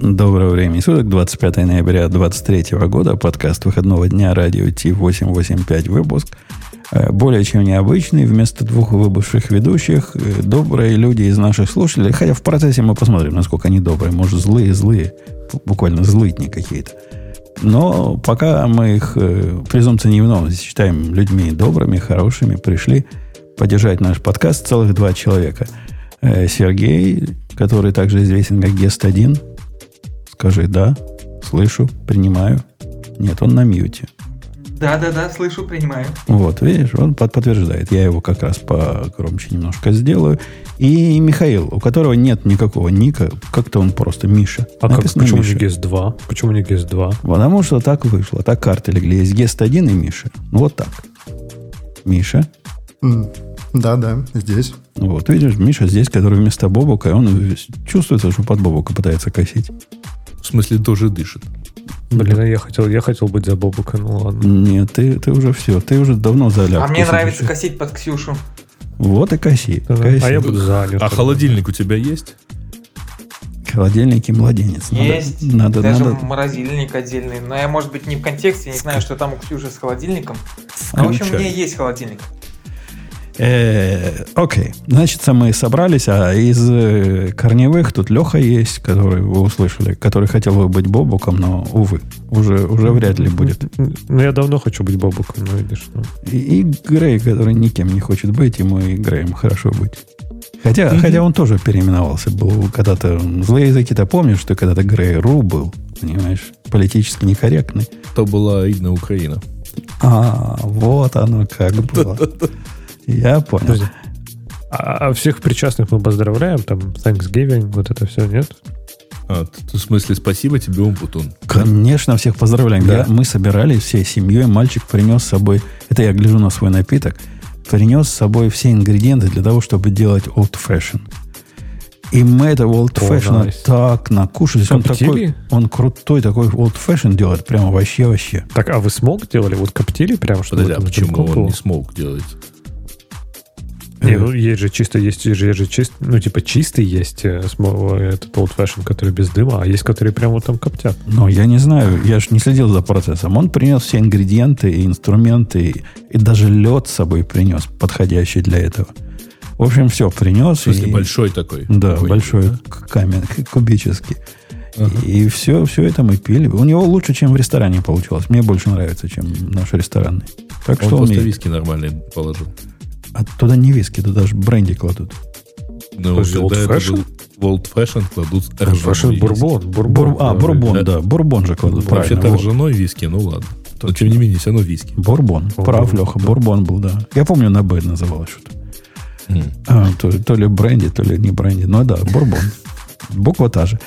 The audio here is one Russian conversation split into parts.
Доброго времени суток, 25 ноября 2023 года, подкаст выходного дня, радио T885 выпуск. Э, более чем необычный, вместо двух выбывших ведущих, э, добрые люди из наших слушателей, хотя в процессе мы посмотрим, насколько они добрые, может злые-злые, буквально злытни какие-то. Но пока мы их э, презумпция невиновности считаем людьми добрыми, хорошими, пришли поддержать наш подкаст целых два человека. Сергей, который также известен как Гест-1, Скажи «да», слышу, принимаю. Нет, он на мьюте. Да, да, да, слышу, принимаю. Вот, видишь, он под, подтверждает. Я его как раз погромче немножко сделаю. И Михаил, у которого нет никакого ника, как-то он просто Миша. А как, почему Миша. не ГЕС 2? Почему не ГЕС 2? Потому что так вышло. Так карты легли. Есть ГЕС 1 и Миша. Вот так. Миша. Mm. Да, да, здесь. Вот, видишь, Миша здесь, который вместо Бобука, он чувствуется, что под Бобука пытается косить. В смысле, тоже дышит. Блин, а я хотел, я хотел быть за Бобука, ну ладно. Нет, ты, ты уже все, ты уже давно за А мне нравится косить под Ксюшу. Вот и коси. Да, коси. А я буду за Алю. А холодильник у тебя есть? Холодильник и младенец. Есть. Надо, Даже надо... морозильник отдельный. Но я, может быть, не в контексте, не знаю, что там у Ксюши с холодильником. Но, в общем, у меня есть холодильник. Э, окей, значит, мы собрались, а из э, корневых тут Леха есть, который вы услышали, который хотел бы быть Бобуком, но, увы, уже, уже вряд ли будет. Ну, я давно хочу быть Бобуком, но видишь. Ну. И, и Грей, который никем не хочет быть, ему и Греем хорошо быть. Хотя, mm-hmm. хотя он тоже переименовался. Был когда-то... Злые языки-то помнишь, что когда-то Грей Ру был, понимаешь, политически некорректный. То была Идна Украина. А, вот оно как было. Я понял. Подожди. А, а всех причастных мы поздравляем, там, Thanksgiving, вот это все, нет? А, в смысле, спасибо тебе, Умпутун. Конечно, всех поздравляем. Да? Я, мы собирались всей семьей, мальчик принес с собой, это я гляжу на свой напиток, принес с собой все ингредиенты для того, чтобы делать old fashion. И мы этого old fashion nice. так накушались. Он такой, он крутой такой old fashion делает, прямо вообще-вообще. Так, а вы смог делали? Вот коптили прямо? Что Подожди, а почему он не смог делать? Не, ну есть же чисто, есть же, есть же чист, ну типа чистый есть э, этот old fashion, который без дыма, а есть, которые прямо вот там коптят. Ну, я не знаю, я же не следил за процессом. Он принес все ингредиенты и инструменты, и, даже лед с собой принес, подходящий для этого. В общем, все принес. В смысле, и, большой такой? Да, большой да? камень, кубический. Ага. И все, все это мы пили. У него лучше, чем в ресторане получилось. Мне больше нравится, чем наш ресторанный. Так он что просто он виски нормальный положил. А туда не виски, туда же бренди кладут. Ну, Подожди, old fashion? Old fashion кладут Fashion бурбон. бурбон. А, бурбон, да. Бурбон же кладут, Вообще-то ржаной виски, ну ладно. Но тем не менее, все равно виски. Бурбон. Прав, Леха, бурбон был, да. Я помню, на Б называлось что-то. А, то, то ли бренди, то ли не бренди. Ну да, бурбон. Буква та же.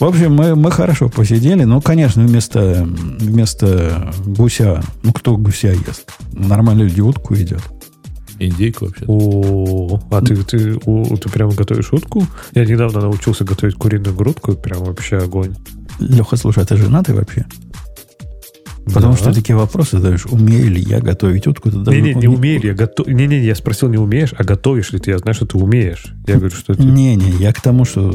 В общем, мы, мы хорошо посидели. Ну, конечно, вместо, вместо гуся... Ну, кто гуся ест? Нормально люди утку едят. Индейку вообще. О, а ты, ты, о, ты прямо готовишь утку? Я недавно научился готовить куриную грудку, прям вообще огонь. Леха, слушай, а ты женатый вообще? Потому да. что такие вопросы задаешь, умею ли я готовить утку? Не-не, не умею ли я готовить. Не-не, я спросил, не умеешь, а готовишь ли ты? Я знаю, что ты умеешь. Я говорю, что ты... Не-не, я к тому, что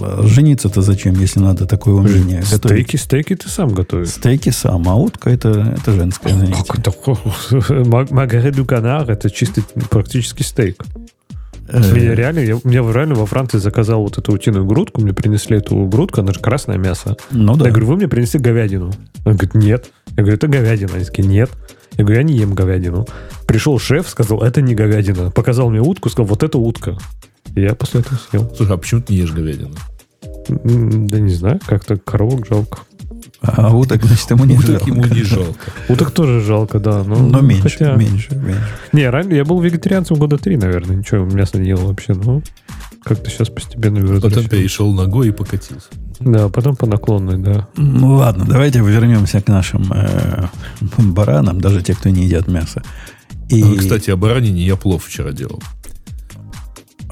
а, жениться-то зачем, если надо такое умение стейки, готовить? Стейки ты сам готовишь. Стейки сам, а утка это, это женское занятие. Как это? Магареду канар это чисто практически стейк. Э. Меня реально, я, я реально во Франции заказал вот эту утиную грудку, мне принесли эту грудку, она же красное мясо. Ну да. Я говорю, вы мне принесли говядину. Он говорит, нет. Я говорю, это говядина. Они такие, нет. Я говорю, я не ем говядину. Пришел шеф, сказал, это не говядина. Показал мне утку, сказал, вот это утка. И я после этого съел. Слушай, а почему ты не ешь говядину? Да не знаю, как-то коровок жалко. А уток, значит, ему не уток жалко. ему не жалко. Уток тоже жалко, да. Но, но меньше, хотя... меньше, меньше. Не, раньше я был вегетарианцем года три, наверное. Ничего, мясо не ел вообще. Но как-то сейчас постепенно возвращаюсь. Потом перешел ногой и покатился. Да, потом по наклонной, да. Ну ладно, давайте вернемся к нашим э, баранам, даже те, кто не едят мясо. И... А, кстати, о баранине я плов вчера делал.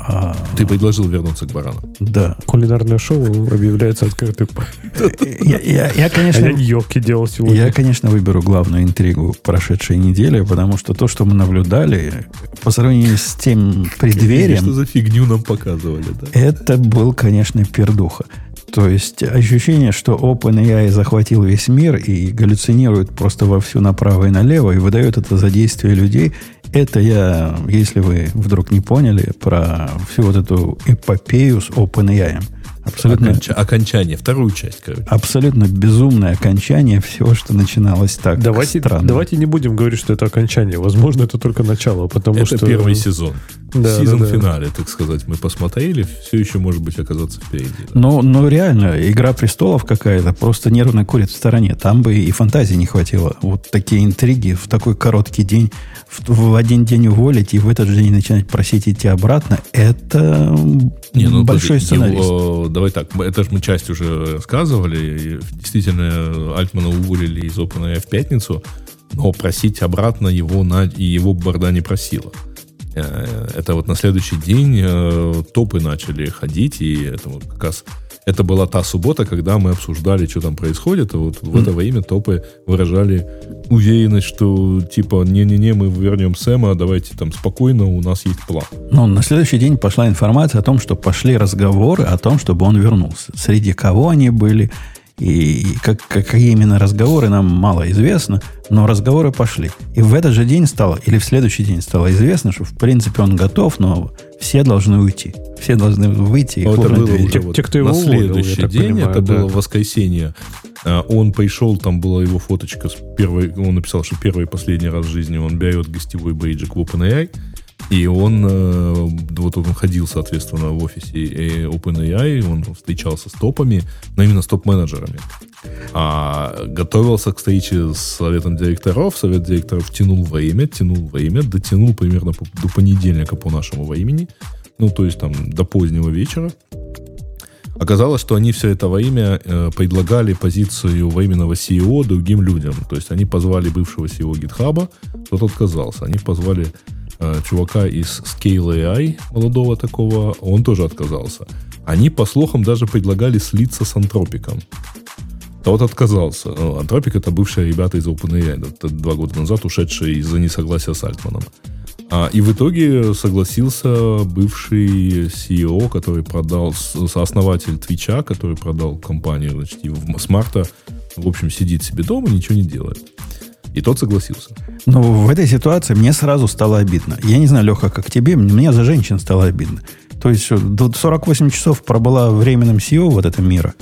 А... Ты предложил вернуться к барану. Да. Кулинарное шоу объявляется открытым. Я, я, я, конечно, а я йоки делал сегодня. Я, конечно, выберу главную интригу прошедшей недели, потому что то, что мы наблюдали, по сравнению с тем преддверием... Что за фигню нам показывали, да? Это был, конечно, пердуха. То есть ощущение, что OpenAI захватил весь мир и галлюцинирует просто вовсю направо и налево и выдает это за действия людей, это я, если вы вдруг не поняли, про всю вот эту эпопею с OpenAI. Абсолютно, Оконч... Окончание, вторую часть, короче. Абсолютно безумное окончание всего, что начиналось так давайте, странно. Давайте не будем говорить, что это окончание. Возможно, это только начало, потому это что... первый сезон. Да, Сезон да, да. финале, так сказать, мы посмотрели, все еще может быть оказаться впереди. Да. Но, но реально, Игра престолов какая-то просто нервно курит в стороне. Там бы и фантазии не хватило. Вот такие интриги в такой короткий день, в, в один день уволить и в этот же день начинать просить идти обратно, это не, ну, большой сценарий. Давай так, это же мы часть уже рассказывали. Действительно, Альтмана уволили из OpenAI в пятницу, но просить обратно его на, и его Борда не просила. Э, это вот на следующий день э, топы начали ходить, и это вот как раз это была та суббота, когда мы обсуждали, что там происходит, и вот в это во имя топы выражали уверенность, что типа не-не-не, мы вернем Сэма, давайте там спокойно, у нас есть план. Но на следующий день пошла информация о том, что пошли разговоры о том, чтобы он вернулся. Среди кого они были, и как, какие именно разговоры, нам мало известно, но разговоры пошли. И в этот же день стало, или в следующий день стало известно, что в принципе он готов, но все должны уйти. Все должны выйти и это было. Уже вот те, кто его на следующий уволил, день, понимаю, это да. было воскресенье. А, он пришел, там была его фоточка с первой, он написал, что первый и последний раз в жизни он берет гостевой бейджик в OpenAI, и он, э, вот он ходил, соответственно, в офисе OpenAI, он встречался с топами, но именно с топ-менеджерами. А готовился к встрече с советом директоров. Совет директоров тянул время, тянул время, дотянул примерно до понедельника по нашему времени. Ну, то есть там до позднего вечера. Оказалось, что они все это во имя э, предлагали позицию временного CEO другим людям. То есть они позвали бывшего CEO GitHub, тот отказался. Они позвали э, чувака из Scale AI, молодого такого, он тоже отказался. Они, по слухам, даже предлагали слиться с антропиком. Тот отказался. Ну, антропик это бывшие ребята из OpenAI, это два года назад ушедшие из-за несогласия с Альтманом. А, и в итоге согласился бывший CEO, который продал, сооснователь Твича, который продал компанию, значит, и с марта, в общем, сидит себе дома, ничего не делает. И тот согласился. Ну, в этой ситуации мне сразу стало обидно. Я не знаю, Леха, как тебе, мне за женщин стало обидно. То есть 48 часов пробыла временным CEO вот этого мира.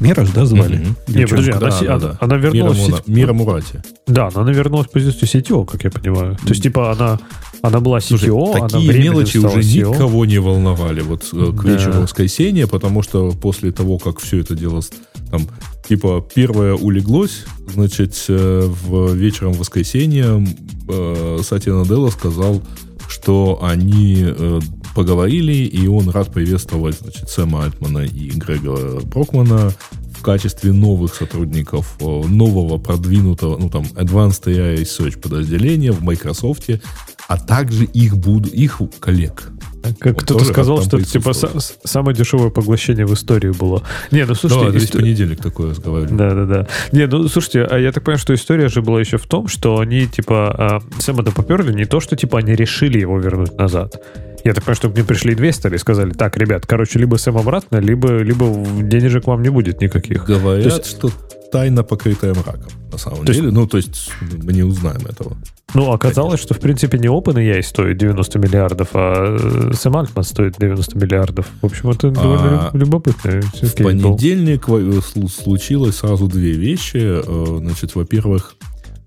Мира же, да, звали? Mm-hmm. Не, подожди, да, она, да, она, да. она вернулась... Мира, сеть... Мира Мурати. Да, она вернулась в позицию CTO, как я понимаю. То есть, типа, она, она была CTO, Слушай, такие она мелочи уже CTO. никого не волновали вот э, к вечеру да. воскресенья, потому что после того, как все это дело там, типа, первое улеглось, значит, э, в вечером воскресенья э, Сатья Наделла сказал, что они э, поговорили, и он рад приветствовать значит, Сэма Альтмана и Грега Брокмана в качестве новых сотрудников э, нового продвинутого, ну там, Advanced AI Research подразделения в Microsoft, а также их, буду, их коллег. Как кто-то сказал, что это типа самое дешевое поглощение в истории было. Не, ну слушайте... Да, весь понедельник такое разговаривали. Да, да, да. Не, ну слушайте, а я так понимаю, что история же была еще в том, что они типа а, Сэма-то поперли не то, что типа они решили его вернуть назад. Я так понимаю, что к ним пришли инвесторы и сказали, так, ребят, короче, либо Сэм обратно, либо, либо денежек вам не будет никаких. Говорят, есть, что тайна покрытая мраком, на самом то деле. Есть, ну, то есть мы не узнаем этого. Ну, оказалось, что, в принципе, не OpenAI стоит 90 миллиардов, а Сэм Альтман стоит 90 миллиардов. В общем, это довольно а любопытно. В понедельник случилось сразу две вещи. Э, значит, во-первых,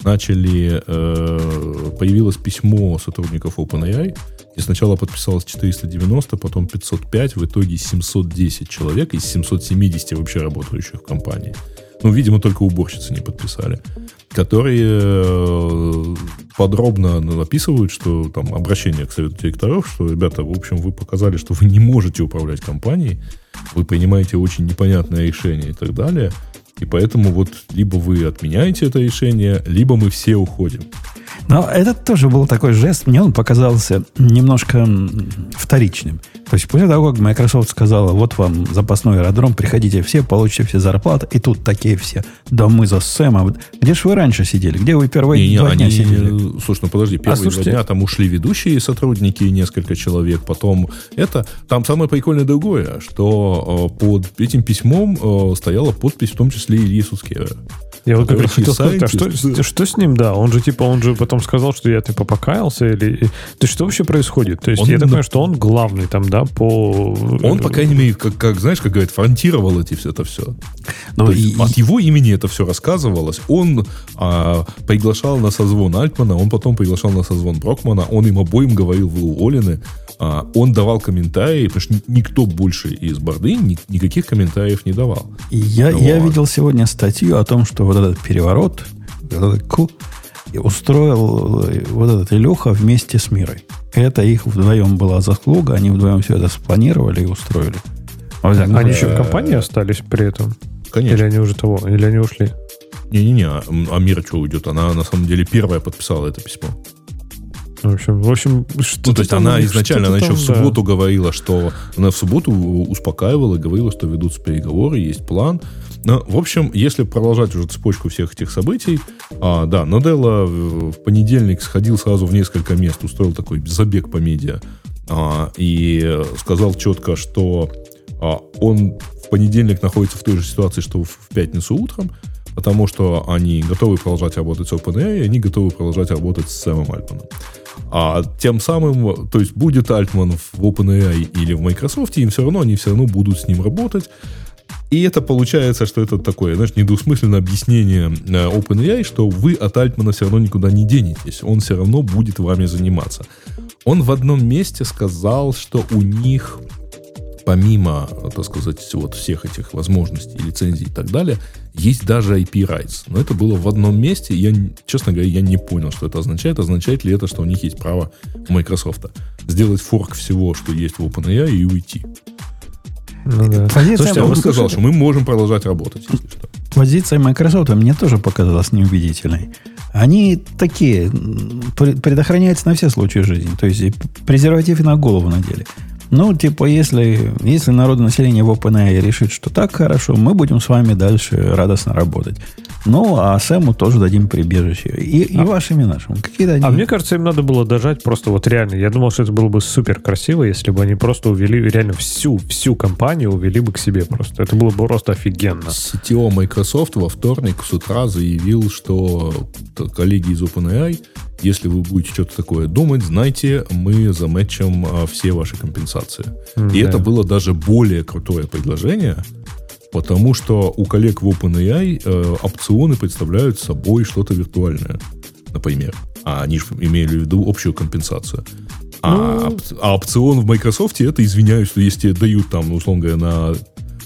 начали, э, появилось письмо сотрудников OpenAI, и сначала подписалось 490, потом 505, в итоге 710 человек из 770 вообще работающих в компании. Ну, видимо, только уборщицы не подписали. Которые э, подробно написывают, что там обращение к совету директоров, что, ребята, в общем, вы показали, что вы не можете управлять компанией, вы принимаете очень непонятное решение и так далее. И поэтому вот либо вы отменяете это решение, либо мы все уходим. Но этот тоже был такой жест, мне он показался немножко вторичным. То есть после того, как Microsoft сказала, вот вам запасной аэродром, приходите все, получите все зарплаты, и тут такие все, да мы за Сэма. Где же вы раньше сидели? Где вы первые не, два не, дня они, сидели? Слушай, ну подожди, первые а, слушайте, два дня там ушли ведущие сотрудники, несколько человек, потом это. Там самое прикольное другое, что э, под этим письмом э, стояла подпись в том числе Ильи Сускера. Я вот как раз хотел сказать, а что, что с ним, да? Он же типа, он же потом сказал, что я типа покаялся или... То есть что вообще происходит? То есть он, я так понимаю, что он главный там, да, по... Он, по крайней мере, как, как знаешь, как говорят, фронтировал эти все это все. Но и, от его имени это все рассказывалось. Он а, приглашал на созвон Альтмана, он потом приглашал на созвон Брокмана, он им обоим говорил, вы уволены. А, он давал комментарии, потому что никто больше из борды ни, никаких комментариев не давал. Я, я видел сегодня статью о том, что вот этот переворот, вот этот ку, устроил э, вот этот Илюха вместе с Мирой. Это их вдвоем была заслуга, они вдвоем все это спланировали и устроили. Они да. еще в компании остались при этом? Конечно. Или они уже того, или они ушли? Не-не-не, а, а Мира что уйдет? Она на самом деле первая подписала это письмо. В общем, в общем что ну, то есть там, она изначально, она там, еще в субботу да. говорила, что она в субботу успокаивала, говорила, что ведутся переговоры, есть план. Но, в общем, если продолжать уже цепочку всех этих событий, а, да, Наделла в понедельник сходил сразу в несколько мест, устроил такой забег по медиа а, и сказал четко, что а, он в понедельник находится в той же ситуации, что в пятницу утром, потому что они готовы продолжать работать с OpenAI, они готовы продолжать работать с Сэмом Альтманом. А тем самым, то есть будет Альтман в OpenAI или в Microsoft, им все равно, они все равно будут с ним работать. И это получается, что это такое, знаешь, недвусмысленное объяснение э, OpenAI, что вы от Альтмана все равно никуда не денетесь, он все равно будет вами заниматься. Он в одном месте сказал, что у них помимо, так сказать, вот всех этих возможностей, лицензий и так далее, есть даже IP rights. Но это было в одном месте, я, честно говоря, я не понял, что это означает. Означает ли это, что у них есть право у Microsoft сделать форк всего, что есть в OpenAI, и уйти? Ну, да. Позиция, Слушайте, а он сказал, что мы можем продолжать работать, если что. Позиция Microsoft мне тоже показалась неубедительной. Они такие, предохраняются на все случаи жизни. То есть презерватив и на голову надели. Ну, типа, если, если народное население в OpenAI решит, что так хорошо, мы будем с вами дальше радостно работать. Ну, а Сэму тоже дадим прибежище. И, и а, вашим, и нашим. Какие-то они... А мне кажется, им надо было дожать просто вот реально. Я думал, что это было бы супер красиво, если бы они просто увели реально всю, всю компанию увели бы к себе просто. Это было бы просто офигенно. CTO Microsoft во вторник с утра заявил, что коллеги из OpenAI если вы будете что-то такое думать, знайте, мы заметчим а, все ваши компенсации. Mm-hmm. И это было даже более крутое предложение, потому что у коллег в OpenAI э, опционы представляют собой что-то виртуальное, например. А они же имели в виду общую компенсацию. А, ну... а опцион в Microsoft это, извиняюсь, что если дают там, условно говоря, на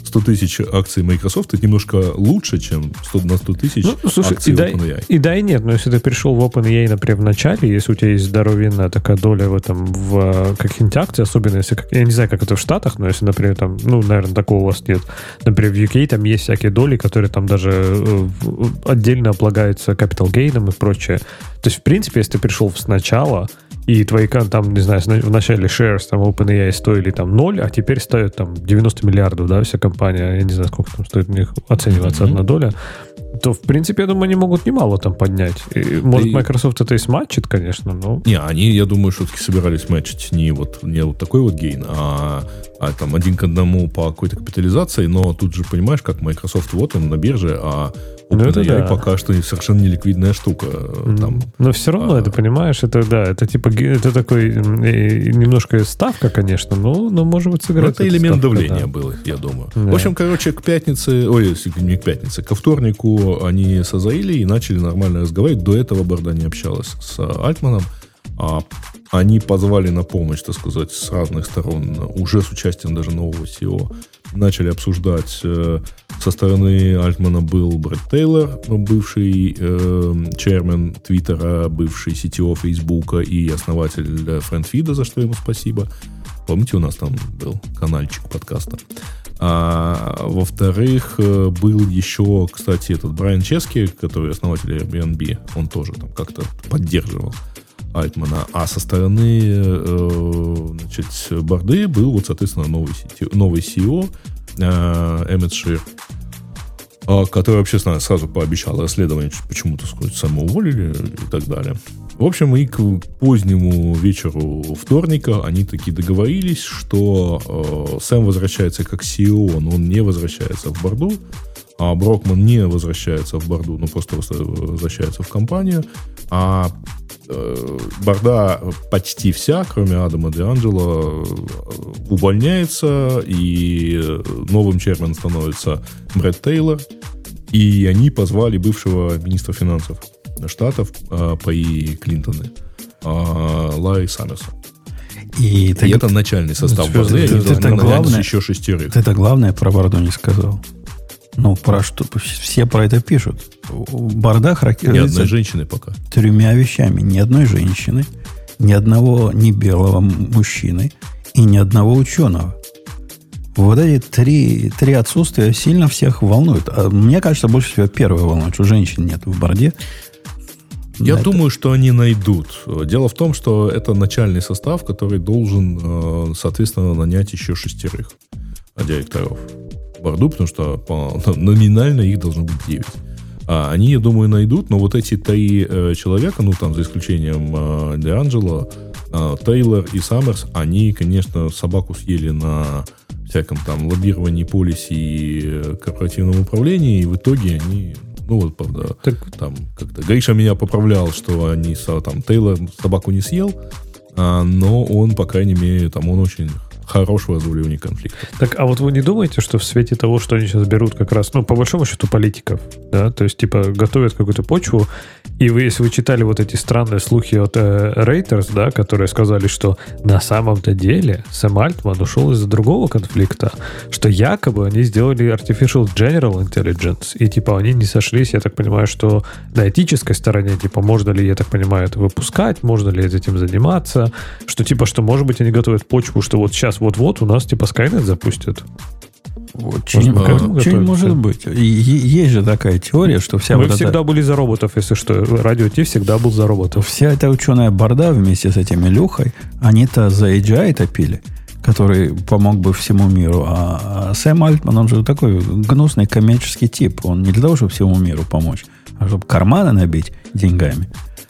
100 тысяч акций Microsoft это немножко лучше, чем 100 на 100 тысяч ну, слушай, акций и да, OpenAI. И да, и нет. Но если ты пришел в OpenAI, например, в начале, если у тебя есть здоровенная такая доля в этом, в э, каких-нибудь акциях, особенно если, я не знаю, как это в Штатах, но если, например, там, ну, наверное, такого у вас нет. Например, в UK там есть всякие доли, которые там даже э, отдельно облагаются capital gain и прочее. То есть, в принципе, если ты пришел сначала, и твои там, не знаю, в начале shares там OpenAI стоили там 0, а теперь стоят там 90 миллиардов, да, вся компания, я не знаю, сколько там стоит у них оцениваться mm-hmm. одна доля, то, в принципе, я думаю, они могут немало там поднять. И, может, Microsoft это и сматчит, конечно, но... Не, они, я думаю, все-таки собирались матчить не вот, не вот такой вот гейн, а, а там один к одному по какой-то капитализации, но тут же понимаешь, как Microsoft вот он на бирже, а ну, это да. пока что совершенно неликвидная штука. Э, там, Но все равно а, это, понимаешь, это да, это типа это такой немножко ставка, конечно, но, но может быть сыграть. Это элемент ставка, давления да. был, я думаю. Да. В общем, короче, к пятнице, ой, не к пятнице, ко вторнику они созаили и начали нормально разговаривать. До этого Борда не общалась с Альтманом. А они позвали на помощь, так сказать, с разных сторон, уже с участием даже нового SEO начали обсуждать. Э, со стороны Альтмана был Брэд Тейлор, бывший э, Твиттера, бывший CTO Фейсбука и основатель френдфида, за что ему спасибо. Помните, у нас там был каналчик подкаста. А, во-вторых, э, был еще, кстати, этот Брайан Чески, который основатель Airbnb, он тоже там как-то поддерживал Альтмана. А со стороны э, значит, Борды был вот, соответственно, новый, новый CEO э, Эммет Шир, который вообще сразу пообещал расследование, почему-то сказать, самоуволили и так далее. В общем, и к позднему вечеру вторника они таки договорились, что э, Сэм возвращается как CEO, но он не возвращается в Борду, а Брокман не возвращается в Борду, ну просто возвращается в компанию, а э, Борда почти вся, кроме Адама Де Анджело, увольняется, и новым чермен становится Брэд Тейлор, и они позвали бывшего министра финансов штатов э, по и Клинтоны, э, Ларри Саммерса. И, и ты, это начальный состав ты, Борды, ты, ты, это главное, еще шестерых. Ты это главное про Борду не сказал. Ну, про что? Все про это пишут. Борда характеризуется... Ни одной женщины пока. Тремя вещами. Ни одной женщины, ни одного не белого мужчины и ни одного ученого. Вот эти три, три отсутствия сильно всех волнуют. А мне кажется, больше всего первое волнует, что женщин нет в борде. Я это... думаю, что они найдут. Дело в том, что это начальный состав, который должен, э, соответственно, нанять еще шестерых директоров в борду, потому что по, номинально их должно быть 9. А они, я думаю, найдут, но вот эти три э, человека, ну там за исключением э, Де Анджело, э, Тейлор и Саммерс, они, конечно, собаку съели на всяком там лоббировании полиси и э, корпоративном управлении, и в итоге они ну, вот, правда, так... там как-то Гриша меня поправлял, что они, там, Тейлор собаку не съел, а, но он, по крайней мере, там, он очень хорошего разруливания конфликта. Так, а вот вы не думаете, что в свете того, что они сейчас берут как раз, ну, по большому счету, политиков, да, то есть, типа, готовят какую-то почву, и вы, если вы читали вот эти странные слухи от э, да, которые сказали, что на самом-то деле Сэм Альтман ушел из-за другого конфликта, что якобы они сделали Artificial General Intelligence, и, типа, они не сошлись, я так понимаю, что на этической стороне, типа, можно ли, я так понимаю, это выпускать, можно ли этим заниматься, что, типа, что, может быть, они готовят почву, что вот сейчас вот-вот у нас типа Skynet запустят. Очень, очень может быть. И, есть же такая теория, что вся Мы вот всегда эта... были за роботов, если что. Радио Ти всегда был за роботов. Вся эта ученая борда вместе с этими Люхой, они-то за AGI топили, который помог бы всему миру. А, а Сэм Альтман, он же такой гнусный коммерческий тип. Он не для того, чтобы всему миру помочь, а чтобы карманы набить деньгами.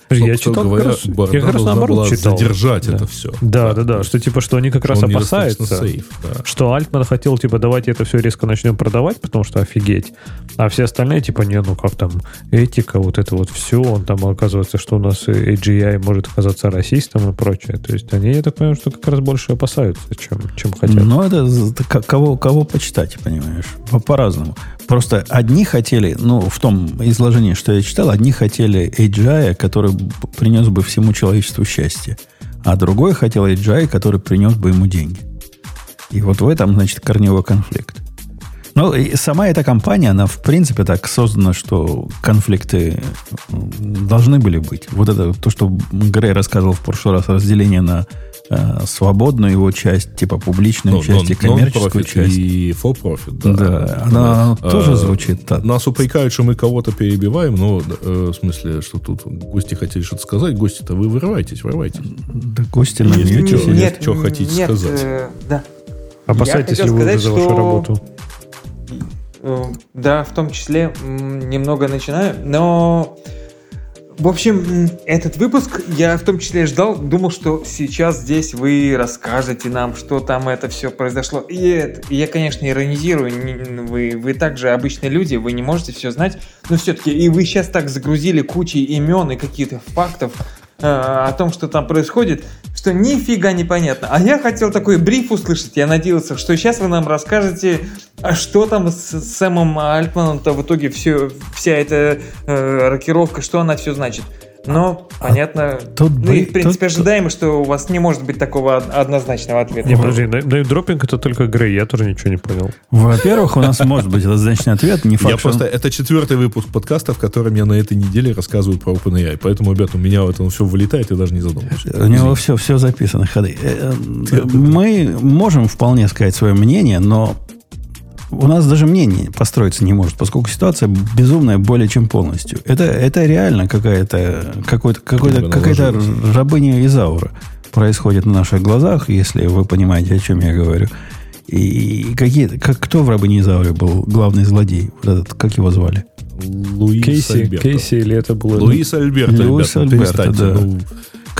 Я читал говоря, как раз, я как раз наоборот читал. задержать да. это все. Да, да, да, что типа, что они как раз опасаются, сейф, да. что Альтман хотел, типа, давайте это все резко начнем продавать, потому что офигеть. А все остальные, типа, не, ну как там, этика, вот это вот все, он там оказывается, что у нас AGI может оказаться расистом и прочее. То есть они, я так понимаю, что как раз больше опасаются, чем, чем хотят. Ну, это кого, кого почитать, понимаешь, по-разному. Просто одни хотели, ну, в том изложении, что я читал, одни хотели AGI, который принес бы всему человечеству счастье, а другой хотел AGI, который принес бы ему деньги. И вот в этом, значит, корневой конфликт. Ну, и сама эта компания, она, в принципе, так создана, что конфликты должны были быть. Вот это то, что Грей рассказывал в прошлый раз, разделение на э, свободную его часть, типа публичную no, часть non, и коммерческую часть. И for profit, да. Да, она да. тоже а, звучит так. Нас упрекают, что мы кого-то перебиваем, но э, в смысле, что тут гости хотели что-то сказать, гости-то вы вырываетесь, вырывайтесь. Да гости на Если что, нет, что хотите нет, сказать. Э, да. Опасайтесь ли вы за вашу работу? Э, да, в том числе немного начинаю, но в общем, этот выпуск я в том числе ждал, думал, что сейчас здесь вы расскажете нам, что там это все произошло. И, это, я, конечно, иронизирую, вы, вы также обычные люди, вы не можете все знать, но все-таки и вы сейчас так загрузили кучей имен и каких-то фактов, Э, о том, что там происходит, что нифига непонятно. А я хотел такой бриф услышать. Я надеялся, что сейчас вы нам расскажете, а что там с Сэмом Альтманом-то в итоге все, вся эта э, рокировка, что она все значит. Но, а понятно, тут ну и, в принципе, тут... ожидаемо, что у вас не может быть такого однозначного ответа. Не, подожди, дропинг это только Грей, я тоже ничего не понял. Во-первых, у нас может быть однозначный ответ, не факт, Я просто, это четвертый выпуск подкаста, в котором я на этой неделе рассказываю про OpenAI, поэтому, ребят, у меня в этом все вылетает, и даже не задумываюсь. У него все, все записано, ходы. Э, мы можем вполне сказать свое мнение, но у нас даже мнение построиться не может, поскольку ситуация безумная более чем полностью. Это, это реально какая-то какой-то, какой-то, какая-то рабыня Изаура происходит на наших глазах, если вы понимаете, о чем я говорю. И какие, как, кто в рабыне Изауре был главный злодей? Вот этот, как его звали? Луис Кейси, Альберто. Кейси или это было... Луис Альберто, Луис ребята, Альберто, перестаньте, да. ну,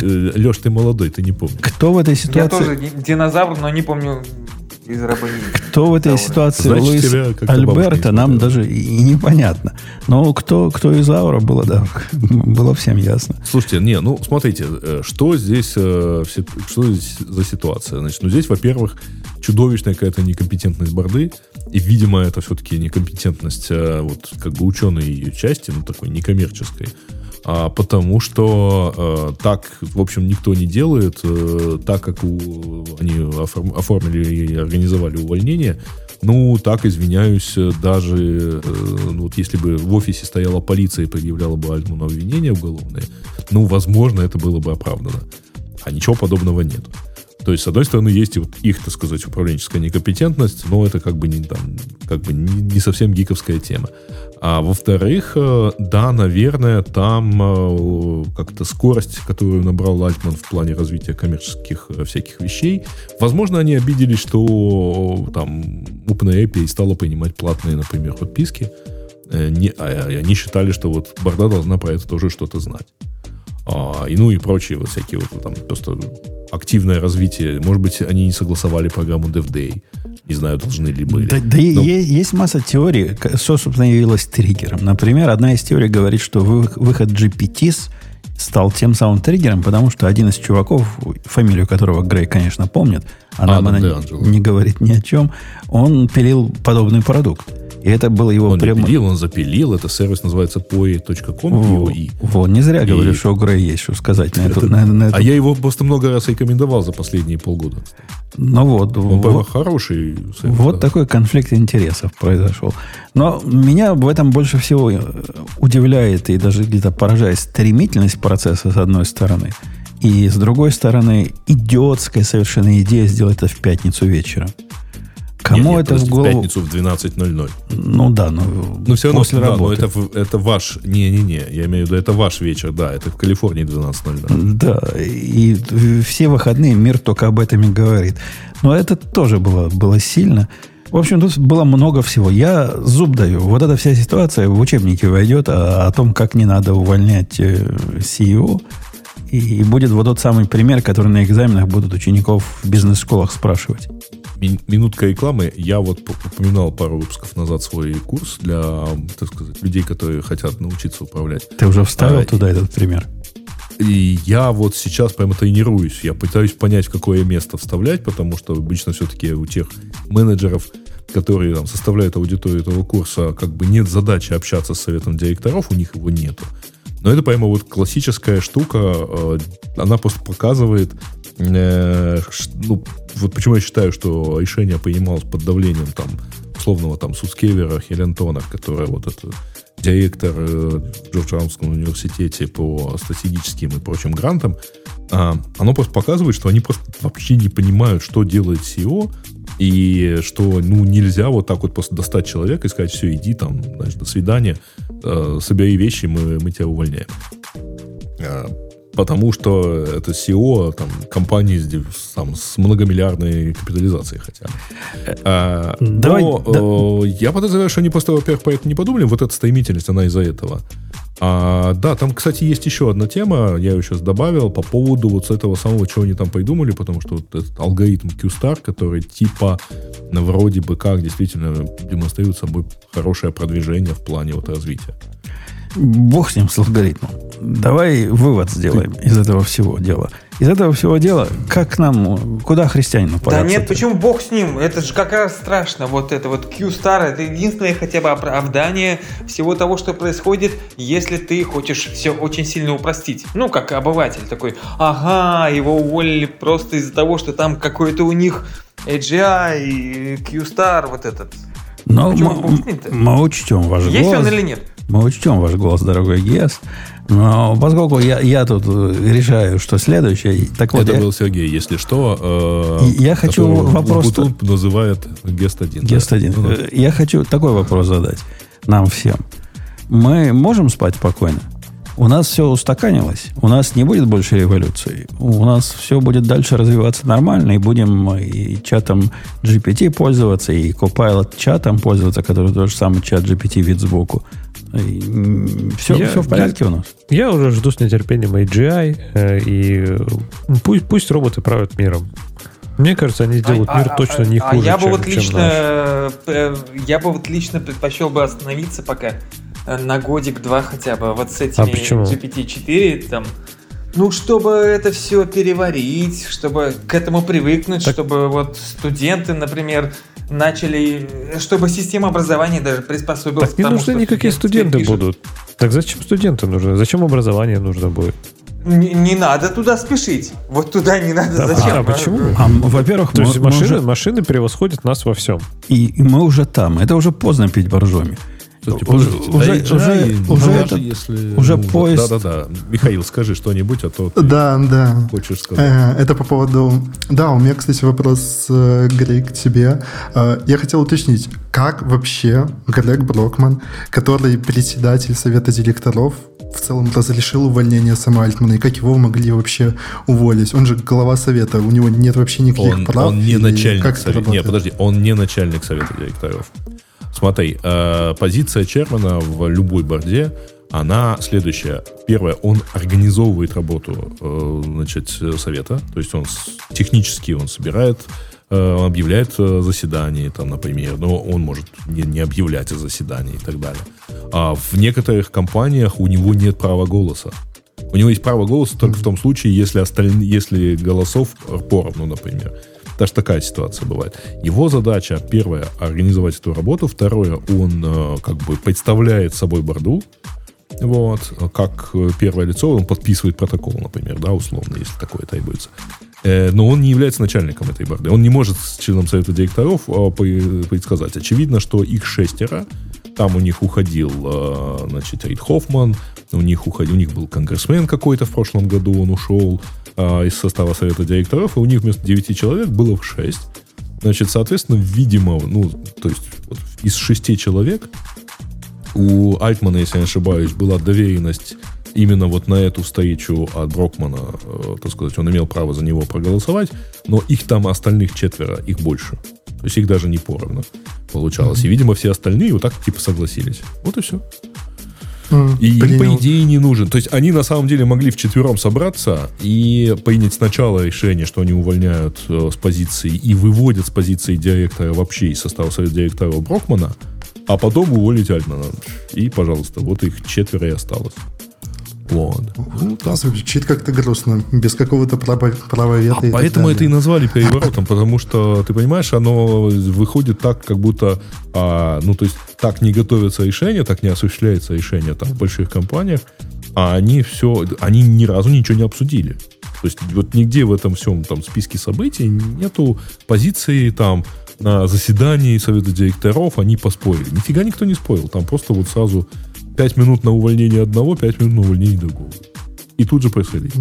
э, Леш, ты молодой, ты не помнишь. Кто в этой Я ситуации... тоже ди- динозавр, но не помню из рабыни. Кто в этой ситуации Значит, Луис не нам даже и непонятно. Но кто, кто из Аура было, да, было всем ясно. Слушайте, не, ну смотрите, э, что здесь, э, что здесь за ситуация? Значит, ну здесь, во-первых, чудовищная какая-то некомпетентность борды, и, видимо, это все-таки некомпетентность э, вот как бы ученой ее части, ну такой некоммерческой. А, потому что э, так, в общем, никто не делает, э, так как у, они оформ- оформили и организовали увольнение, ну, так, извиняюсь, даже э, ну, вот если бы в офисе стояла полиция и предъявляла бы Альтму на обвинения уголовные, ну, возможно, это было бы оправдано. А ничего подобного нет. То есть, с одной стороны, есть вот их, так сказать, управленческая некомпетентность, но это как бы не, там, как бы не, не совсем гиковская тема. А во-вторых, э, да, наверное, там э, как-то скорость, которую набрал Альтман в плане развития коммерческих э, всяких вещей, возможно, они обиделись, что там OpenAI перестала принимать платные, например, подписки, не, а они считали, что вот Борда должна про это тоже что-то знать. А, и ну и прочие вот всякие вот там просто активное развитие. Может быть, они не согласовали программу DevDay. Не знаю, должны ли были. Да, да Ну. е- есть масса теорий, что, собственно, явилось триггером. Например, одна из теорий говорит, что вы- выход GPTs стал тем самым триггером, потому что один из чуваков, фамилию которого Грей, конечно, помнит, а нам Адам она не, не говорит ни о чем, он пилил подобный продукт. И это было его Он не прямо... пилил, он запилил. Это сервис называется poi.com. Во, POE. во, не зря И- говорю, что у Грея есть что сказать на эту... Это- на- на эту- А я его просто много раз рекомендовал за последние полгода. Ну вот, Он, вот, хороший сервис. вот да. такой конфликт интересов произошел. Но меня в этом больше всего удивляет и даже где-то поражает стремительность процесса, с одной стороны. И с другой стороны, идиотская совершенно идея сделать это в пятницу вечером. Кому Не, не, это в голову... пятницу в 12.00. Ну да, ну, Ну, все равно, после да, но работы. это, в- это ваш... Не-не-не, я имею в виду, это ваш вечер, да, это в Калифорнии 12.00. Да, и все выходные мир только об этом и говорит. Но это тоже было, было сильно. В общем, тут было много всего. Я зуб даю. Вот эта вся ситуация в учебнике войдет о, о том, как не надо увольнять э, CEO. И, и будет вот тот самый пример, который на экзаменах будут учеников в бизнес-школах спрашивать. Ми- Минутка рекламы. Я вот упоминал пару выпусков назад свой курс для, так сказать, людей, которые хотят научиться управлять. Ты уже вставил А, туда этот пример? И я вот сейчас прямо тренируюсь. Я пытаюсь понять, в какое место вставлять, потому что обычно все-таки у тех менеджеров, которые там, составляют аудиторию этого курса, как бы нет задачи общаться с советом директоров, у них его нету. Но это прямо вот классическая штука, э, она просто показывает, э, ну, вот почему я считаю, что решение принималось под давлением там условного там Суцкевера, Хелентона, которая вот это директор э, в Джорджаунском университете по стратегическим и прочим грантам, а, оно просто показывает, что они просто вообще не понимают, что делает SEO, и что ну, нельзя вот так вот просто достать человека и сказать, все, иди там, значит, до свидания, э, собери вещи, мы, мы тебя увольняем. Потому что это SEO там, компании с, там, с многомиллиардной капитализацией хотя бы. А, Давай, но, э, я подозреваю, что они просто, во-первых, про это не подумали. Вот эта стремительность, она из-за этого. А, да, там, кстати, есть еще одна тема, я ее сейчас добавил, по поводу вот с этого самого, чего они там придумали, потому что вот этот алгоритм Q-Star, который типа ну, вроде бы как действительно демонстрирует собой хорошее продвижение в плане вот развития. Бог с ним, с алгоритмом. Давай вывод сделаем из этого всего дела. Из этого всего дела, как нам, куда христианину Да податься? нет, почему бог с ним? Это же как раз страшно. Вот это вот Q-Star, это единственное хотя бы оправдание всего того, что происходит, если ты хочешь все очень сильно упростить. Ну, как обыватель такой, ага, его уволили просто из-за того, что там какой-то у них AGI и Q-Star, вот этот. Но мы, мы учтем ваш Есть голос. он или нет? Мы учтем ваш голос, дорогой Гес. Но поскольку я, я тут решаю, что следующее... Так вот, Это я, был Сергей, если что. Э, я хочу вопрос... Бутун называет Гест-1. Гест-1. Да? Ну, да. Я хочу такой вопрос задать нам всем. Мы можем спать спокойно? У нас все устаканилось. У нас не будет больше революции. У нас все будет дальше развиваться нормально, и будем и чатом GPT пользоваться, и Copilot чатом пользоваться, который тот же самый чат GPT вид сбоку. Все, я, все в порядке я, у нас. Я уже жду с нетерпением AGI, э, и пусть, пусть роботы правят миром. Мне кажется, они сделают а, мир а, точно не а, хуже, я бы чем, вот лично, э, Я бы вот лично предпочел бы остановиться пока э, на годик-два хотя бы вот с этими а GPT-4 там. Ну, чтобы это все переварить, чтобы к этому привыкнуть, так... чтобы вот студенты, например, начали, чтобы система образования даже приспособилась так не нужны никакие студенты будут. Так зачем студенты нужны? Зачем образование нужно будет? Не, не надо туда спешить. Вот туда не надо. Да, Зачем? А, почему? А, во-первых, То мы, есть машины, уже... машины превосходят нас во всем. И, и мы уже там. Это уже поздно пить боржоми. Слушайте, подождите, уже, да, уже, уже, уже, это, если, уже ну, поезд. Да, да, да. Михаил, скажи что-нибудь, а то да, да. хочешь сказать. Э, это по поводу... Да, у меня, кстати, вопрос, э, Грег, к тебе. Э, я хотел уточнить, как вообще Грег Брокман, который председатель совета директоров, в целом разрешил увольнение Сэма Альтмана, и как его могли вообще уволить? Он же глава совета, у него нет вообще никаких он, прав. Он не начальник совета. Нет, подожди, он не начальник совета директоров. Смотри, э, позиция Чермана в любой борде, она следующая. Первое, он организовывает работу э, значит, совета, то есть он технически он собирает э, он объявляет заседание, там, например, но он может не, не объявлять о заседании и так далее. А в некоторых компаниях у него нет права голоса. У него есть право голоса только в том случае, если, остальные, если голосов поровну, например. Даже такая ситуация бывает. Его задача, первое, организовать эту работу. Второе, он э, как бы представляет собой борду. Вот, как первое лицо, он подписывает протокол, например, да, условно, если такое требуется. Э, но он не является начальником этой борды. Он не может с членом совета директоров э, предсказать. Очевидно, что их шестеро, там у них уходил, значит, Рид Хоффман, у них уходил, у них был конгрессмен какой-то в прошлом году, он ушел, а, из состава совета директоров, и у них вместо 9 человек было 6. Значит, соответственно, видимо, ну, то есть вот, из 6 человек у Альтмана, если я не ошибаюсь, была доверенность именно вот на эту встречу от Брокмана, э, так сказать, он имел право за него проголосовать, но их там остальных четверо, их больше. То есть их даже не поровну получалось. Mm-hmm. И, видимо, все остальные вот так типа согласились. Вот и все. И им, по идее, не нужен. То есть они на самом деле могли вчетвером собраться и принять сначала решение, что они увольняют э, с позиции и выводят с позиции директора вообще из состава совета директора Брокмана, а потом уволить Альтмана. И, пожалуйста, вот их четверо и осталось. Вот. Ну, да, звучит как-то грустно, без какого-то права, вето. А поэтому это и назвали переворотом, потому что, ты понимаешь, оно выходит так, как будто, а, ну, то есть, так не готовится решение, так не осуществляется решение там в больших компаниях, а они все, они ни разу ничего не обсудили. То есть, вот нигде в этом всем там списке событий нету позиции там на заседании совета директоров они поспорили. Нифига никто не спорил. Там просто вот сразу 5 минут на увольнение одного, 5 минут на увольнение другого. И тут же происходит.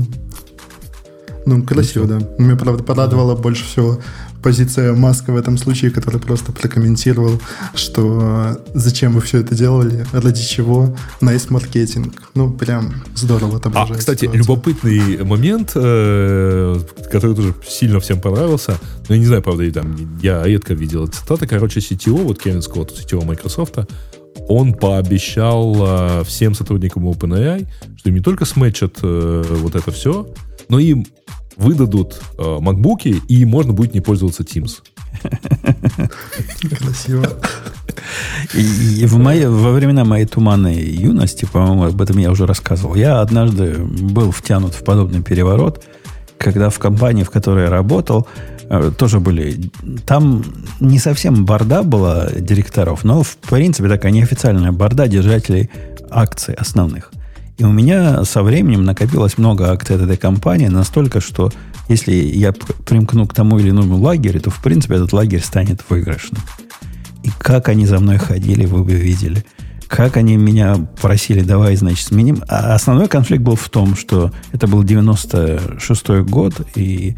Ну, красиво, да. Меня, правда, порадовала больше всего позиция Маска в этом случае, который просто прокомментировал, что э, зачем вы все это делали, ради чего, nice маркетинг. Ну, прям здорово отображает. А, кстати, ситуацию. любопытный момент, э, который тоже сильно всем понравился, но я не знаю, правда, там, я редко видел цитаты, короче, CTO, вот Кевин Скотт, CTO Microsoft, он пообещал э, всем сотрудникам OpenAI, что им не только сметчат э, вот это все, но им выдадут э, MacBook, и можно будет не пользоваться Teams. Красиво. И, и в моей, во времена моей туманной юности, по-моему, об этом я уже рассказывал, я однажды был втянут в подобный переворот, когда в компании, в которой я работал, тоже были. Там не совсем борда была директоров, но в принципе такая неофициальная борда держателей акций основных. И у меня со временем накопилось много акций от этой компании, настолько, что если я примкну к тому или иному лагерю, то в принципе этот лагерь станет выигрышным. И как они за мной ходили, вы бы видели. как они меня просили, давай, значит, сменим. А основной конфликт был в том, что это был 96-й год и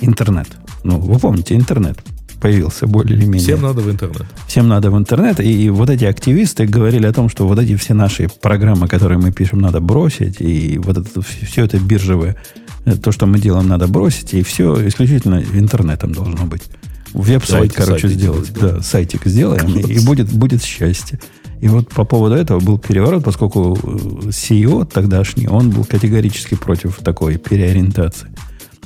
интернет. Ну, вы помните, интернет появился более или менее. Всем надо в интернет. Всем надо в интернет. И вот эти активисты говорили о том, что вот эти все наши программы, которые мы пишем, надо бросить. И вот это, все это биржевое, э, то, что мы делаем, надо бросить. И все исключительно интернетом должно быть. Веб-сайт, короче, сделать. Да, сайтик сделаем, и будет, будет счастье. И вот по поводу этого был переворот, поскольку э, CEO тогдашний, он был категорически против такой переориентации.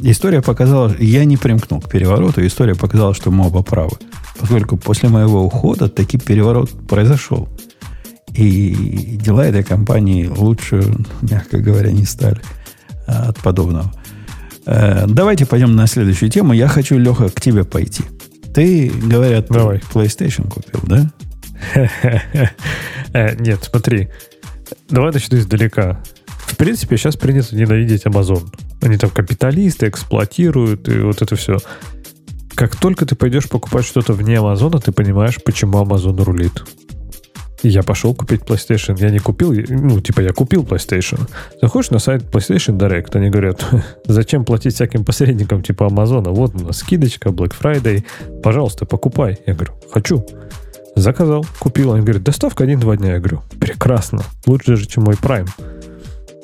История показала, я не примкнул к перевороту, история показала, что мы оба правы. Поскольку после моего ухода таки переворот произошел. И дела этой компании лучше, мягко говоря, не стали а, от подобного. Э, давайте пойдем на следующую тему. Я хочу, Леха, к тебе пойти. Ты, говорят, Давай. PlayStation купил, да? Э, нет, смотри. Давай начну издалека. В принципе, сейчас принято ненавидеть Amazon. Они там капиталисты, эксплуатируют, и вот это все. Как только ты пойдешь покупать что-то вне Амазона, ты понимаешь, почему Амазон рулит. Я пошел купить PlayStation. Я не купил, ну, типа, я купил PlayStation. Заходишь на сайт PlayStation Direct, они говорят, зачем платить всяким посредникам типа Амазона? Вот у нас скидочка, Black Friday, пожалуйста, покупай. Я говорю, хочу. Заказал, купил. Они говорят, доставка один-два дня. Я говорю, прекрасно. Лучше же, чем мой Prime.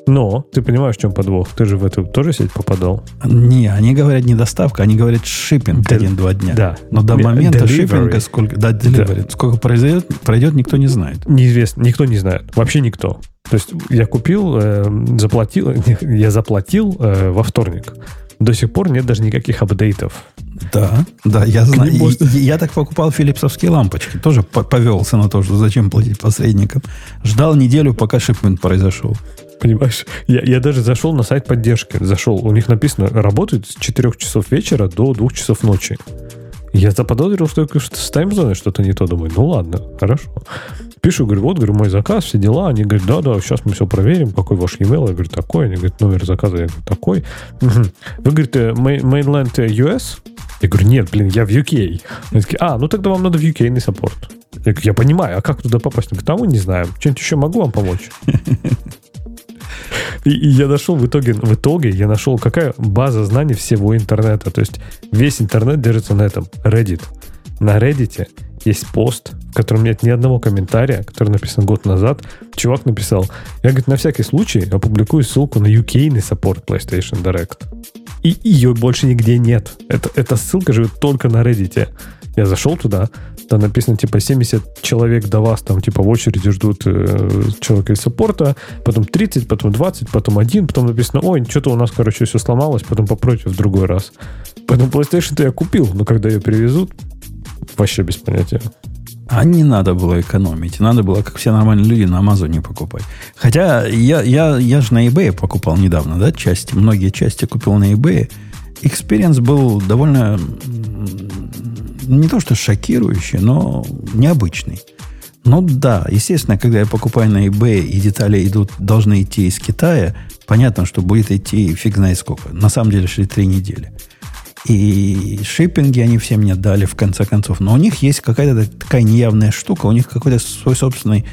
Но ты понимаешь, в чем подвох? Ты же в эту тоже сеть попадал. Не, они говорят не доставка, они говорят шиппинг Del- один-два дня. Да. Но до момента delivery. шиппинга сколько, да, delivery, да. сколько произойдет, пройдет, никто не знает. Неизвестно, никто не знает. Вообще никто. То есть я купил, э, заплатил, я заплатил э, во вторник. До сих пор нет даже никаких апдейтов. Да, да, я знаю. Я, я так покупал филипсовские лампочки. Тоже повелся на то, что зачем платить посредникам. Ждал неделю, пока шипмент произошел. Понимаешь? Я, я даже зашел на сайт поддержки. Зашел. У них написано, работает с 4 часов вечера до 2 часов ночи. Я заподозрил, что с таймзоной что-то не то. Думаю, ну ладно, хорошо. Пишу, говорю, вот, говорю, мой заказ, все дела. Они говорят, да-да, сейчас мы все проверим, какой ваш e-mail. Я говорю, такой. Они говорят, номер заказа. Я говорю, такой. Вы говорите, mainland US? Я говорю, нет, блин, я в UK. Они такие, а, ну тогда вам надо в UK support. Я говорю, я понимаю, а как туда попасть? Они говорят, а мы не знаем. Что-нибудь еще могу вам помочь? И, и я нашел в итоге, в итоге я нашел, какая база знаний всего интернета. То есть весь интернет держится на этом. Reddit. На Reddit есть пост, в котором нет ни одного комментария, который написан год назад. Чувак написал, я, говорит, на всякий случай опубликую ссылку на UK support PlayStation Direct. И ее больше нигде нет. Это, эта ссылка живет только на Reddit. Я зашел туда, там написано, типа, 70 человек до вас там, типа, в очереди ждут э, человека из саппорта, потом 30, потом 20, потом 1, потом написано, ой, что-то у нас, короче, все сломалось, потом попройте в другой раз. Поэтому PlayStation-то я купил, но когда ее привезут, вообще без понятия. А не надо было экономить. Надо было, как все нормальные люди, на Амазоне покупать. Хотя я, я, я же на eBay покупал недавно, да, части. Многие части купил на eBay. Experience был довольно не то что шокирующий, но необычный. Ну да, естественно, когда я покупаю на eBay и детали идут, должны идти из Китая, понятно, что будет идти фиг знает сколько. На самом деле шли три недели. И шиппинги они все мне дали в конце концов. Но у них есть какая-то такая неявная штука, у них какой-то свой собственный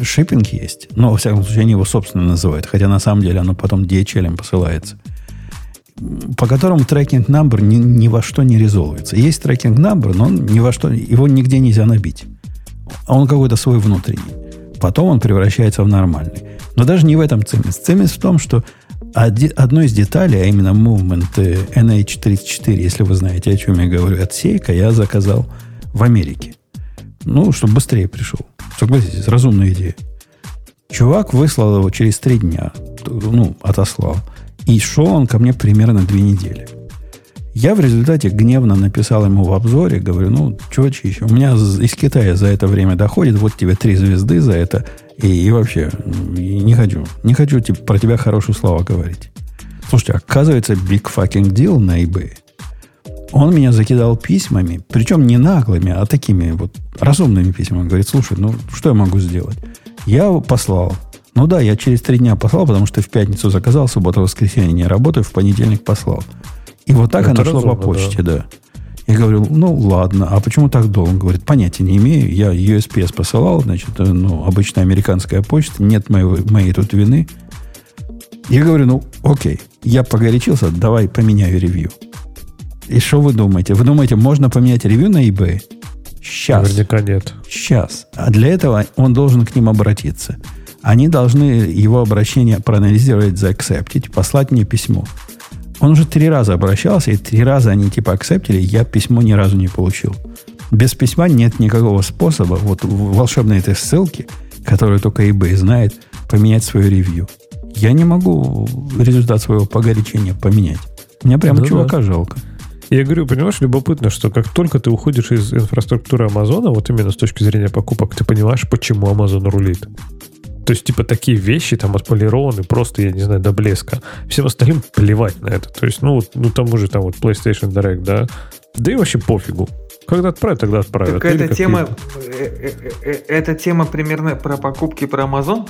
шиппинг есть. Но, во всяком случае, они его собственно называют. Хотя на самом деле оно потом DHL посылается по которому трекинг number ни, ни во что не резолвится. Есть трекинг number, но он ни во что, его нигде нельзя набить. А он какой-то свой внутренний. Потом он превращается в нормальный. Но даже не в этом цимис. Цимис в том, что одной из деталей, а именно movement NH34, если вы знаете, о чем я говорю, отсейка, я заказал в Америке. Ну, чтобы быстрее пришел. Согласитесь, разумная идея. Чувак выслал его через три дня. Ну, отослал. И шел он ко мне примерно две недели. Я в результате гневно написал ему в обзоре, говорю, ну, чувачище, у меня из Китая за это время доходит, вот тебе три звезды за это, и, и вообще, не хочу, не хочу типа, про тебя хорошие слова говорить. Слушайте, оказывается, big fucking deal на eBay. Он меня закидал письмами, причем не наглыми, а такими вот разумными письмами. Говорит, слушай, ну, что я могу сделать? Я послал ну да, я через три дня послал, потому что в пятницу заказал, суббота, воскресенье не работаю, в понедельник послал. И вот так Это оно шло по почте, да. да. Я говорю, ну ладно, а почему так долго? Он говорит, понятия не имею, я USPS посылал, значит, э, ну, обычная американская почта, нет моей, моей тут вины. Я говорю, ну, окей, я погорячился, давай поменяю ревью. И что вы думаете? Вы думаете, можно поменять ревью на eBay? Сейчас. Наверняка нет. Сейчас. А для этого он должен к ним обратиться. Они должны его обращение проанализировать, заакцептить, послать мне письмо. Он уже три раза обращался, и три раза они типа акцептили, я письмо ни разу не получил. Без письма нет никакого способа, вот волшебной этой ссылки, которую только eBay знает, поменять свое ревью. Я не могу результат своего погорячения поменять. Мне прямо ну, чувака да. жалко. Я говорю, понимаешь, любопытно, что как только ты уходишь из инфраструктуры Амазона, вот именно с точки зрения покупок, ты понимаешь, почему Амазон рулит. То есть, типа, такие вещи там отполированы просто, я не знаю, до блеска. Всем остальным плевать на это. То есть, ну, вот, ну, тому же там вот PlayStation Direct, да, да и вообще пофигу. Когда отправят, тогда отправят. Так эта тема, э, э, э, эта тема примерно про покупки про Amazon?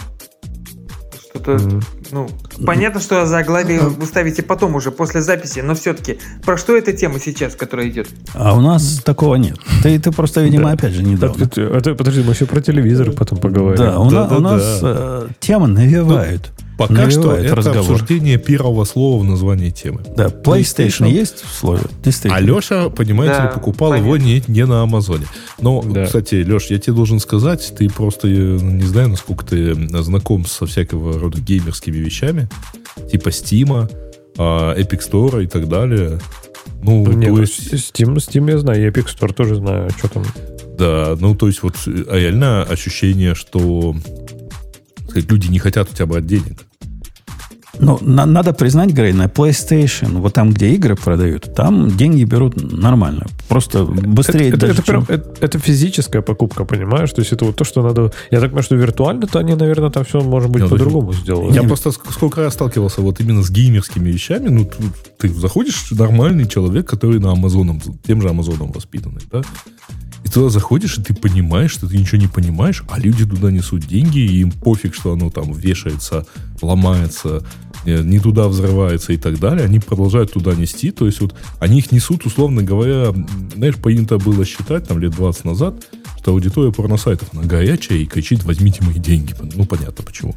Что-то, mm. Ну, понятно, что заглавие вы ставите потом уже, после записи, но все-таки, про что эта тема сейчас, которая идет? А у нас такого нет. Ты, ты просто, видимо, да. опять же недавно. Это, это, подожди, мы еще про телевизор потом поговорим. Да, у, да, на, да, у нас да. э, тема навевают. Пока что это разговор. обсуждение первого слова в названии темы. Да, PlayStation, PlayStation. есть в слове? А Леша, понимаете да, ли, покупал понятно. его не, не на Амазоне. Но, да. кстати, Леш, я тебе должен сказать, ты просто, не знаю, насколько ты знаком со всякого рода геймерскими вещами, типа Steam, а, Epic Store и так далее. Ну, Нет, то есть... Steam, Steam я знаю, и Epic Store тоже знаю, что там. Да, ну, то есть вот а реально ощущение, что сказать, люди не хотят у тебя брать денег. Ну, на, надо признать, Грей, на PlayStation, вот там, где игры продают, там деньги берут нормально. Просто быстрее это, даже, это, чем... это, это, физическая покупка, понимаешь? То есть это вот то, что надо... Я так понимаю, что виртуально, то они, наверное, там все, может быть, по-другому сделают. Я просто сколько раз сталкивался вот именно с геймерскими вещами. Ну, ты заходишь, нормальный человек, который на Амазоном, тем же Амазоном воспитанный, да? И туда заходишь, и ты понимаешь, что ты ничего не понимаешь, а люди туда несут деньги, и им пофиг, что оно там вешается, ломается, э, не туда взрывается и так далее. Они продолжают туда нести. То есть вот они их несут, условно говоря, знаешь, принято было считать там лет 20 назад, что аудитория порносайтов, она горячая и кричит, возьмите мои деньги. Ну, понятно почему.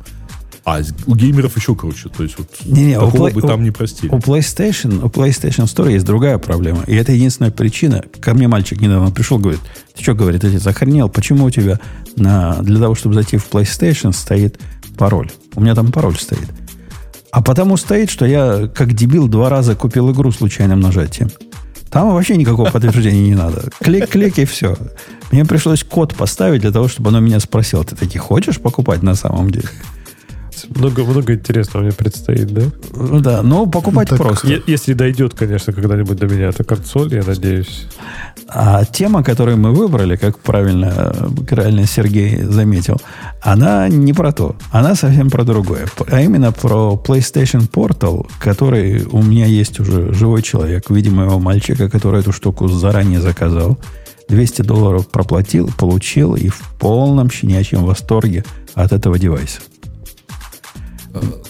А у геймеров еще круче. То есть вот не, не, такого у, бы у, там не простили. У PlayStation, у PlayStation Store есть другая проблема. И это единственная причина. Ко мне мальчик недавно пришел, говорит, ты что, говорит, отец, охренел, почему у тебя на, для того, чтобы зайти в PlayStation, стоит пароль? У меня там пароль стоит. А потому стоит, что я, как дебил, два раза купил игру случайным нажатием. Там вообще никакого подтверждения не надо. Клик-клик и все. Мне пришлось код поставить для того, чтобы оно меня спросило, ты таки хочешь покупать на самом деле? Много, много интересного мне предстоит, да? Ну да, но покупать так, просто. Е- если дойдет, конечно, когда-нибудь до меня эта консоль, я надеюсь. А тема, которую мы выбрали, как правильно, правильно Сергей заметил, она не про то. Она совсем про другое. А именно про PlayStation Portal, который у меня есть уже живой человек, видимо, его мальчика, который эту штуку заранее заказал. 200 долларов проплатил, получил и в полном щенячьем восторге от этого девайса.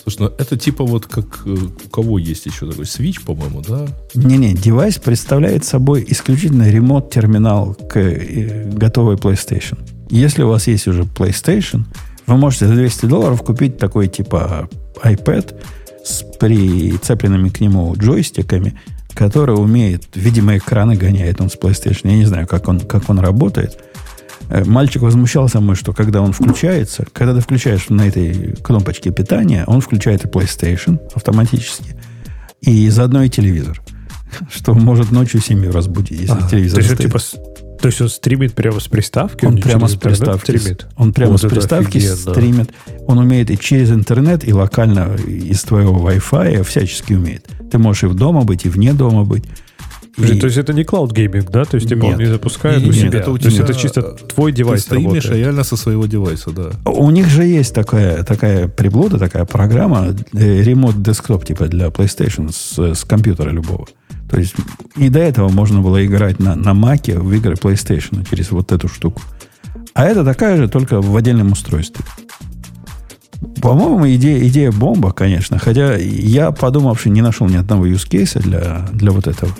Слушай, ну это типа вот как э, у кого есть еще такой Switch, по-моему, да? Не-не, девайс представляет собой исключительно ремонт-терминал к э, готовой PlayStation. Если у вас есть уже PlayStation, вы можете за 200 долларов купить такой типа iPad с прицепленными к нему джойстиками, который умеет, видимо, экраны гоняет он с PlayStation. Я не знаю, как он, как он работает. Э, мальчик возмущался мной, что когда он включается, когда ты включаешь на этой кнопочке питания, он включает и PlayStation автоматически, и заодно и телевизор. Что может ночью семью разбудить, если а, телевизор то есть, типа, то есть он стримит прямо с приставки? Он, он прямо с приставки стримит? Он прямо вот с приставки стримит. Он умеет и через интернет, и локально из твоего Wi-Fi всячески умеет. Ты можешь и в дома быть, и вне дома быть. И... То есть это не cloud gaming, да? То есть типа он не запускает нет, у себя. Это у тебя... То есть это чисто твой девайс Ты стримишь реально со своего девайса, да. У них же есть такая, такая приблуда, такая программа, э, remote desktop типа для PlayStation с, с компьютера любого. То есть и до этого можно было играть на, на Маке в игры PlayStation через вот эту штуку. А это такая же, только в отдельном устройстве. По-моему, идея, идея бомба, конечно. Хотя я, подумавши, не нашел ни одного use case для, для вот этого.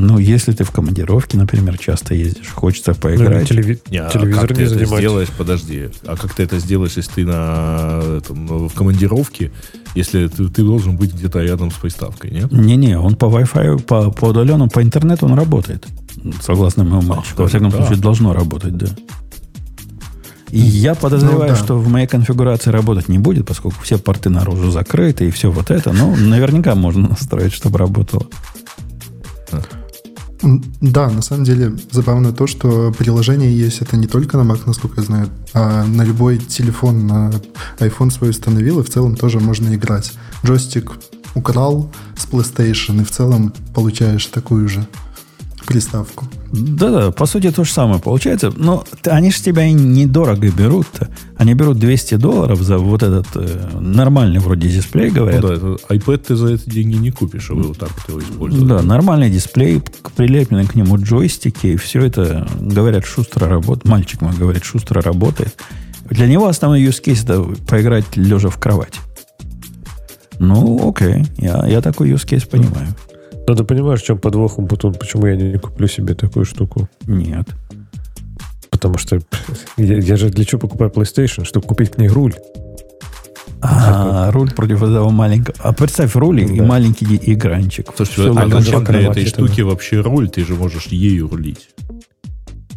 Ну, если ты в командировке, например, часто ездишь, хочется поиграть. Ну, телеви... не, а телевизор как не ты это сделаешь? Подожди. А как ты это сделаешь, если ты на, этом, в командировке, если ты, ты должен быть где-то рядом с приставкой, нет? Не-не, он по Wi-Fi, по, по удаленному, по интернету он работает. Согласно моему мальчику. Во всяком да. случае, должно работать, да. И я подозреваю, ну, да. что в моей конфигурации работать не будет, поскольку все порты наружу закрыты и все вот это. Но наверняка можно настроить, чтобы работало. Да, на самом деле забавно то, что приложение есть это не только на Mac, насколько я знаю, а на любой телефон, на iPhone свой установил, и в целом тоже можно играть. Джойстик украл с PlayStation, и в целом получаешь такую же приставку. Да-да, по сути то же самое получается. Но они же тебя недорого берут-то. Они берут 200 долларов за вот этот э, нормальный вроде дисплей, говорят. Ну да, это, iPad ты за эти деньги не купишь, чтобы вот так его использовать. Да, нормальный дисплей, прилеплены к нему джойстики, и все это, говорят, шустро работает. Мальчик мой говорит, шустро работает. Для него основной use case это поиграть лежа в кровати. Ну, окей, я, я такой use case понимаю. Но ты понимаешь, в чем подвох Умпутун? Почему я не, не куплю себе такую штуку? Нет. Потому что я, я же для чего покупаю PlayStation? Чтобы купить к ней руль. А, руль против этого маленького. А представь, руль да. и маленький экранчик. Слушай, а зачем для этой штуки вообще руль? Ты же можешь ею рулить.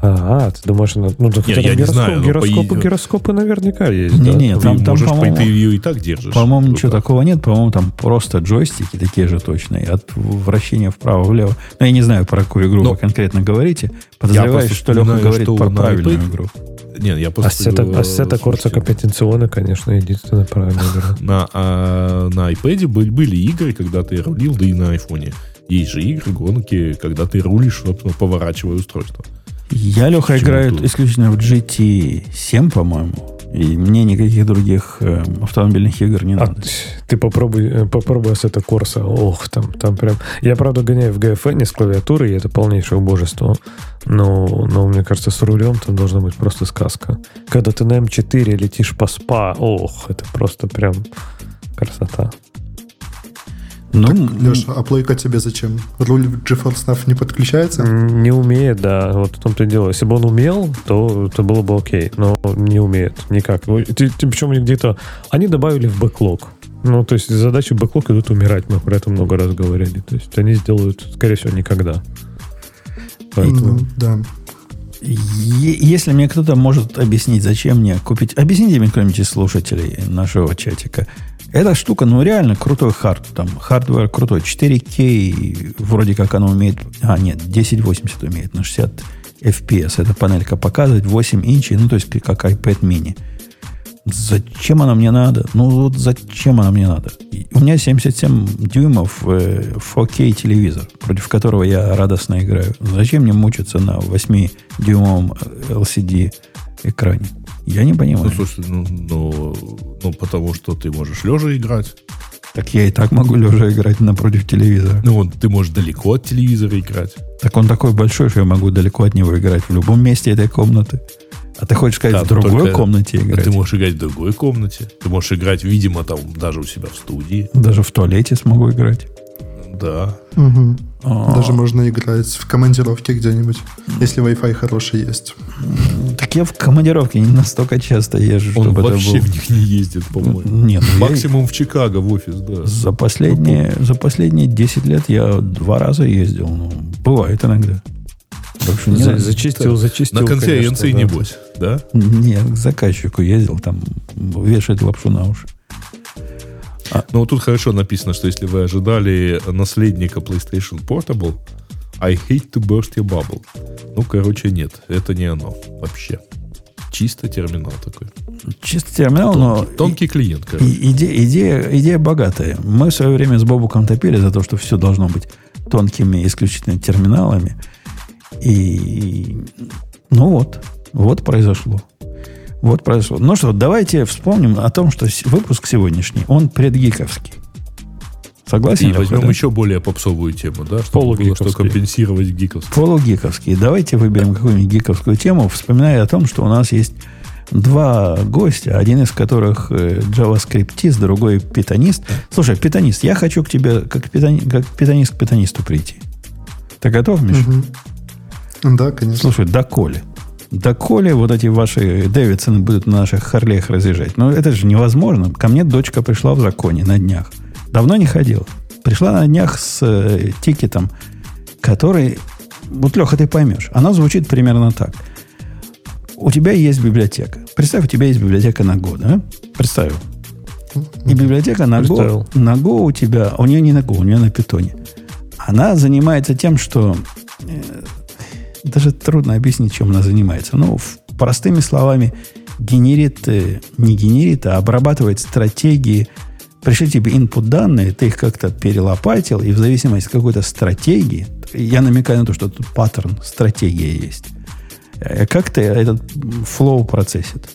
А, ты думаешь, ну, ну так я, я не знаю, гироскопы, по... гироскопы наверняка есть. Не, да? не, там, ты там, можешь, по ты ее и так держишь. По-моему, ничего такого нет. По-моему, там просто джойстики такие же точные от вращения вправо-влево. Но ну, я не знаю, про какую игру Но... вы конкретно говорите. Подозреваю, что Леха говорит что про правильную iPad... игру. Нет, я просто... Ассета, ассета Корца компетенционно, конечно, единственная правильная игра. На, а, на iPad были, были игры, когда ты рулил, да и на айфоне. Есть же игры, гонки, когда ты рулишь, собственно, поворачивая устройство. Я, Леха, играю тут? исключительно в GT7, по-моему. И мне никаких других э, автомобильных игр не а надо. Ты попробуй, э, попробуй с это Корса. Ох, там, там прям... Я, правда, гоняю в GFN с клавиатурой, и это полнейшее убожество. Но, но мне кажется, с рулем там должна быть просто сказка. Когда ты на М4 летишь по спа, ох, это просто прям красота. Ну, так, Леша, а плойка тебе зачем? Руль в GeForce Now не подключается? Не умеет, да. Вот в том-то и дело. Если бы он умел, то это было бы окей. Но не умеет никак. Ну, причем где-то... Они добавили в бэклог. Ну, то есть задачи бэклог идут умирать. Мы про это много раз говорили. То есть они сделают, скорее всего, никогда. Поэтому... Ну, да. Если мне кто-то может объяснить, зачем мне купить... Объясните мне кто-нибудь из слушателей нашего чатика. Эта штука, ну, реально крутой хард. Там hardware крутой. 4К вроде как оно умеет... А, нет, 1080 умеет на 60 FPS. Эта панелька показывает 8 инчей, ну, то есть как iPad mini. Зачем она мне надо? Ну, вот зачем она мне надо? У меня 77 дюймов 4K э, телевизор, против которого я радостно играю. Зачем мне мучиться на 8-дюймовом LCD экране? Я не понимаю. Ну, слушай, ну, ну, ну, потому что ты можешь лежа играть. Так я и так могу лежа играть напротив телевизора. Ну, вот ты можешь далеко от телевизора играть. Так он такой большой, что я могу далеко от него играть в любом месте этой комнаты. А ты хочешь сказать, да, в другой только, комнате играть? Ты можешь играть в другой комнате. Ты можешь играть, видимо, там даже у себя в студии. Даже в туалете смогу играть. Да. Угу. Даже можно играть в командировке где-нибудь, если Wi-Fi хороший есть. Так я в командировке не настолько часто езжу, Он чтобы вообще это был... в них не ездит, по-моему. Нет. Ну Максимум я... в Чикаго в офис, да. За последние, за последние 10 лет я два раза ездил. Ну, бывает иногда. Так что не зачистил, зачистил. На конференции, конечно, небось, да? Нет, к заказчику ездил, там вешает лапшу на уши. А, ну, тут хорошо написано, что если вы ожидали наследника PlayStation Portable, I hate to burst your bubble. Ну, короче, нет, это не оно вообще. Чисто терминал такой. Чисто терминал, тонкий, но... Тонкий клиент, короче. Идея, идея, идея богатая. Мы в свое время с Бобуком топили за то, что все должно быть тонкими исключительно терминалами. И ну вот, вот произошло. Вот произошло. Ну что, давайте вспомним о том, что выпуск сегодняшний, он предгиковский. Согласен? И возьмем да? еще более попсовую тему, да? Чтобы было что компенсировать гиковский. Полугиковский. Давайте выберем какую-нибудь гиковскую тему, вспоминая о том, что у нас есть два гостя, один из которых э, JavaScriptист, другой питанист. Слушай, питанист, я хочу к тебе как, питани, как питанист к питанисту прийти. Ты готов, Миша? Угу. Да, конечно. Слушай, доколе? Доколе вот эти ваши Дэвидсоны будут на наших Харлеях разъезжать? Ну, это же невозможно. Ко мне дочка пришла в законе на днях. Давно не ходила. Пришла на днях с э, тикетом, который... Вот, Леха, ты поймешь. Она звучит примерно так. У тебя есть библиотека. Представь, у тебя есть библиотека на год, да? Представь. И библиотека на Go, на Go у тебя, у нее не на Go, у нее на питоне. Она занимается тем, что э, даже трудно объяснить, чем она занимается. Ну, простыми словами, генерит, э, не генерит, а обрабатывает стратегии. Пришли тебе input данные, ты их как-то перелопатил, и в зависимости от какой-то стратегии, я намекаю на то, что тут паттерн, стратегия есть, э, как ты этот флоу процессит.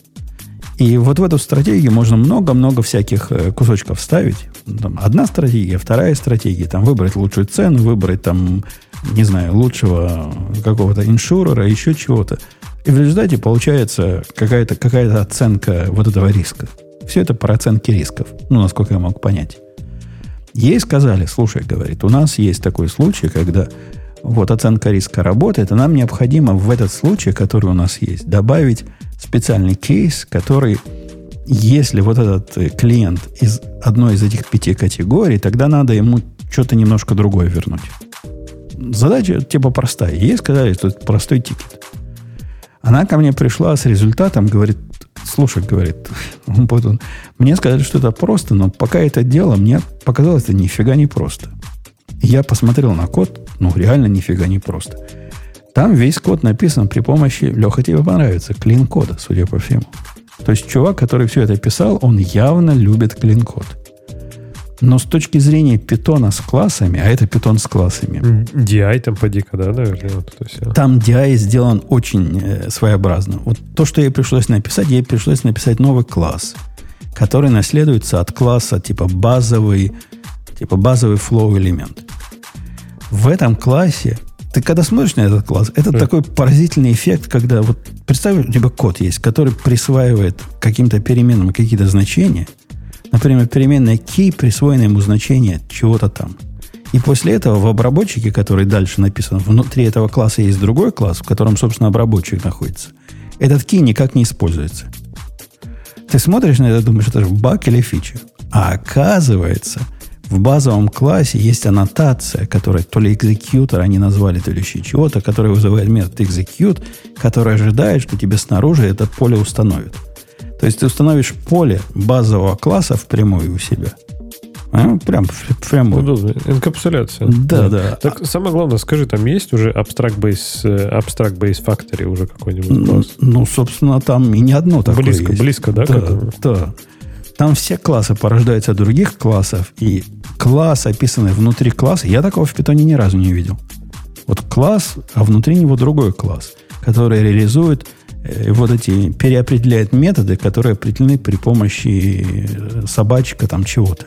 И вот в эту стратегию можно много-много всяких э, кусочков ставить. Там одна стратегия, вторая стратегия. Там выбрать лучшую цену, выбрать там, не знаю, лучшего какого-то иншурера, еще чего-то. И в результате получается какая-то какая оценка вот этого риска. Все это про оценки рисков. Ну, насколько я мог понять. Ей сказали, слушай, говорит, у нас есть такой случай, когда вот оценка риска работает, и нам необходимо в этот случай, который у нас есть, добавить специальный кейс, который, если вот этот э, клиент из одной из этих пяти категорий, тогда надо ему что-то немножко другое вернуть. Задача типа простая. Ей сказали, что это простой тикет. Она ко мне пришла с результатом, говорит, слушай, говорит, мне сказали, что это просто, но пока это дело, мне показалось, это нифига не просто. Я посмотрел на код, ну, реально нифига не просто. Там весь код написан при помощи, Леха, тебе понравится, клин-кода, судя по всему. То есть чувак, который все это писал, он явно любит клин-код. Но с точки зрения питона с классами, а это питон с классами. DI там поди-ка, да, наверное? Вот это все. Там DI сделан очень э, своеобразно. Вот то, что ей пришлось написать, ей пришлось написать новый класс, который наследуется от класса типа базовый, типа базовый flow элемент. В этом классе ты когда смотришь на этот класс, это mm. такой поразительный эффект, когда вот представь, у тебя код есть, который присваивает каким-то переменным какие-то значения. Например, переменная key, присвоенное ему значение чего-то там. И после этого в обработчике, который дальше написан, внутри этого класса есть другой класс, в котором, собственно, обработчик находится. Этот key никак не используется. Ты смотришь на это, думаешь, это же баг или фича. А оказывается – в базовом классе есть аннотация, которая то ли executor они назвали, то ли еще чего-то, которая вызывает метод execute, который ожидает, что тебе снаружи это поле установит. То есть ты установишь поле базового класса впрямую у себя. А? Прям впрямую. Удобно. Энкапсуляция. Да, да, да. Так самое главное, скажи, там есть уже Abstract Base, Abstract Base Factory уже какой-нибудь класс? Ну, собственно, там и не одно такое Близко, есть. близко, да? Да, да. Там все классы порождаются от других классов, и класс, описанный внутри класса, я такого в питоне ни разу не видел. Вот класс, а внутри него другой класс, который реализует э, вот эти, переопределяет методы, которые определены при помощи э, собачка там чего-то.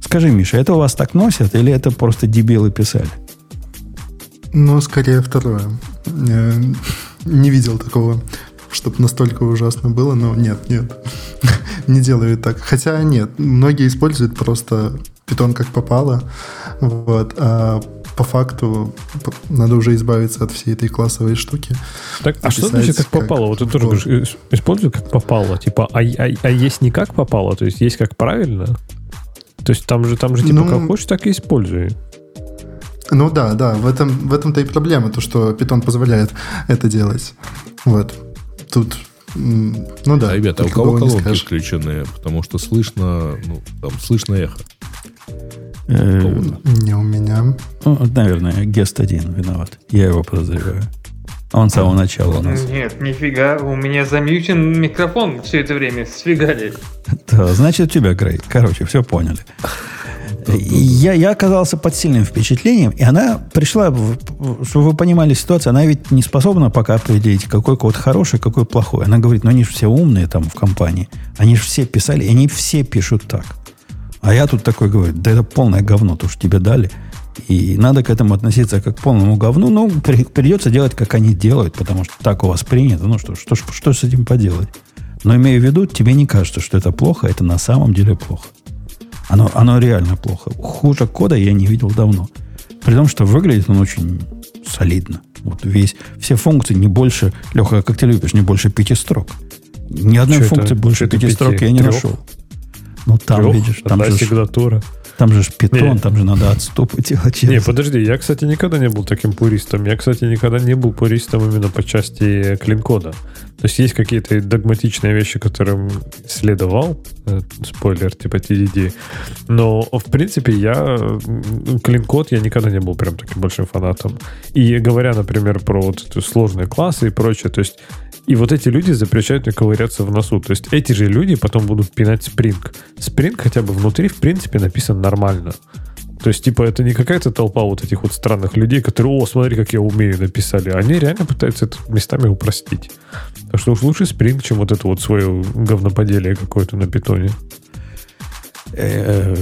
Скажи, Миша, это у вас так носят, или это просто дебилы писали? Ну, скорее второе. Не видел такого чтобы настолько ужасно было, но нет, нет, не делают так. Хотя нет, многие используют просто питон как попало, вот, а по факту надо уже избавиться от всей этой классовой штуки. Так, а что значит как попало? Вот ты тоже говоришь, используй как попало. Типа, а, а, а есть не как попало, то есть есть как правильно? То есть там же, там же типа ну, как хочешь, так и используй. Ну да, да, в этом в этом-то и проблема, то, что питон позволяет это делать. Вот тут ну да. А, ребята, у кого колонки включены? Потому что слышно, ну, там, слышно эхо. Э, не у меня. Ну, наверное, Гест один виноват. Я его подозреваю. Он с самого начала у нас. Нет, нифига, у меня замьютен микрофон все это время, сфигали. Да, значит, у тебя, Грей. Короче, все поняли я, я оказался под сильным впечатлением, и она пришла, чтобы вы понимали ситуацию, она ведь не способна пока определить, какой код хороший, какой плохой. Она говорит, ну они же все умные там в компании, они же все писали, и они все пишут так. А я тут такой говорю, да это полное говно, то, что тебе дали. И надо к этому относиться как к полному говну. Ну, при, придется делать, как они делают, потому что так у вас принято. Ну что, что, что, что с этим поделать? Но имею в виду, тебе не кажется, что это плохо, это на самом деле плохо. Оно, оно реально плохо. Хуже кода я не видел давно. При том, что выглядит он очень солидно. Вот весь, все функции не больше, Леха, как ты любишь, не больше пяти строк. Ни одной что функции это? больше пяти строк я не Трех? нашел. Ну, там, Трех? видишь, там же... сигнатура. Там же питон, не. там же надо отступы делать. Не, подожди, я, кстати, никогда не был таким пуристом. Я, кстати, никогда не был пуристом именно по части клин-кода. То есть есть какие-то догматичные вещи, которым следовал, э, спойлер, типа TDD, но, в принципе, я клин-код я никогда не был прям таким большим фанатом. И говоря, например, про вот сложные классы и прочее, то есть и вот эти люди запрещают мне ковыряться в носу. То есть эти же люди потом будут пинать Spring. Spring хотя бы внутри, в принципе, написан нормально. То есть, типа, это не какая-то толпа вот этих вот странных людей, которые, о, смотри, как я умею, написали. Они реально пытаются это местами упростить. Так что уж лучше Spring, чем вот это вот свое говноподелие какое-то на питоне. Э,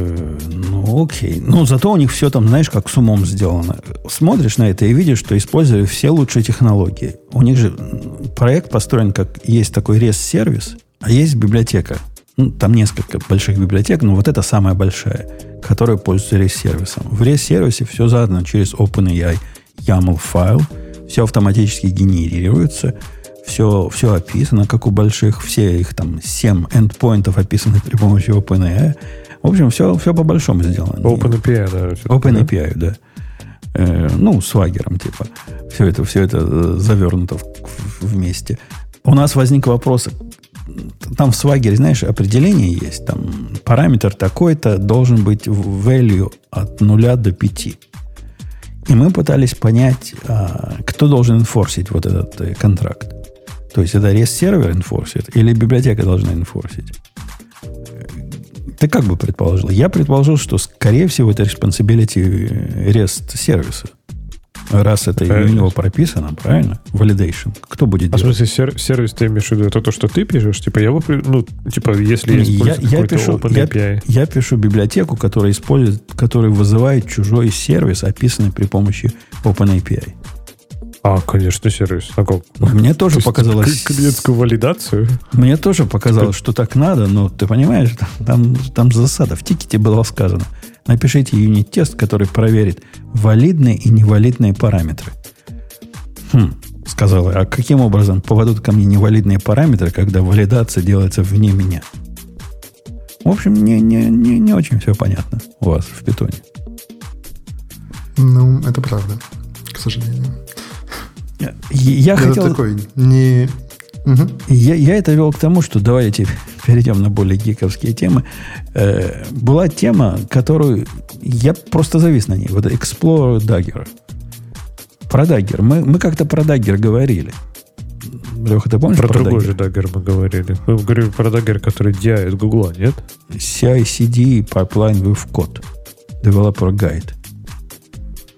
ну, окей. Ну, зато у них все там, знаешь, как с умом сделано. Смотришь на это и видишь, что использовали все лучшие технологии. У них же проект построен как есть такой REST-сервис, а есть библиотека. Ну, там несколько больших библиотек, но вот это самая большая, которая пользуется REST-сервисом. В REST-сервисе все задано через OpenAI YAML файл, все автоматически генерируется, все, все описано, как у больших, все их там 7 эндпоинтов описаны при помощи OpenAI. В общем, все, все по-большому сделано. OpenAPI, да. OpenAPI, да. да. Э, ну, с вагером, типа. Все это, все это э, завернуто в, вместе. У нас возник вопрос, там в свагере, знаешь, определение есть. Там параметр такой-то должен быть value от 0 до 5. И мы пытались понять, а, кто должен инфорсить вот этот э, контракт. То есть это REST-сервер инфорсит или библиотека должна инфорсить? Ты как бы предположил? Я предположил, что, скорее всего, это responsibility REST сервиса. Раз это правильно. у него прописано, правильно? Validation. Кто будет а делать? в смысле, сер- сервис ты имеешь в виду? Это то, что ты пишешь? Типа, я, ну, типа, если я, я пишу, я, я пишу библиотеку, которая использует, которая вызывает чужой сервис, описанный при помощи OpenAPI. А, конечно, сервис. А как? Мне тоже То показалось... Клиентскую валидацию? Мне тоже показалось, что так надо, но ты понимаешь, там, там засада. В тикете было сказано. Напишите юнит-тест, который проверит валидные и невалидные параметры. Хм, сказала, а каким образом поведут ко мне невалидные параметры, когда валидация делается вне меня? В общем, не, не, не, не очень все понятно у вас в питоне. Ну, это правда, к сожалению. Я это хотел... такой не... Угу. Я, я это вел к тому, что давайте перейдем на более гиковские темы. Э, была тема, которую я просто завис на ней. Вот Explorer Dagger. Про Dagger. Мы, мы как-то про Dagger говорили. Леха, ты помнишь про, про другой Dagger? же Dagger мы говорили. Мы говорили про Dagger, который DI от Гугла, нет? CI-CD Pipeline with Code. Developer Guide.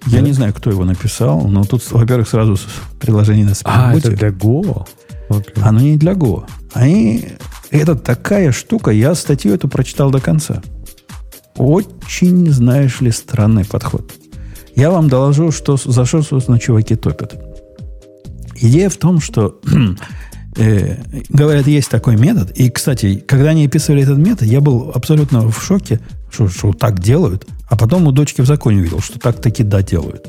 Я не знаю, кто его написал, но тут, во-первых, сразу приложение на Spring А, это для Go? Okay. Оно не для Go. Они, это такая штука, я статью эту прочитал до конца. Очень, знаешь ли, странный подход. Я вам доложу, что, за что, собственно, чуваки топят. Идея в том, что э, говорят, есть такой метод. И, кстати, когда они описывали этот метод, я был абсолютно в шоке, что, что так делают. А потом у дочки в законе увидел, что так таки да делают.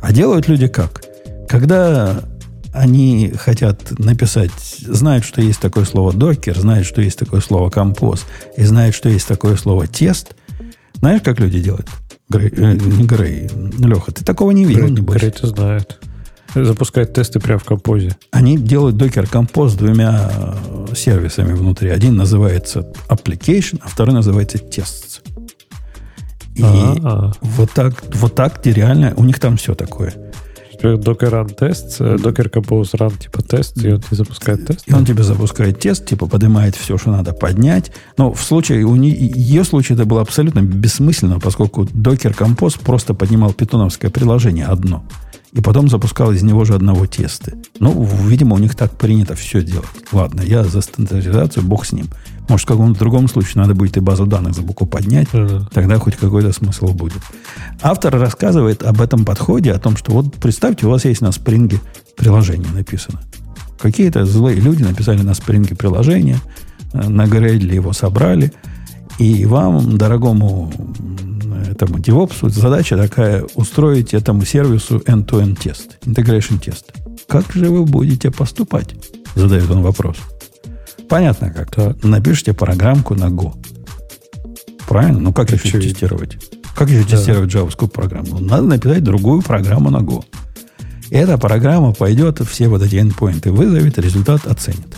А делают люди как? Когда они хотят написать, знают, что есть такое слово докер, знают, что есть такое слово композ, и знают, что есть такое слово тест. Знаешь, как люди делают? Грей, э, не Грей, Леха, ты такого не видел, Грей, небось? Грей-то знает. Запускает тесты прямо в композе. Они делают докер композ двумя э, сервисами внутри. Один называется application, а второй называется tests. И А-а-а. вот так, вот так где реально, у них там все такое. Docker run тест, Docker Compose run типа тест, и он тебе запускает тест. И он тебе запускает тест, типа поднимает все, что надо поднять. Но в случае, у нее, ее случае это было абсолютно бессмысленно, поскольку Docker Compose просто поднимал питоновское приложение одно и потом запускал из него же одного теста. Ну, видимо, у них так принято все делать. Ладно, я за стандартизацию, бог с ним. Может, в каком-то другом случае надо будет и базу данных за букву поднять, uh-huh. тогда хоть какой-то смысл будет. Автор рассказывает об этом подходе, о том, что вот представьте, у вас есть на спринге приложение написано. Какие-то злые люди написали на спринге приложение, э, на Грейдле его собрали, и вам, дорогому этому DevOps задача такая устроить этому сервису end-to-end тест, integration тест. Как же вы будете поступать? Задает он вопрос. Понятно как. Так. Напишите программку на Go. Правильно? Ну как еще тестировать? Как еще да. тестировать джавовскую программу? Надо написать другую программу на Go. И эта программа пойдет, все вот эти endpoinты вызовет, результат оценит.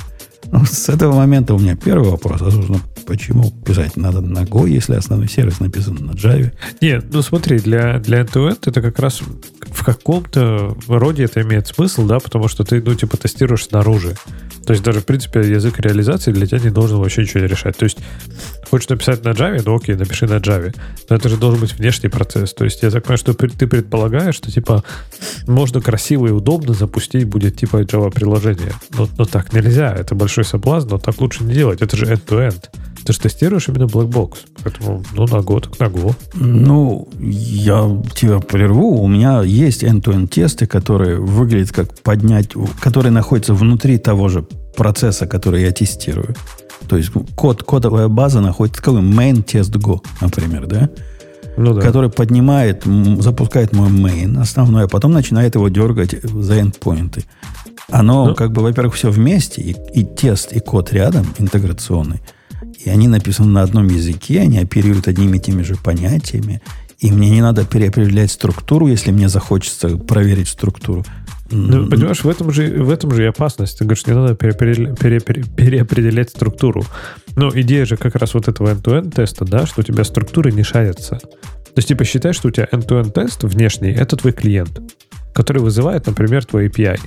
Ну, с этого момента у меня первый вопрос. А, собственно, почему писать надо на Go, если основной сервис написан на Java? Нет, ну смотри, для, для end-to-end это как раз в каком-то роде это имеет смысл, да, потому что ты, ну, типа, тестируешь снаружи. То есть даже, в принципе, язык реализации для тебя не должен вообще ничего решать. То есть хочешь написать на Java, ну окей, напиши на Java. Но это же должен быть внешний процесс. То есть я так понимаю, что ты предполагаешь, что типа можно красиво и удобно запустить будет типа Java-приложение. Но, но так нельзя. Это большой соблазн, но так лучше не делать. Это же end-to-end. Ты же тестируешь именно black Поэтому, ну, на год, на го. Ну, я тебя прерву. У меня есть end-to-end тесты, которые выглядят как поднять, которые находятся внутри того же процесса, который я тестирую. То есть код, кодовая база находится, какой main test go, например, да? Ну, да. который поднимает, запускает мой main основной, а потом начинает его дергать за endpoinты. Оно, ну. как бы, во-первых, все вместе, и, и тест, и код рядом, интеграционный. И они написаны на одном языке, они оперируют одними и теми же понятиями. И мне не надо переопределять структуру, если мне захочется проверить структуру. Ну, понимаешь, в этом, же, в этом же и опасность. Ты говоришь, не надо переопределять, переопределять структуру. Но идея же как раз вот этого end-to-end теста, да, что у тебя структуры не шарятся. То есть, типа, считай, что у тебя end-to-end тест внешний, это твой клиент, который вызывает, например, твой API.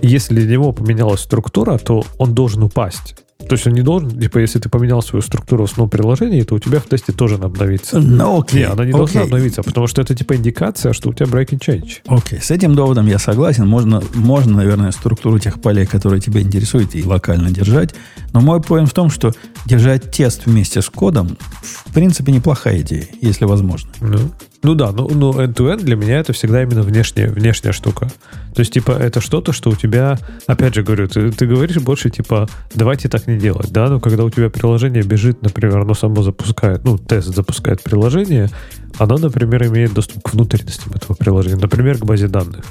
И если для него поменялась структура, то он должен упасть. То есть он не должен, типа, если ты поменял свою структуру основного приложения, то у тебя в тесте тоже надо обновиться. Ну, окей. Не, она не okay. должна обновиться, потому что это, типа, индикация, что у тебя breaking change. Окей, с этим доводом я согласен. Можно, можно, наверное, структуру тех полей, которые тебя интересуют, и локально держать. Но мой поинт в том, что держать тест вместе с кодом, в принципе, неплохая идея, если возможно. Ну, ну да, ну, ну end-to-end для меня это всегда именно внешняя, внешняя штука. То есть, типа, это что-то, что у тебя, опять же говорю, ты, ты говоришь больше, типа, давайте так не делать, да, но когда у тебя приложение бежит, например, оно само запускает, ну, тест запускает приложение, оно, например, имеет доступ к внутренностям этого приложения, например, к базе данных.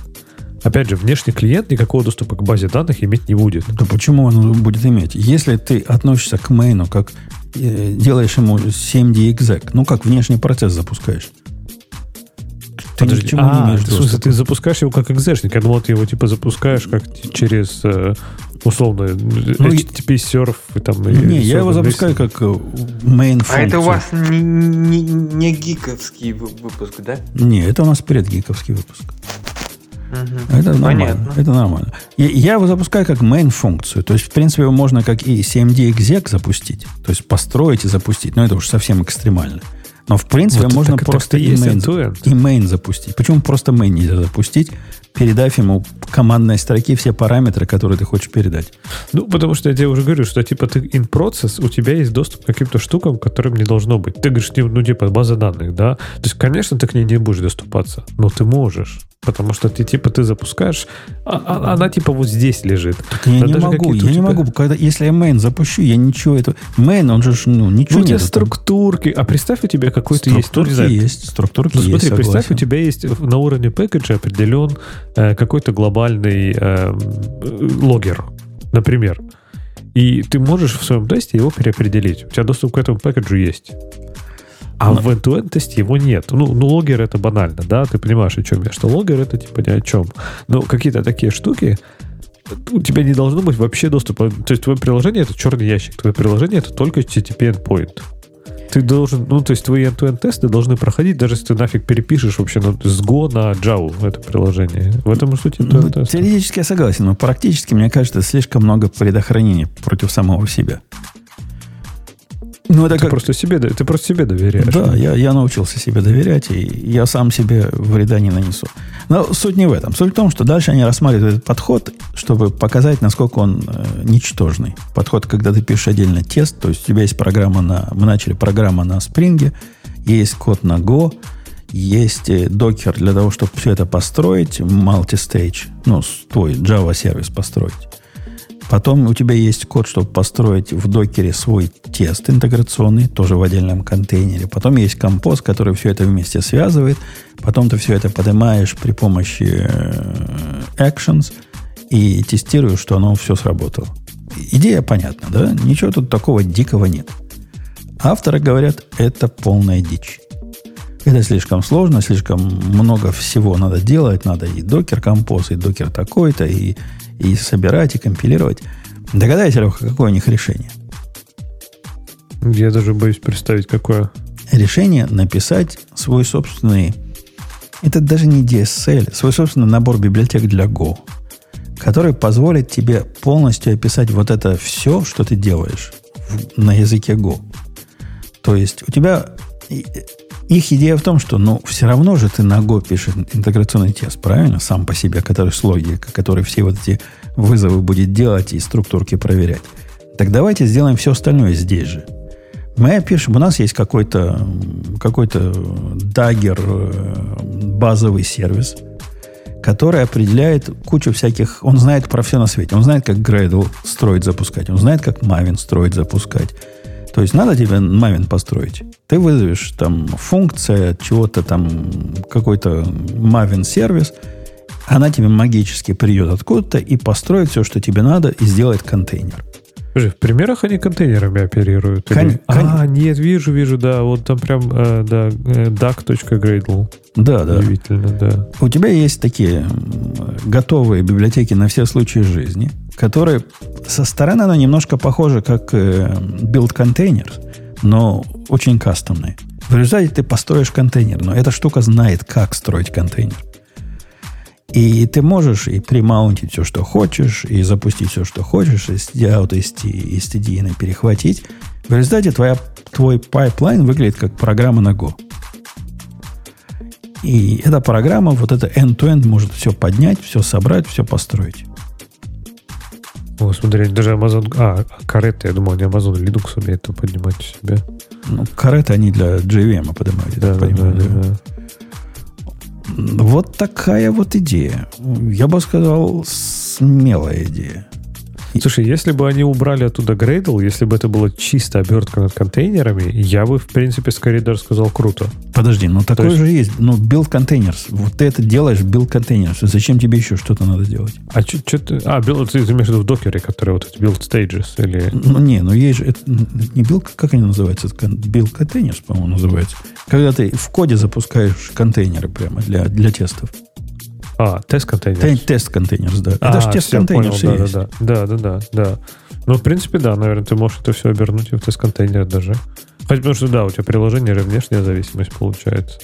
Опять же, внешний клиент никакого доступа к базе данных иметь не будет. Да почему он будет иметь? Если ты относишься к мейну, как э, делаешь ему 7D exec, ну, как внешний процесс запускаешь. Подожди, ни а, не имеешь смысле, ты запускаешь его как экзешник. Я думал, ты его типа запускаешь как через э, условно ну, HTTP серф и там. Не, и я его запускаю как э, main А это у вас не, не, не гиковский выпуск, да? Не, это у нас предгиковский выпуск. Угу. Это нормально. Понятно. Это нормально. Я, я его запускаю как main функцию. То есть, в принципе, его можно как и 7D exec запустить. То есть построить и запустить. Но это уж совсем экстремально. Но в принципе вот можно просто и main, и main запустить. Почему просто main нельзя запустить, передав ему командной строки все параметры, которые ты хочешь передать? Ну, потому что я тебе уже говорю, что типа ты in process, у тебя есть доступ к каким-то штукам, которым не должно быть. Ты говоришь, ну, типа база данных, да? То есть, конечно, ты к ней не будешь доступаться, но ты можешь. Потому что ты типа ты запускаешь, а, а, она типа вот здесь лежит. Так я не могу, я не могу, когда, если я main запущу, я ничего этого. Main, он же ну, ничего ну, нет. структурки. А представь, у тебя какой-то есть. Структурки есть, структурки ну, смотри, есть, представь, у тебя есть на уровне пэкэджа определен э, какой-то глобальный э, логер, например. И ты можешь в своем тесте его переопределить. У тебя доступ к этому пэкэджу есть. А в end-to-end тесте его нет. Ну, ну, логер это банально, да, ты понимаешь, о чем я, что логер это типа ни о чем. Но какие-то такие штуки, у тебя не должно быть вообще доступа. То есть твое приложение это черный ящик, твое приложение это только HTTP endpoint. Ты должен, ну, то есть твои end-to-end тесты должны проходить, даже если ты нафиг перепишешь вообще ну, с Go на Java это приложение. В этом суть ну, Теоретически я согласен, но практически, мне кажется, слишком много предохранений против самого себя. Ну, это ты, как... просто себе, ты просто себе доверяешь. Да, я, я научился себе доверять, и я сам себе вреда не нанесу. Но суть не в этом. Суть в том, что дальше они рассматривают этот подход, чтобы показать, насколько он э, ничтожный. Подход, когда ты пишешь отдельно тест, то есть у тебя есть программа на... Мы начали программа на Spring, есть код на Go, есть э, докер для того, чтобы все это построить, multi-stage, ну, твой Java сервис построить Потом у тебя есть код, чтобы построить в докере свой тест интеграционный, тоже в отдельном контейнере. Потом есть композ, который все это вместе связывает. Потом ты все это поднимаешь при помощи э, actions и тестируешь, что оно все сработало. Идея понятна, да? Ничего тут такого дикого нет. Авторы говорят, это полная дичь. Это слишком сложно, слишком много всего надо делать. Надо и докер композ, и докер такой-то, и, и собирать, и компилировать. Догадайся, Леха, какое у них решение? Я даже боюсь представить, какое. Решение написать свой собственный... Это даже не DSL, свой собственный набор библиотек для Go, который позволит тебе полностью описать вот это все, что ты делаешь на языке Go. То есть у тебя их идея в том, что, ну, все равно же ты на Go пишешь интеграционный тест, правильно? Сам по себе, который с логикой, который все вот эти вызовы будет делать и структурки проверять. Так давайте сделаем все остальное здесь же. Мы опишем, у нас есть какой-то какой дагер, э, базовый сервис, который определяет кучу всяких... Он знает про все на свете. Он знает, как Gradle строить, запускать. Он знает, как Maven строить, запускать. То есть надо тебе Maven построить. Ты вызовешь там функция чего-то там, какой-то Maven сервис, она тебе магически придет откуда-то и построит все, что тебе надо, и сделает контейнер. Подожди, в примерах они контейнерами оперируют? Кон- или... кон... А, нет, вижу, вижу, да, вот там прям, э, да, э, duck.gradle. Да, да. Удивительно, да. У тебя есть такие готовые библиотеки на все случаи жизни, которые со стороны оно немножко похоже как э, build containers, но очень кастомные. В результате ты построишь контейнер, но эта штука знает, как строить контейнер. И ты можешь и примаунтить все, что хочешь, и запустить все, что хочешь, и out и STDIN перехватить. В результате твоя, твой pipeline выглядит как программа на Go. И эта программа, вот это end-to-end, может все поднять, все собрать, все построить. О, смотри, даже Amazon... А, кареты, я думал, не Amazon, Linux умеет это поднимать себе. Ну, кареты они для JVM поднимают, да, да, понимаю. Да, да. Вот такая вот идея. Я бы сказал, смелая идея. Слушай, если бы они убрали оттуда Gradle, если бы это была чисто обертка над контейнерами, я бы, в принципе, скорее даже сказал круто. Подожди, ну такое есть... же есть. Ну, build containers. Вот ты это делаешь, build containers. Зачем тебе еще что-то надо делать? А что ты... А, build, ты имеешь в виду в докере, которые вот эти build stages или... Ну, не, ну есть же... Это, не build, как они называются? Build containers, по-моему, называется. Когда ты в коде запускаешь контейнеры прямо для, для тестов. А, тест-контейнер. Тест-контейнер, да. А, это же тест-контейнер да, есть. Да, да, да, да, да. Ну, в принципе, да, наверное, ты можешь это все обернуть в тест-контейнер даже. Хотя потому что, да, у тебя приложение внешняя зависимость получается.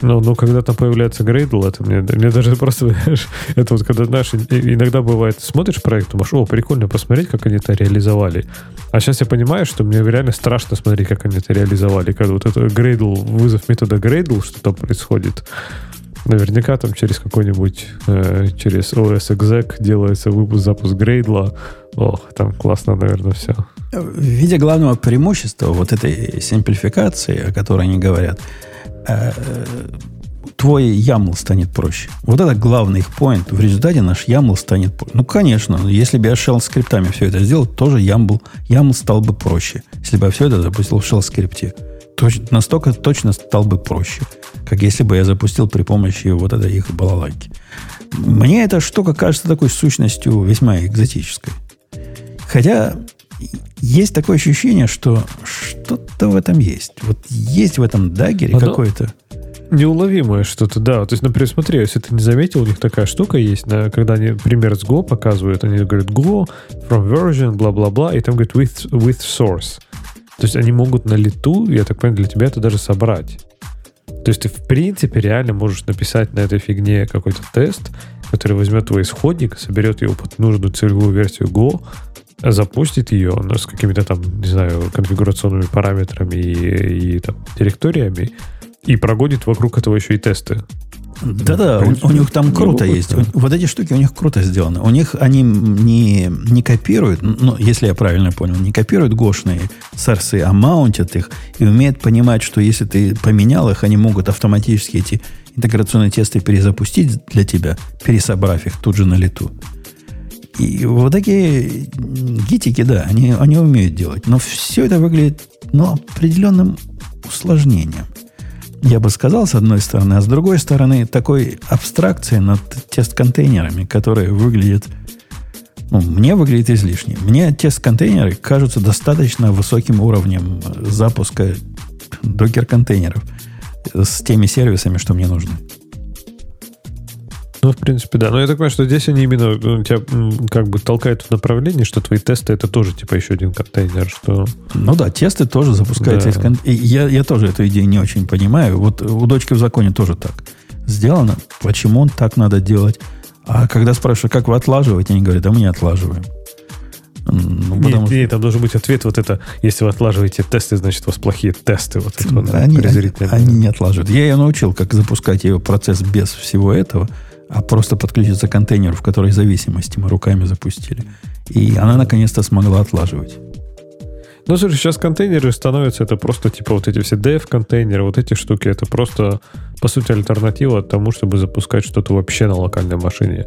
Ну, ну, когда там появляется Gradle, это мне, мне даже просто, знаешь, это вот когда, знаешь, иногда бывает, смотришь проект, думаешь, о, прикольно посмотреть, как они это реализовали. А сейчас я понимаю, что мне реально страшно смотреть, как они это реализовали. Когда вот это Gradle, вызов метода Gradle, что там происходит, Наверняка там через какой-нибудь, э, через OS exec делается выпуск, запуск грейдла. Ох, там классно, наверное, все. Видя главного преимущества вот этой симплификации, о которой они говорят, э, твой YAML станет проще. Вот это главный их point. В результате наш YAML станет проще. Ну, конечно, если бы я shell скриптами все это сделал, тоже YAML, YAML стал бы проще. Если бы я все это запустил в shell скрипте. Точ, настолько точно стал бы проще как если бы я запустил при помощи вот этой их балалайки. Мне эта штука кажется такой сущностью весьма экзотической. Хотя есть такое ощущение, что что-то в этом есть. Вот есть в этом дагере а какое-то... Неуловимое что-то, да. То есть, например, смотри, если ты не заметил, у них такая штука есть, когда они пример с Go показывают, они говорят Go, from version, бла-бла-бла, и там говорят with, with source. То есть они могут на лету, я так понимаю, для тебя это даже собрать. То есть ты, в принципе, реально можешь написать на этой фигне какой-то тест, который возьмет твой исходник, соберет его под нужную целевую версию Go, запустит ее ну, с какими-то там, не знаю, конфигурационными параметрами и, и там, директориями, и прогонит вокруг этого еще и тесты. Да-да, у, у них там круто есть. Да. Вот эти штуки у них круто сделаны. У них они не, не копируют, ну, если я правильно понял, не копируют гошные сорсы, а маунтят их и умеют понимать, что если ты поменял их, они могут автоматически эти интеграционные тесты перезапустить для тебя, пересобрав их тут же на лету. И вот такие гитики, да, они, они умеют делать. Но все это выглядит ну, определенным усложнением. Я бы сказал, с одной стороны, а с другой стороны, такой абстракции над тест-контейнерами, которые выглядят, ну, мне выглядит излишне. Мне тест-контейнеры кажутся достаточно высоким уровнем запуска докер-контейнеров с теми сервисами, что мне нужны. Ну, в принципе, да. Но я так понимаю, что здесь они именно ну, тебя как бы толкают в направлении, что твои тесты это тоже типа еще один контейнер, что... Ну да, тесты тоже запускаются да. из контейнера. Я, я тоже эту идею не очень понимаю. Вот у дочки в законе тоже так сделано. Почему так надо делать? А когда спрашиваю, как вы отлаживаете, они говорят, а мы не отлаживаем. Ну, нет, что... нет, там должен быть ответ вот это, если вы отлаживаете тесты, значит, у вас плохие тесты. Вот это вот, они, они, они не отлаживают. Я ее научил, как запускать ее процесс без всего этого а просто подключиться к контейнеру, в которой зависимости мы руками запустили. И она наконец-то смогла отлаживать. Ну, слушай, сейчас контейнеры становятся, это просто типа вот эти все dev-контейнеры, вот эти штуки, это просто, по сути, альтернатива тому, чтобы запускать что-то вообще на локальной машине.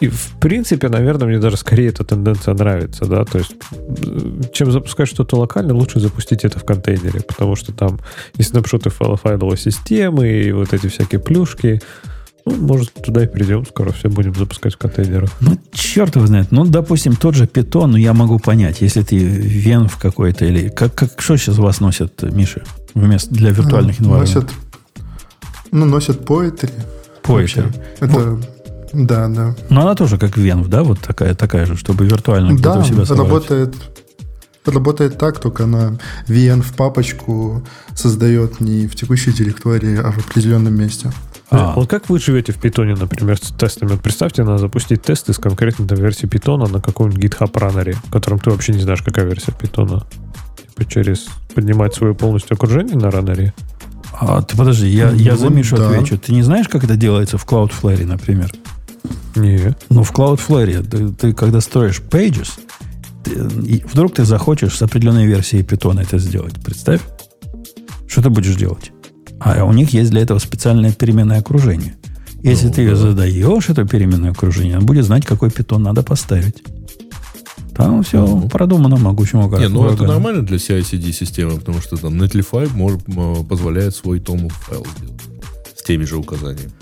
И, в принципе, наверное, мне даже скорее эта тенденция нравится, да, то есть, чем запускать что-то локально, лучше запустить это в контейнере, потому что там и снапшоты файловой системы, и вот эти всякие плюшки, ну, может, туда и придем, скоро все будем запускать в контейнерах. Ну, черт его знает. Ну, допустим, тот же питон, ну, я могу понять, если ты вен в какой-то или... Как, как, что сейчас у вас носят, Миша, вместо для виртуальных ну, Носят, ну, носят Poetry. Poetry. Это... Да, да. Но она тоже как Венв, да, вот такая, такая же, чтобы виртуально да, у себя работает, работает так, только она VN в папочку создает не в текущей директории, а в определенном месте. А. Вот как вы живете в питоне, например, с тестами? Вот представьте, надо запустить тесты с конкретной версии питона на каком-нибудь GitHub раннере, в котором ты вообще не знаешь, какая версия питона. Типа через поднимать свое полностью окружение на раннере? А, ты подожди, я, я ну, за Мишу да. отвечу. Ты не знаешь, как это делается в Cloudflare, например? Нет. Ну, в Cloudflare ты, ты когда строишь pages, и вдруг ты захочешь с определенной версией питона это сделать. Представь, что ты будешь делать? А у них есть для этого специальное переменное окружение. Если ну, ты ее задаешь, это переменное окружение, он будет знать, какой питон надо поставить. Там все ну, продумано могучим указом. Не, ну это нормально для CI-CD системы, потому что там Netlify может, позволяет свой тому файл сделать с теми же указаниями.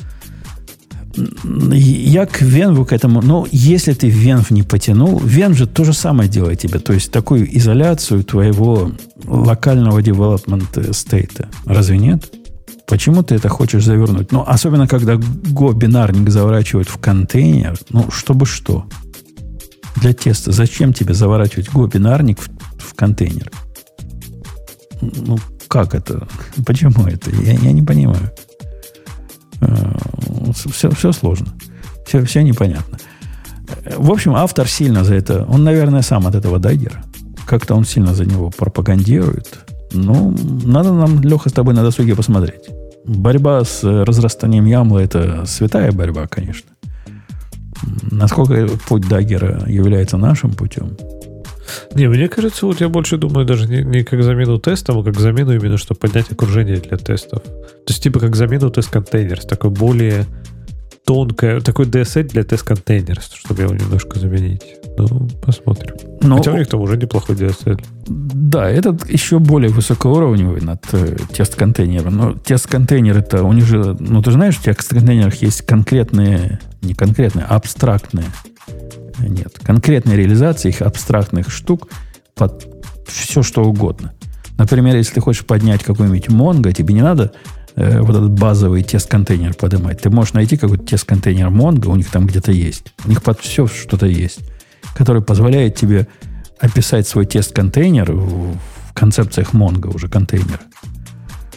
Я к Венву к этому... Ну, если ты Венв не потянул, Вен же то же самое делает тебе. То есть такую изоляцию твоего локального development стейта. Разве нет? Почему ты это хочешь завернуть? Ну, особенно, когда Go бинарник заворачивают в контейнер. Ну, чтобы что? Для теста. Зачем тебе заворачивать Go бинарник в, в контейнер? Ну, как это? Почему это? Я, я не понимаю. Все, все сложно. Все, все непонятно. В общем, автор сильно за это... Он, наверное, сам от этого дайгера. Как-то он сильно за него пропагандирует. Ну, надо нам, Леха, с тобой на досуге посмотреть. Борьба с разрастанием ямла – это святая борьба, конечно. Насколько путь Даггера является нашим путем? Не, мне кажется, вот я больше думаю даже не, не как замену тестом, а как замену именно, чтобы поднять окружение для тестов. То есть типа как замену тест-контейнер, такой более тонкое, такой DSL для тест-контейнера, чтобы его немножко заменить. Ну, посмотрим. Но, Хотя у них там уже неплохой DSL. Да, этот еще более высокоуровневый над э, тест-контейнером. Но тест-контейнер это у них же, ну ты знаешь, в тест-контейнерах есть конкретные, не конкретные, а абстрактные. Нет, конкретные реализации их абстрактных штук под все что угодно. Например, если ты хочешь поднять какой-нибудь Mongo, тебе не надо э, вот этот базовый тест-контейнер поднимать. Ты можешь найти какой-то тест-контейнер Mongo, у них там где-то есть. У них под все что-то есть который позволяет тебе описать свой тест-контейнер в концепциях Mongo уже контейнера.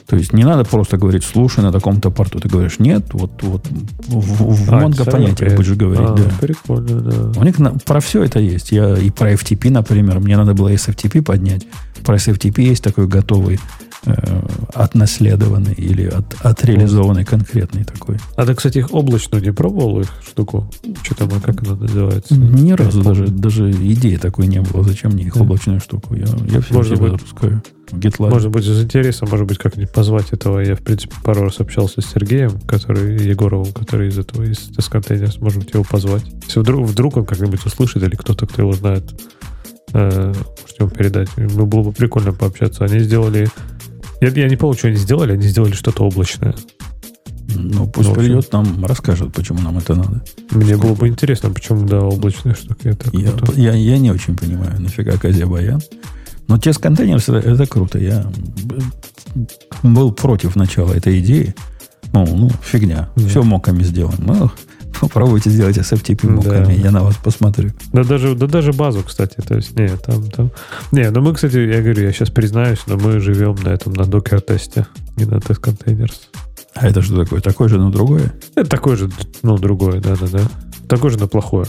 То есть не надо просто говорить, слушай, на таком-то порту. Ты говоришь, нет, вот, вот в, в а, Mongo понятие будешь говорить. А, да. Прикольно, да. У них на, про все это есть. Я и про FTP, например, мне надо было SFTP поднять. Про SFTP есть такой готовый э, отнаследованный или от, отреализованный конкретный такой. А ты, кстати, их облачную не пробовал, их штуку? Что там, как она называется? Ни разу даже, даже идеи такой не было. Зачем мне их да. облачную штуку? Я, я все Можно будет, запускаю. GitLab. Может быть, из интереса, может быть, как-нибудь позвать этого. Я, в принципе, пару раз общался с Сергеем, который, Егоровым, который из этого, из тест-контейнера. Может быть, его позвать. Если вдруг, вдруг он как-нибудь услышит или кто-то, кто его знает, э, можете ему передать. Ну, было бы прикольно пообщаться. Они сделали... Я, я не помню, что они сделали. Они сделали что-то облачное. Ну, пусть ну, придет, нам расскажет, почему нам это надо. Мне Сколько? было бы интересно, почему, да, облачные штуки. Это я, я, я не очень понимаю, нафига Казя-Баян. Но тест контейнер это, это круто. Я был против начала этой идеи. Ну, ну фигня. Да. Все моками сделаем. Ну, попробуйте сделать SFTP моками, да. я на вас посмотрю. Да даже, да даже базу, кстати. То есть, не, там, там. Не, ну мы, кстати, я говорю, я сейчас признаюсь, но мы живем на этом, на докер-тесте, не на Testcontainers. А это что такое? Такое же, но другое? Это такое же, ну, другое, да-да-да. Такое же, но плохое.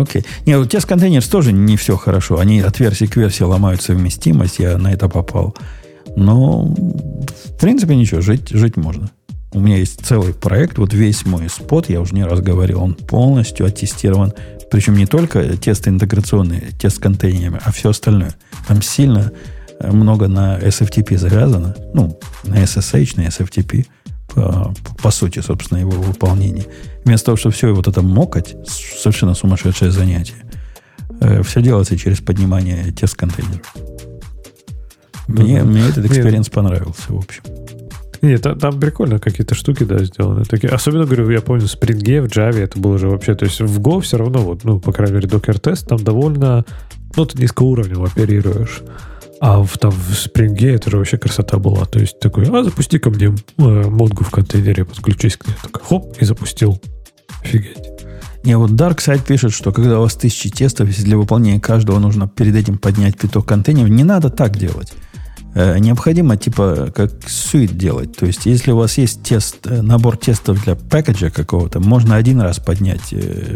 Окей. Не, у Testcontainers тоже не все хорошо. Они от версии к версии ломают совместимость. Я на это попал. Но, в принципе, ничего, жить, жить можно. У меня есть целый проект, вот весь мой Spot, я уже не раз говорил, он полностью оттестирован. Причем не только тесты интеграционные, тест контейнерами, а все остальное. Там сильно э, много на SFTP завязано. Ну, на SSH, на SFTP по, по сути, собственно, его выполнения. Вместо того, чтобы все вот это мокать, совершенно сумасшедшее занятие, э, все делается через поднимание тест-контейнеров. Мне, мне этот experience понравился, в общем. Нет, там, там прикольно какие-то штуки, да, сделаны. Такие, особенно, говорю, я помню, Spring в Java это было же вообще, то есть в Go все равно, вот, ну, по крайней мере, Docker test там довольно, ну, ты низкоуровнево оперируешь. А в, там в Spring это вообще красота была. То есть такой, а запусти ко мне э, модгу в контейнере, подключись к ней. Такой, хоп, и запустил. Офигеть. Не, вот Dark Side пишет, что когда у вас тысячи тестов, если для выполнения каждого нужно перед этим поднять пяток контейнеров, не надо так делать. Э, необходимо, типа, как suite делать. То есть, если у вас есть тест, э, набор тестов для пакетджа какого-то, можно один раз поднять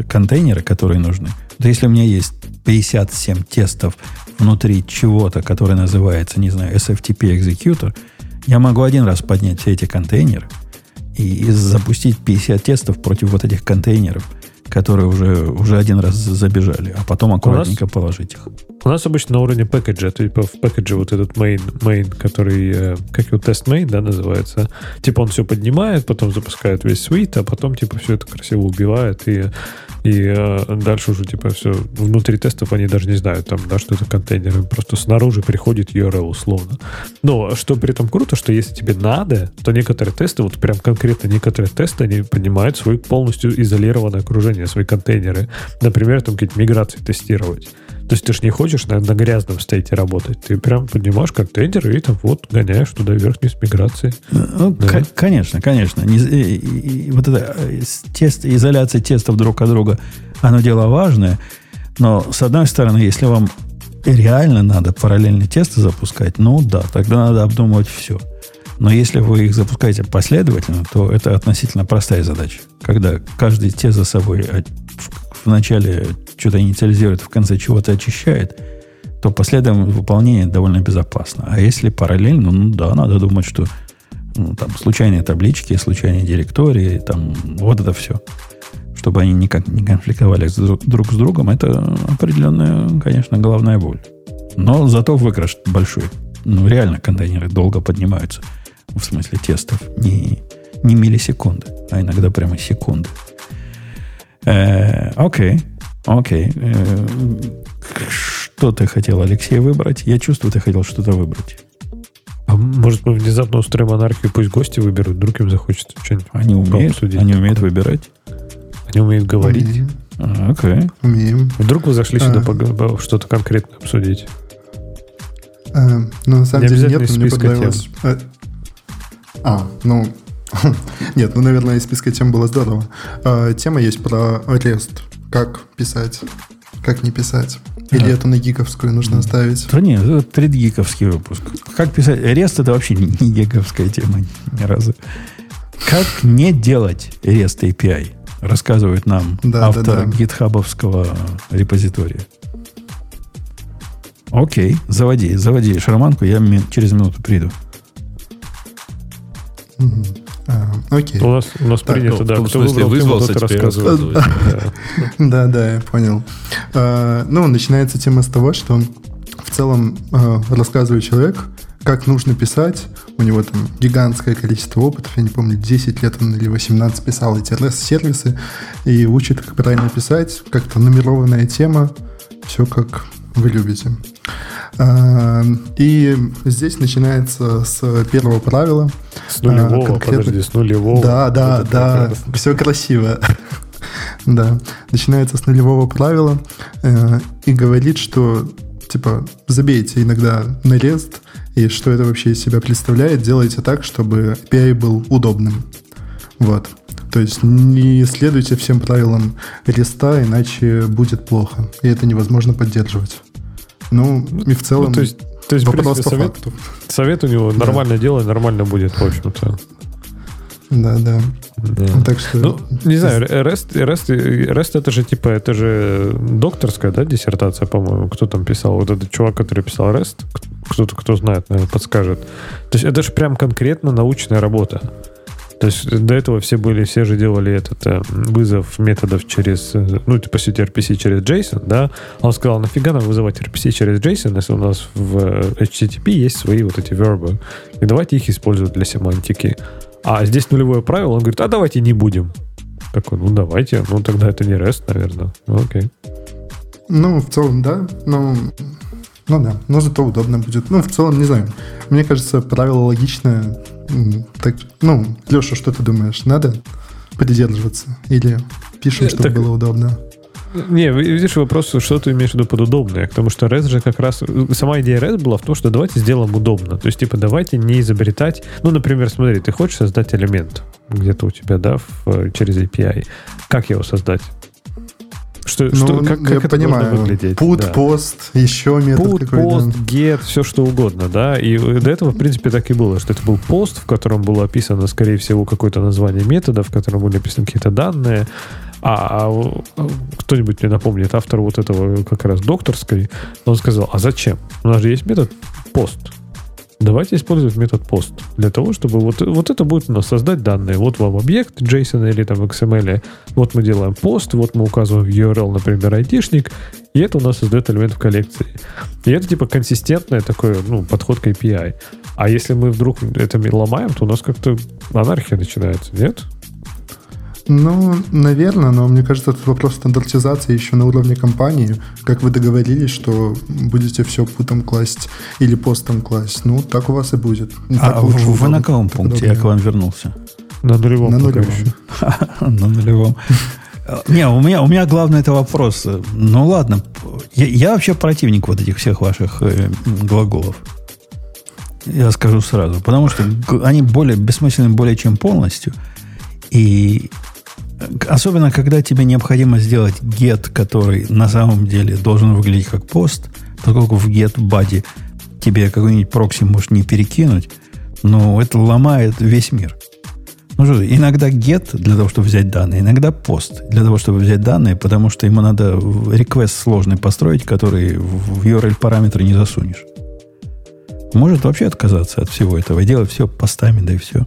контейнеры, которые нужны. То если у меня есть 57 тестов внутри чего-то, которое называется, не знаю, SFTP Executor, я могу один раз поднять все эти контейнеры и, и запустить 50 тестов против вот этих контейнеров, которые уже, уже один раз забежали, а потом аккуратненько нас, положить их. У нас обычно на уровне пэкэджа, типа в пэкэдже вот этот main, main который, э, как его тест main, да, называется, типа он все поднимает, потом запускает весь suite, а потом типа все это красиво убивает и и э, дальше уже, типа, все, внутри тестов они даже не знают, там, да, что это контейнеры. Просто снаружи приходит URL условно. Но что при этом круто, что если тебе надо, то некоторые тесты, вот прям конкретно некоторые тесты, они поднимают свое полностью изолированное окружение, свои контейнеры. Например, там какие-то миграции тестировать. То есть ты же не хочешь на, на грязном стейте работать. Ты прям поднимаешь контейнер и там вот гоняешь туда вверх-вниз миграции. Ну, да. конечно, конечно. Не, и, и, вот это э, тест, изоляция тестов друг от друга, оно дело важное. Но, с одной стороны, если вам реально надо параллельные тесты запускать, ну да, тогда надо обдумывать все. Но если вы их запускаете последовательно, то это относительно простая задача. Когда каждый тест за собой вначале что-то инициализирует, в конце чего-то очищает, то последующее выполнение довольно безопасно. А если параллельно, ну да, надо думать, что ну, там случайные таблички, случайные директории, там вот это все. Чтобы они никак не конфликтовали друг с другом, это определенная, конечно, головная боль. Но зато выигрыш большой. Ну, реально контейнеры долго поднимаются. В смысле тестов. Не, не миллисекунды, а иногда прямо секунды. Э, окей, окей. Э, что ты хотел, Алексей, выбрать? Я чувствую, ты хотел что-то выбрать. А может, мы внезапно устроим анархию, пусть гости выберут, вдруг им захочется что-нибудь Они умеют, обсудить. они умеют выбирать? Они умеют говорить. Умеем. А, окей. Умеем. Вдруг вы зашли сюда а. что-то конкретно обсудить? А, ну, на самом Не деле, нет, мне понравилось... Тем. А, ну, Нет, ну, наверное, из списка тем было здорово. А, тема есть про арест. Как писать, как не писать. Или это на гиковскую нужно оставить? Да нет, это предгиковский выпуск. Как писать? Рест это вообще не, не гиковская тема ни разу. Как не делать REST API? Рассказывает нам да, автор да, да. гитхабовского репозитория. Окей, заводи, заводи шарманку, я через минуту приду. Угу. А, окей. У нас, у нас так, принято, ну, да. В смысле, выбрал вызвался теперь рассказывать. Да, да, я понял. А, ну, начинается тема с того, что в целом э, рассказывает человек, как нужно писать. У него там гигантское количество опытов, я не помню, 10 лет он или 18 писал эти REST-сервисы и учит, как правильно писать, как-то нумерованная тема, все как вы любите. А, и здесь начинается с первого правила. С нулевого, а, конкретно... подожди, с нулевого. Да, да, да, все красиво. Да, начинается с нулевого правила э, и говорит, что типа забейте иногда на REST и что это вообще из себя представляет, делайте так, чтобы API был удобным. Вот. То есть не следуйте всем правилам REST, иначе будет плохо. И это невозможно поддерживать. Ну, и в целом... Ну, то есть, то есть вопрос по совет, факту. совет у него да. нормально делать, нормально будет, в общем-то. Да, да. Да. Так что... Ну, не знаю, REST, REST, REST это же типа, это же докторская, да, диссертация, по-моему. Кто там писал? Вот этот чувак, который писал REST, кто-то, кто знает, наверное, подскажет. То есть это же прям конкретно научная работа. То есть до этого все были, все же делали этот э, вызов методов через, э, ну, по сути, RPC через JSON, да. Он сказал, нафига нам вызывать RPC через JSON, если у нас в HTTP есть свои вот эти вербы. И давайте их использовать для семантики. А здесь нулевое правило, он говорит, а давайте не будем. Такой, ну давайте, ну тогда это не REST, наверное. Ну, окей. Ну, в целом, да. Ну, ну да, но зато удобно будет. Ну, в целом, не знаю. Мне кажется, правило логичное. Так, ну, Леша, что ты думаешь? Надо придерживаться? Или пишем, э, чтобы так, было удобно? Не, видишь, вопрос, что ты имеешь в виду под удобное? Потому что REST же как раз... Сама идея REST была в том, что давайте сделаем удобно. То есть, типа, давайте не изобретать... Ну, например, смотри, ты хочешь создать элемент где-то у тебя, да, в, через API. Как его создать? Что, ну, что, как, как я это понимаю. должно выглядеть? Put, да. пост, еще метод Put, пост, get, все что угодно, да. И до этого, в принципе, так и было, что это был пост, в котором было описано, скорее всего, какое-то название метода, в котором были описаны какие-то данные, а, а кто-нибудь мне напомнит, автор вот этого как раз докторской, он сказал, а зачем? У нас же есть метод пост. Давайте использовать метод post для того, чтобы вот, вот это будет у нас создать данные. Вот вам объект JSON или там XML. Вот мы делаем пост, вот мы указываем URL, например, айтишник, и это у нас создает элемент в коллекции. И это типа консистентный такой ну, подход к API. А если мы вдруг это ломаем, то у нас как-то анархия начинается, нет? Ну, наверное, но мне кажется, это вопрос стандартизации еще на уровне компании. Как вы договорились, что будете все путом класть или постом класть. Ну, так у вас и будет. А вы, вы на каком пункте я к вам вернулся? На нулевом. На нулевом. На нулевом. Не, у меня, у меня главный это вопрос. Ну ладно, я, я вообще противник вот этих всех ваших э, глаголов. Я скажу сразу. Потому что они более бессмысленны более чем полностью. И Особенно, когда тебе необходимо сделать get, который на самом деле должен выглядеть как пост, поскольку в get body тебе какой-нибудь прокси может не перекинуть, но это ломает весь мир. Ну что, иногда get для того, чтобы взять данные, иногда пост для того, чтобы взять данные, потому что ему надо request сложный построить, который в URL параметры не засунешь. Может вообще отказаться от всего этого и делать все постами, да и все.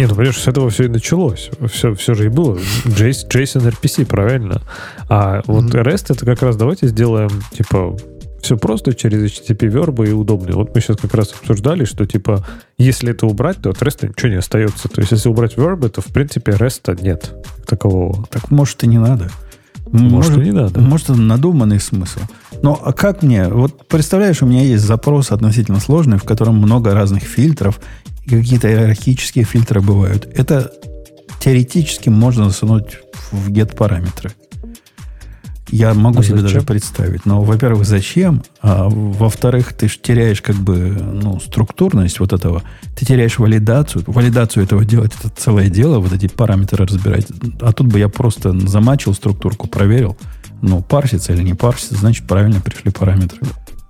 Нет, ну, понимаешь, с этого все и началось. Все, все же и было. JSON, JSON RPC, правильно. А вот mm-hmm. REST это как раз давайте сделаем, типа, все просто через HTTP вербы и удобно. Вот мы сейчас как раз обсуждали, что типа, если это убрать, то от REST ничего не остается. То есть, если убрать вербы, то в принципе REST нет такового. Так может и не надо. Может, может и не надо. Может, это надуманный смысл. Но а как мне? Вот представляешь, у меня есть запрос относительно сложный, в котором много разных фильтров, какие-то иерархические фильтры бывают. Это теоретически можно засунуть в get параметры. Я могу а себе зачем? даже представить. Но, во-первых, зачем? А во-вторых, ты же теряешь как бы ну, структурность вот этого. Ты теряешь валидацию. Валидацию этого делать это целое дело, вот эти параметры разбирать. А тут бы я просто замачил структурку, проверил. Ну, парсится или не парсится, значит, правильно пришли параметры.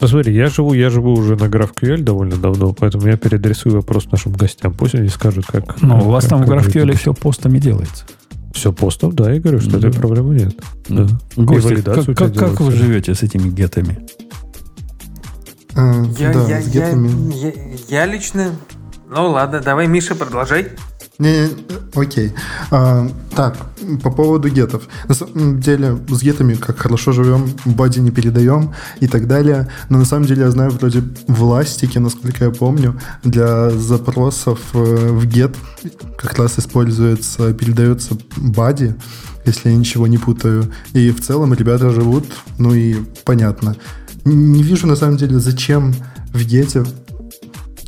Посмотри, я живу, я живу уже на GraphQL довольно давно, поэтому я переадресую вопрос нашим гостям. Пусть они скажут, как... Ну, у вас как, там в GraphQL все постами делается. Все постом, да, я говорю, что да. этой проблемы нет. Да. Гости, как, как, как вы живете с этими гетами? А, я, да, я, с гетами. Я, я, я лично... Ну ладно, давай, Миша, продолжай. Не, окей. А, так, по поводу гетов. На самом деле, с гетами как хорошо живем, боди не передаем и так далее. Но на самом деле я знаю, вроде в ластике, насколько я помню, для запросов э, в get как раз используется, передается бади, если я ничего не путаю. И в целом ребята живут, ну и понятно. Не вижу на самом деле, зачем в гете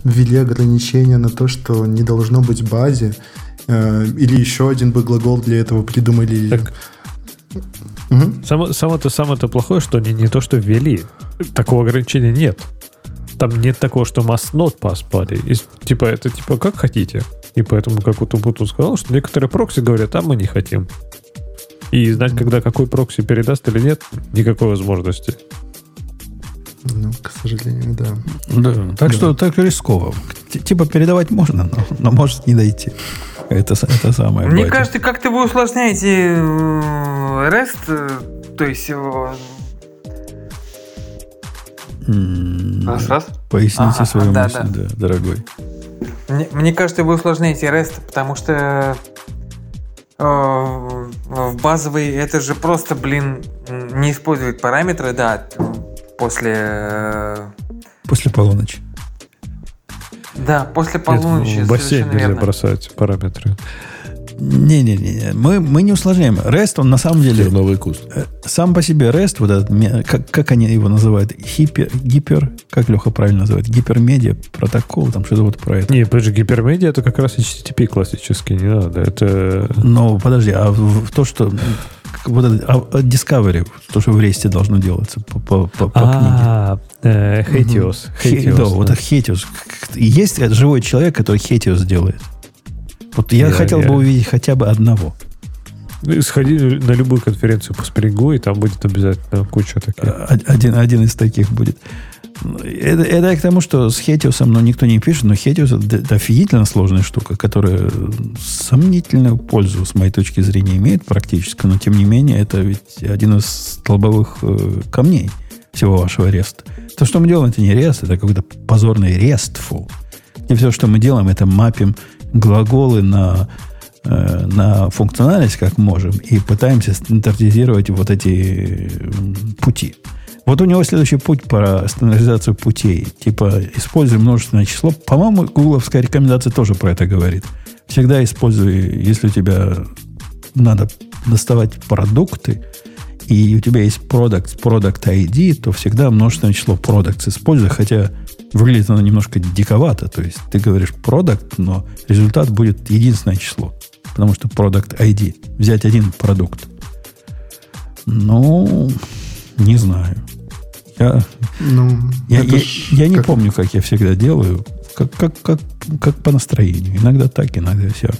ввели ограничения на то, что не должно быть базе, э, или еще один бы глагол для этого придумали. Так, угу. само, само-то самое-то плохое, что они не то что ввели, такого ограничения нет. Там нет такого, что must not pass body. И, типа, это типа как хотите. И поэтому, как вот Убуту сказал, что некоторые прокси говорят, а мы не хотим. И знать, когда какой прокси передаст или нет, никакой возможности. Ну, к сожалению, да. Да, так да. что так рисково. Типа передавать можно, но, но может не дойти. Это, это самое. Мне батя. кажется, как-то вы усложняете э, REST, э, то есть его... Раз, раз. Поясните ага, свою да, мысль, да. да, дорогой. Мне, мне кажется, вы усложняете REST, потому что э, в базовый это же просто, блин, не использует параметры, да, после... Э, после полуночи. Да, после полуночи. Нет, в бассейн нельзя верно. бросать параметры. Не-не-не, мы, мы не усложняем. REST, он на самом деле... Терновый куст. Э, сам по себе REST, вот этот, как, как они его называют? Хипер, гипер, как Леха правильно называет? Гипермедиа протокол, там что-то вот про это. Не, подожди, гипермедиа это как раз HTTP классический, не надо, это... Ну, подожди, а в, в то, что вот это, а, а Discovery, то, что в ресте должно делаться по, по, по, по а, книге. Э, Хетиос. Да, вот Хетиос. Есть живой человек, который Хетиос делает. Вот я, хотел бы увидеть хотя бы одного. Ну, сходи на любую конференцию по спрингу, и там будет обязательно куча таких. Один, один из таких будет. Это, это к тому, что с Хетиусом ну, никто не пишет, но Хетиус это офигительно сложная штука, которая сомнительную пользу, с моей точки зрения, имеет практически, но тем не менее это ведь один из столбовых э, камней всего вашего реста. То, что мы делаем, это не рест, это какой-то позорный рестфул. И все, что мы делаем, это мапим глаголы на, э, на функциональность как можем и пытаемся стандартизировать вот эти пути. Вот у него следующий путь про стандартизацию путей. Типа, используй множественное число. По-моему, гугловская рекомендация тоже про это говорит. Всегда используй, если у тебя надо доставать продукты, и у тебя есть product, product ID, то всегда множественное число products используй, хотя выглядит оно немножко диковато. То есть ты говоришь product, но результат будет единственное число. Потому что product ID. Взять один продукт. Ну, не знаю. Я, ну, я, я, я не помню, как я всегда делаю. Как, как, как, как по настроению. Иногда так, иногда всяк.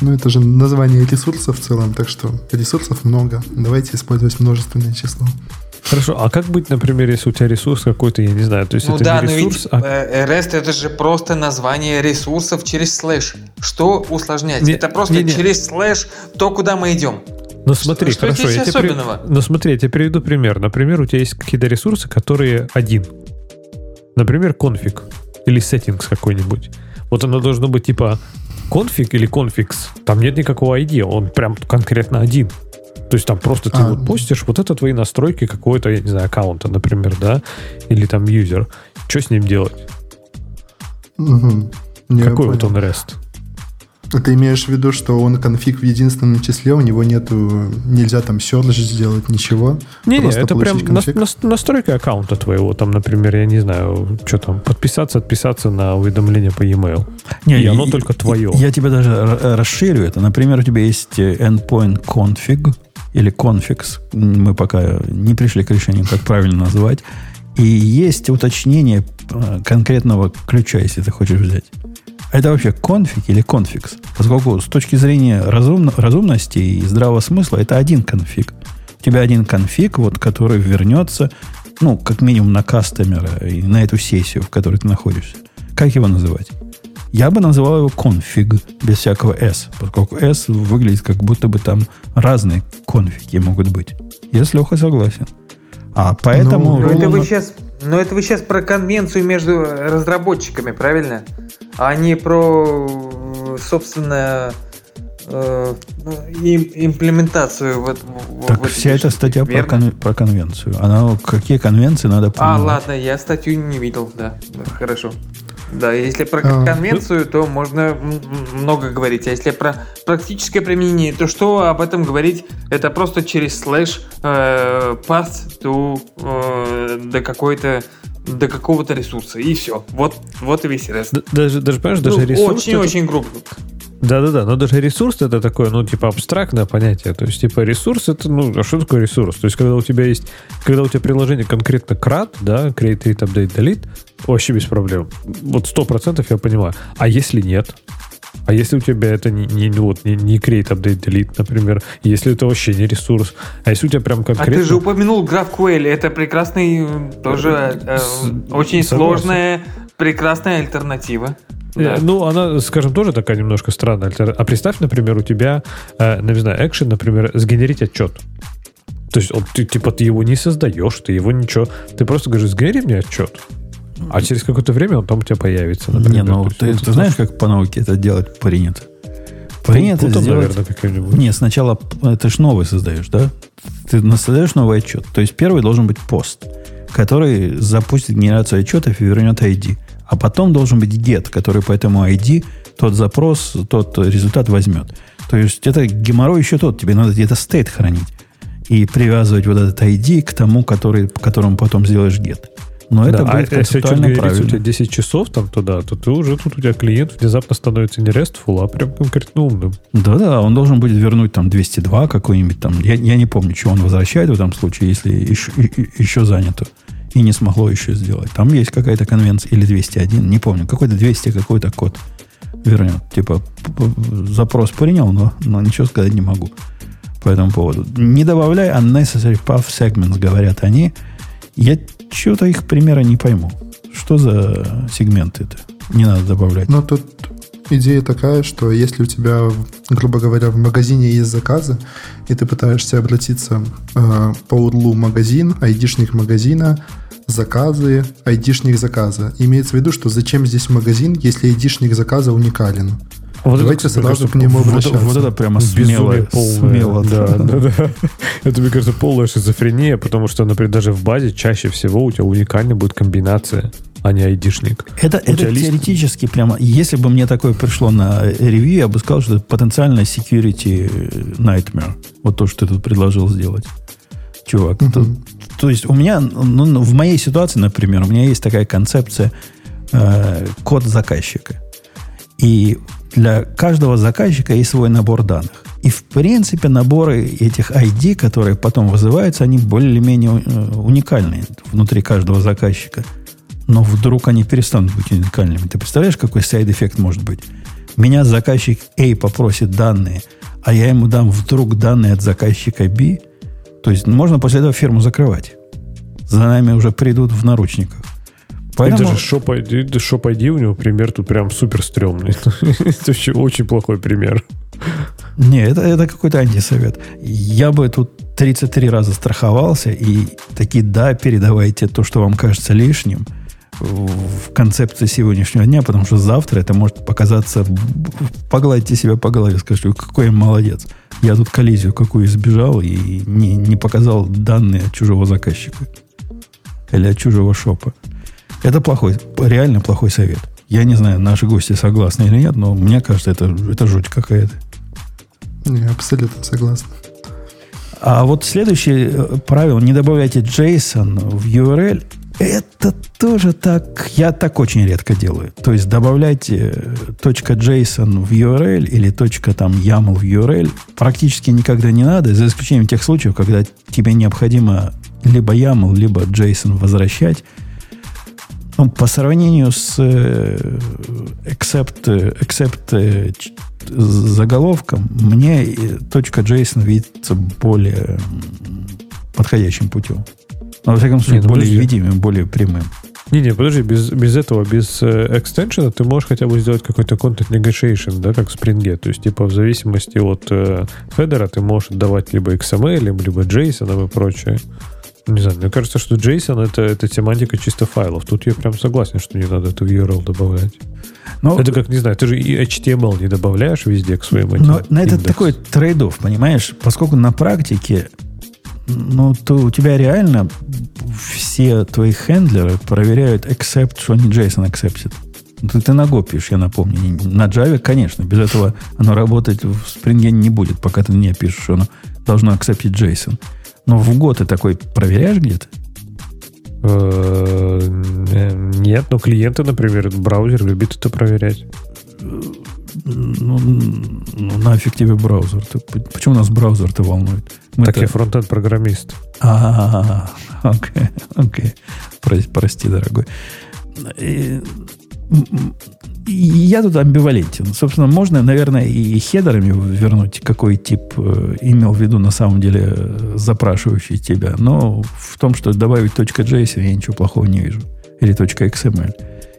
Ну, это же название ресурсов в целом, так что ресурсов много. Давайте использовать множественное число. Хорошо, а как быть, например, если у тебя ресурс какой-то, я не знаю, то есть ну это да, не ресурс, но ведь а... REST это же просто название ресурсов через слэш. Что усложнять? Не, это просто не, не. через слэш то, куда мы идем. Ну смотри, что, хорошо, я тебе, при... ну смотри, я тебе приведу пример. Например, у тебя есть какие-то ресурсы, которые один. Например, конфиг или settings какой-нибудь. Вот оно должно быть типа конфиг или конфикс. Там нет никакого ID, он прям конкретно один. То есть там просто ты а, вот постишь, вот это твои настройки какого-то, я не знаю, аккаунта, например, да, или там юзер. Что с ним делать? Угу. Какой вот он REST? Ты имеешь в виду, что он конфиг в единственном числе, у него нету, нельзя там search сделать, ничего? Не, не, это прям конфиг? настройка аккаунта твоего, там, например, я не знаю, что там, подписаться, отписаться на уведомление по e-mail. Не, и оно и, только твое. Я тебе даже расширю это. Например, у тебя есть э, endpoint config или confix, мы пока не пришли к решению, как правильно называть, и есть уточнение э, конкретного ключа, если ты хочешь взять это вообще конфиг или конфикс? Поскольку с точки зрения разумно, разумности и здравого смысла это один конфиг. У тебя один конфиг, вот, который вернется, ну, как минимум на кастомера и на эту сессию, в которой ты находишься. Как его называть? Я бы называл его конфиг без всякого S, поскольку S выглядит как будто бы там разные конфиги могут быть. Если Леха согласен. А поэтому... Ну, это вы сейчас но это вы сейчас про конвенцию между разработчиками, правильно? А не про, собственно, э, имплементацию вот, так вот вся эта статья про, кон, про конвенцию. Она какие конвенции надо понимать. А, ладно, я статью не видел, да. Хорошо. Да, если про а, конвенцию, то можно много говорить. А если про практическое применение, то что об этом говорить? Это просто через слэш э, path to э, до какой-то до какого-то ресурса и все. Вот, вот и весь рест. Даже, даже понимаешь, даже ну, ресурс. Очень-очень грубо. Да-да-да, но даже ресурс это такое, ну, типа, абстрактное понятие. То есть, типа, ресурс это, ну, а что такое ресурс? То есть, когда у тебя есть, когда у тебя приложение конкретно CRUD, да, Create, Read, Update, Delete, вообще без проблем. Вот сто процентов я понимаю. А если нет? А если у тебя это не, не, вот, не, не create, update, delete, например, если это вообще не ресурс, а если у тебя прям конкретно... А ты же упомянул GraphQL, это прекрасный, тоже э, очень Согласен. сложная, прекрасная альтернатива. Да. Ну, она, скажем, тоже такая немножко странная. А представь, например, у тебя, э, ну, не знаю, экшен, например, сгенерить отчет. То есть, он, ты, типа, ты его не создаешь, ты его ничего... Ты просто говоришь, сгенери мне отчет. А через какое-то время он там у тебя появится. Например. Не, ну ты, ты, знаешь, как по науке это делать принято? Принято Путом, сделать... наверное, Не, сначала ты ж новый создаешь, да? Ты создаешь новый отчет. То есть первый должен быть пост, который запустит генерацию отчетов и вернет ID. А потом должен быть get, который по этому ID тот запрос, тот результат возьмет. То есть это геморрой еще тот. Тебе надо где-то стейт хранить. И привязывать вот этот ID к тому, который, которому потом сделаешь get. Но это да, будет а если правильно. у тебя 10 часов там туда, то ты уже тут у тебя клиент внезапно становится не RESTful, а прям конкретно умным. Да-да, он должен будет вернуть там 202 какой-нибудь там. Я, я не помню, что он возвращает в этом случае, если еще, еще занято и не смогло еще сделать. Там есть какая-то конвенция, или 201, не помню, какой-то 200 какой-то код вернет. Типа, запрос принял, но, но ничего сказать не могу по этому поводу. Не добавляй unnecessary path segments, говорят они. Я что-то их примера не пойму. Что за сегменты это? Не надо добавлять. Ну, тут идея такая, что если у тебя, грубо говоря, в магазине есть заказы, и ты пытаешься обратиться э, по URL магазин, айдишник магазина, заказы, айдишник заказа. Имеется в виду, что зачем здесь магазин, если айдишник заказа уникален. Вот Давайте это, сразу к нему обращаться. Вот, вот это прямо смело. смело да, да, да. Это, мне кажется, полная шизофрения, потому что, например, даже в базе чаще всего у тебя уникальная будет комбинация а не айдишник. Это, это теоретически прямо... Если бы мне такое пришло на ревью, я бы сказал, что это потенциально security nightmare. Вот то, что ты тут предложил сделать. Чувак, uh-huh. то, то есть у меня, ну, в моей ситуации, например, у меня есть такая концепция э, код заказчика. И для каждого заказчика есть свой набор данных. И, в принципе, наборы этих ID, которые потом вызываются, они более-менее э, уникальные внутри каждого заказчика. Но вдруг они перестанут быть уникальными. Ты представляешь, какой side effect может быть? Меня заказчик A попросит данные, а я ему дам вдруг данные от заказчика B. То есть можно после этого фирму закрывать. За нами уже придут в наручниках. Поэтому... И даже Shop ID, Shop ID у него пример тут прям супер стрёмный. это вообще очень плохой пример. Не, это, это какой-то антисовет. Я бы тут 33 раза страховался и такие, да, передавайте то, что вам кажется лишним в концепции сегодняшнего дня, потому что завтра это может показаться... Погладьте себя по голове, скажите, какой я молодец. Я тут коллизию какую избежал и не, не показал данные от чужого заказчика. Или от чужого шопа. Это плохой, реально плохой совет. Я не знаю, наши гости согласны или нет, но мне кажется, это, это жуть какая-то. Не, абсолютно согласен. А вот следующее э, правило, не добавляйте JSON в URL. Это тоже так, я так очень редко делаю. То есть добавляйте э, .json в URL или там .yaml в URL практически никогда не надо, за исключением тех случаев, когда тебе необходимо либо YAML, либо JSON возвращать, ну, по сравнению с э, except, except э, заголовком, мне точка JSON видится более подходящим путем. Но, во всяком случае, Нет, более подожди. видимым, более прямым. Не-не, подожди, без, без этого, без э, экстеншена ты можешь хотя бы сделать какой-то content negotiation, да, как в Spring. То есть, типа, в зависимости от э, федера ты можешь давать либо XML, либо JSON и прочее. Не знаю, мне кажется, что JSON это, это тематика чисто файлов. Тут я прям согласен, что не надо эту URL добавлять. Но, это как, не знаю, ты же и HTML не добавляешь везде к этим. Но на это такой трейдов, понимаешь? Поскольку на практике, ну, то у тебя реально все твои хендлеры проверяют accept, что не JSON accepted. Ты, ты на Go пишешь, я напомню. На Java, конечно, без этого оно работать в Spring не будет, пока ты не пишешь, что оно должно accepted JSON. Но в год ты такой проверяешь где-то? Э, нет, но клиенты, например, браузер любит это проверять. Ну, ну нафиг тебе браузер? Ты, почему нас браузер-то волнует? Мы так я фронтенд программист. А, окей, окей. Прости, дорогой я тут амбивалентен. Собственно, можно, наверное, и хедерами вернуть, какой тип э, имел в виду на самом деле э, запрашивающий тебя. Но в том, что добавить .json, я ничего плохого не вижу. Или .xml.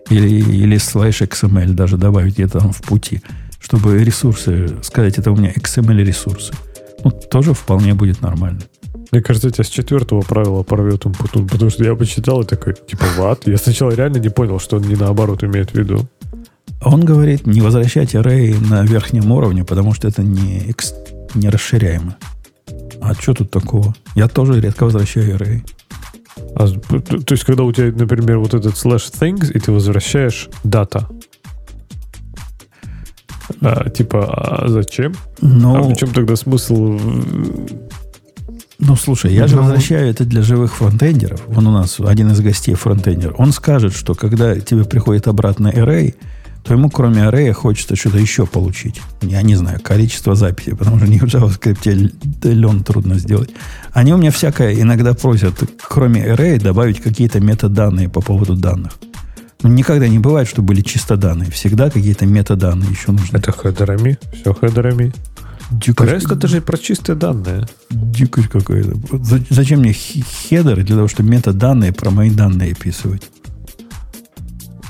Или, или слэш XML даже добавить где-то там в пути. Чтобы ресурсы, сказать, это у меня XML ресурсы. Ну, тоже вполне будет нормально. Мне кажется, тебя с четвертого правила порвет он потом, потому что я почитал и такой, типа, ват. Я сначала реально не понял, что он не наоборот имеет в виду. Он говорит, не возвращайте array на верхнем уровне, потому что это не, экс, не расширяемо. А что тут такого? Я тоже редко возвращаю array. А, то, есть, когда у тебя, например, вот этот slash things, и ты возвращаешь дата, а, типа, а зачем? Но... А в чем тогда смысл ну, слушай, я же возвращаю это для живых фронтендеров. Он у нас один из гостей фронтендер. Он скажет, что когда тебе приходит обратно array, то ему кроме array хочется что-то еще получить. Я не знаю, количество записей, потому что не в JavaScript лен трудно сделать. Они у меня всякое иногда просят, кроме array, добавить какие-то метаданные по поводу данных. Ну, никогда не бывает, что были чисто данные. Всегда какие-то метаданные еще нужны. Это хедерами. Все хедерами. Дикость. REST это же про чистые данные. Дикость какая-то. Зачем мне хедеры для того, чтобы метаданные про мои данные описывать?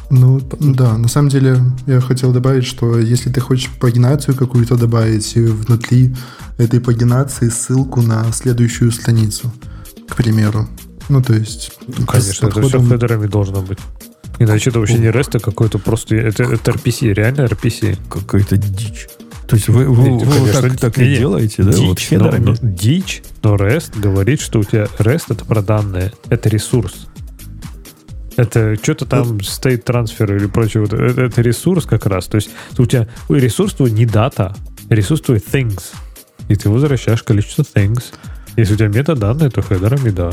Ну, да, на самом деле я хотел добавить, что если ты хочешь пагинацию какую-то добавить внутри этой пагинации ссылку на следующую страницу, к примеру. Ну, то есть... Ну, конечно, подходом... это все хедерами должно быть. Иначе это вообще не REST, а какой-то просто... Это, это RPC, реально RPC. Какая-то дичь. То есть вы, вы, вы Конечно, так, так и делаете, да? Дичь, вот но, но, дичь, но REST говорит, что у тебя REST это про данные, это ресурс. Это что-то там state трансфер или прочее. Вот, это, это ресурс как раз. То есть у тебя ресурс твой не дата, ресурс твой things. И ты возвращаешь количество things. Если у тебя метаданные, то хедерами да.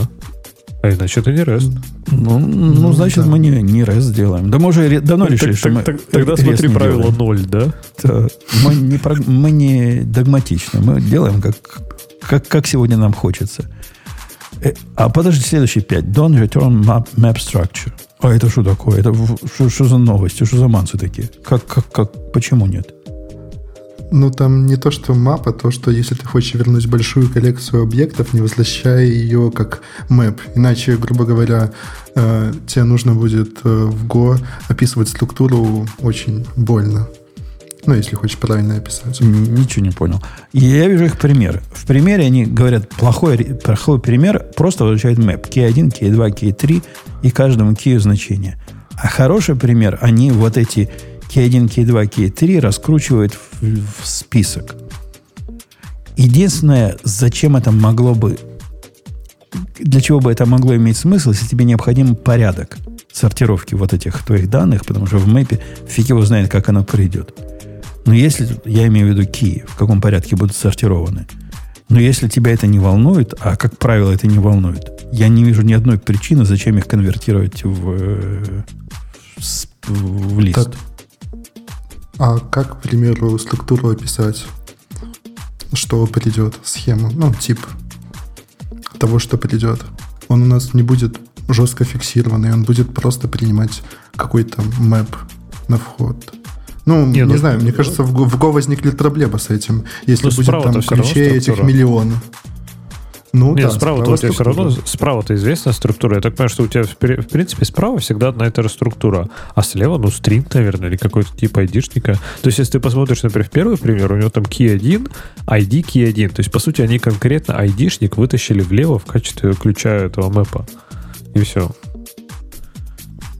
А иначе это не REST. Ну, ну, ну значит, да. мы не, не REST делаем. Да мы уже давно решили, так, что так, мы так, Тогда смотри правило делаем. 0, да? да. Мы, не, мы не догматичны. Мы делаем, как, как, как сегодня нам хочется. Э, а подожди, следующий 5. Don't return map, map structure. А это что такое? Это что, что за новости? Что за мансы такие? Как, как, как, почему нет? Ну, там не то, что map, а то, что если ты хочешь вернуть большую коллекцию объектов, не возвращай ее как map. Иначе, грубо говоря, э, тебе нужно будет э, в Go описывать структуру очень больно. Ну, если хочешь правильно описать. Ничего не понял. И я вижу их примеры. В примере они говорят, плохой, плохой пример просто возвращает map. Key1, Key2, Key3 и каждому key значение. А хороший пример, они вот эти K1, K2, K3 раскручивает в, в список. Единственное, зачем это могло бы, для чего бы это могло иметь смысл, если тебе необходим порядок сортировки вот этих твоих данных, потому что в мэпе фиг его знает, как оно придет. Но если, я имею в виду key, в каком порядке будут сортированы, но если тебя это не волнует, а как правило это не волнует, я не вижу ни одной причины, зачем их конвертировать в, э, в, в лист. Так, а как, к примеру, структуру описать? Что придет, схему, ну, тип того, что придет. Он у нас не будет жестко фиксированный, он будет просто принимать какой-то мэп на вход. Ну, не, не ну, знаю, мне кажется, в Go, в Go возникли проблемы с этим. Если ну, будет там ключей этих миллион. Ну, Нет, да, справа, у тебя все равно справа-то известная структура. Я так понимаю, что у тебя, в принципе, справа всегда одна и та же структура. А слева, ну, стринг, наверное, или какой-то тип айдишника. То есть, если ты посмотришь, например, в первый пример, у него там key 1, ID key 1. То есть, по сути, они конкретно айдишник вытащили влево в качестве ключа этого мэпа. И все.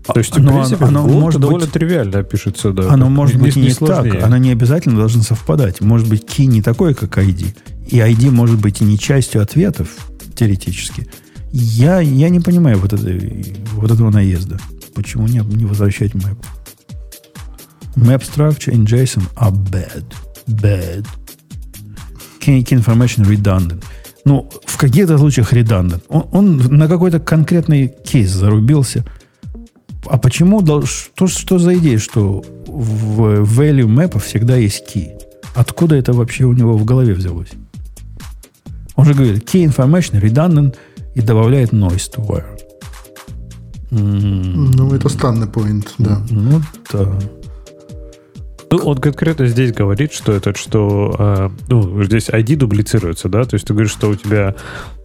То есть, в принципе, оно, оно может довольно быть, тривиально пишется, да. Оно может быть не, не так, оно не обязательно должно совпадать. Может быть, key не такой, как ID. И ID может быть и не частью ответов, теоретически. Я, я не понимаю вот, это, вот этого наезда. Почему не, не возвращать map? Map structure in JSON are bad. Bad. Key information redundant. Ну, в каких-то случаях redundant. Он, он на какой-то конкретный кейс зарубился – а почему, что, что за идея, что в value map всегда есть key? Откуда это вообще у него в голове взялось? Он же говорит, key information redundant и добавляет noise to wire. Ну, это странный point, да. Ну, да. Ну, он конкретно здесь говорит, что это, что, э, ну, здесь ID дублицируется, да, то есть ты говоришь, что у тебя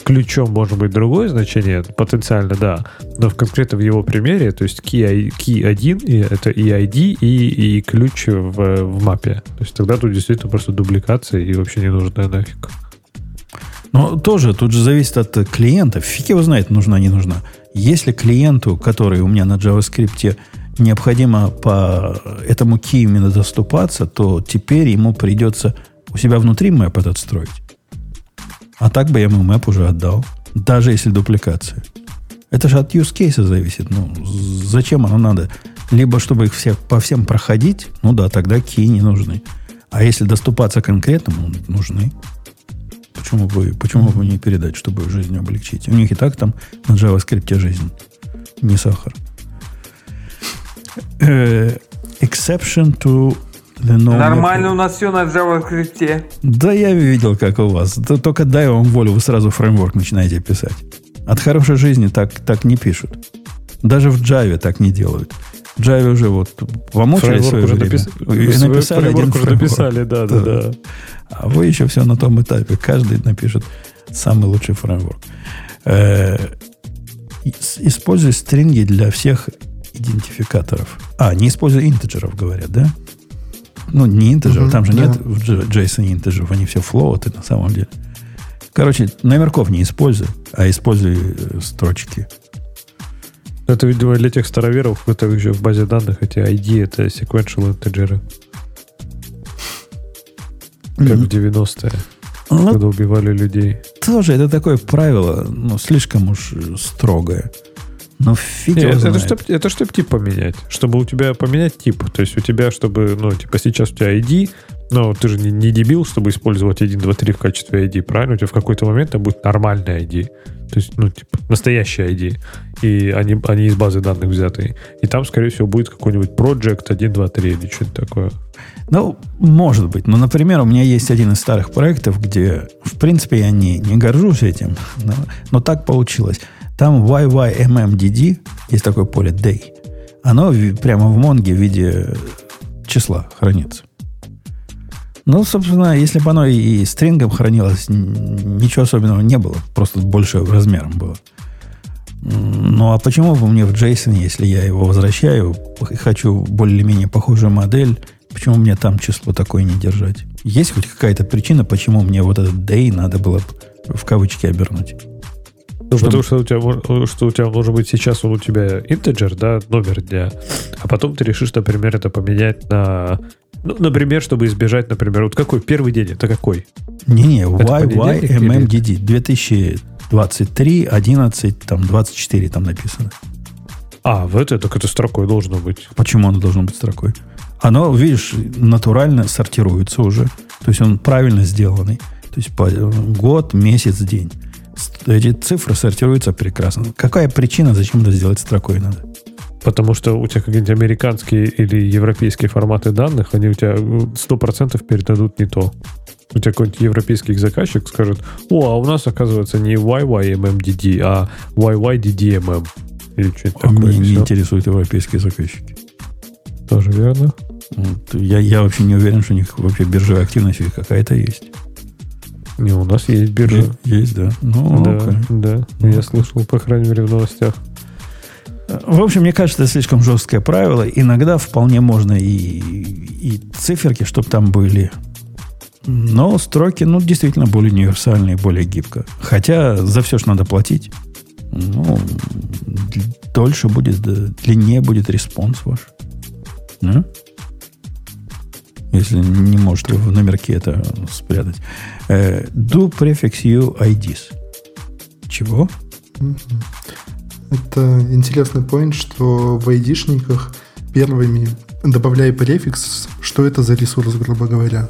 ключом может быть другое значение, потенциально, да, но в конкретно в его примере, то есть key, key 1, и это и ID, и, и ключ в, в мапе. То есть тогда тут действительно просто дубликация и вообще не нужна нафиг. Но тоже тут же зависит от клиента. Фиг его знает, нужна, не нужна. Если клиенту, который у меня на JavaScript необходимо по этому key именно доступаться, то теперь ему придется у себя внутри мэп этот строить. А так бы я мэп уже отдал. Даже если дупликация. Это же от use case зависит. Ну, зачем оно надо? Либо чтобы их всех по всем проходить, ну да, тогда key не нужны. А если доступаться конкретному, нужны. Почему бы, почему бы не передать, чтобы жизнь облегчить? У них и так там на JavaScript жизнь не сахар. Uh, exception to normal... Нормально у нас все на JavaScript. Да я видел, как у вас. Да, только дай вам волю, вы сразу фреймворк начинаете писать. От хорошей жизни так, так не пишут. Даже в Java так не делают. В Java уже вот помучили свое уже время. Напис... И написали один уже написали, да, да, да, да. А вы еще все на том этапе. Каждый напишет самый лучший фреймворк. Э, используй стринги для всех идентификаторов. А, не используя интеджеров, говорят, да? Ну, не интеджеров, угу, там же да. нет в JSON интеджеров, они все флоуты на самом деле. Короче, номерков не используй, а используй э, строчки. Это, видимо, для тех староверов, которых еще в базе данных эти ID это sequential интеджеры. Как mm-hmm. в 90-е, ну, когда убивали людей. Тоже это такое правило, ну, слишком уж строгое. Ну, фиг Нет, это, чтобы, это чтобы тип поменять. Чтобы у тебя поменять тип. То есть у тебя, чтобы, ну, типа сейчас у тебя ID, но ты же не, не дебил, чтобы использовать 1, 2, 3 в качестве ID, правильно? У тебя в какой-то момент там будет нормальный ID. То есть, ну, типа, настоящий ID. И они, они из базы данных взятые. И там, скорее всего, будет какой-нибудь Project 1, 2, 3 или что-то такое. Ну, может быть. Ну, например, у меня есть один из старых проектов, где, в принципе, я не, не горжусь этим, но, но так получилось. Там YYMMDD, есть такое поле day, оно прямо в Монге в виде числа хранится. Ну, собственно, если бы оно и стрингом хранилось, ничего особенного не было. Просто больше размером было. Ну, а почему бы мне в JSON, если я его возвращаю, хочу более-менее похожую модель, почему мне там число такое не держать? Есть хоть какая-то причина, почему мне вот этот day надо было в кавычки обернуть? Ну, потому что у тебя, что у тебя должен быть сейчас он у тебя интеджер, да, номер дня, а потом ты решишь, например, это поменять на ну, например, чтобы избежать, например, вот какой первый день, это какой? Не-не, YYMMDD 2023, 11, там 24 там написано. А, в это так это строкой должно быть. Почему оно должно быть строкой? Оно, видишь, натурально сортируется уже. То есть он правильно сделанный. То есть по год, месяц, день эти цифры сортируются прекрасно. Какая причина, зачем это сделать строкой надо? Потому что у тебя какие-нибудь американские или европейские форматы данных, они у тебя 100% передадут не то. У тебя какой-нибудь европейский заказчик скажет, о, а у нас, оказывается, не YYMMDD, а YYDDMM. Или что-нибудь а такое. Меня не интересуют европейские заказчики. Тоже верно. Я, я вообще не уверен, что у них вообще биржевая активность какая-то есть. Не, у нас есть биржа. Есть, да. Ну, да, okay. да. Ну, я слышал, по крайней мере, в новостях. В общем, мне кажется, это слишком жесткое правило. Иногда вполне можно и, и циферки, чтобы там были. Но строки, ну, действительно более универсальные, более гибко. Хотя за все, что надо платить, ну, дольше будет, длиннее будет response ваш. Да? Если не можете в номерке это спрятать. Uh, do prefix your IDs. Чего? Это интересный point, что в айдишниках первыми добавляй префикс, что это за ресурс, грубо говоря.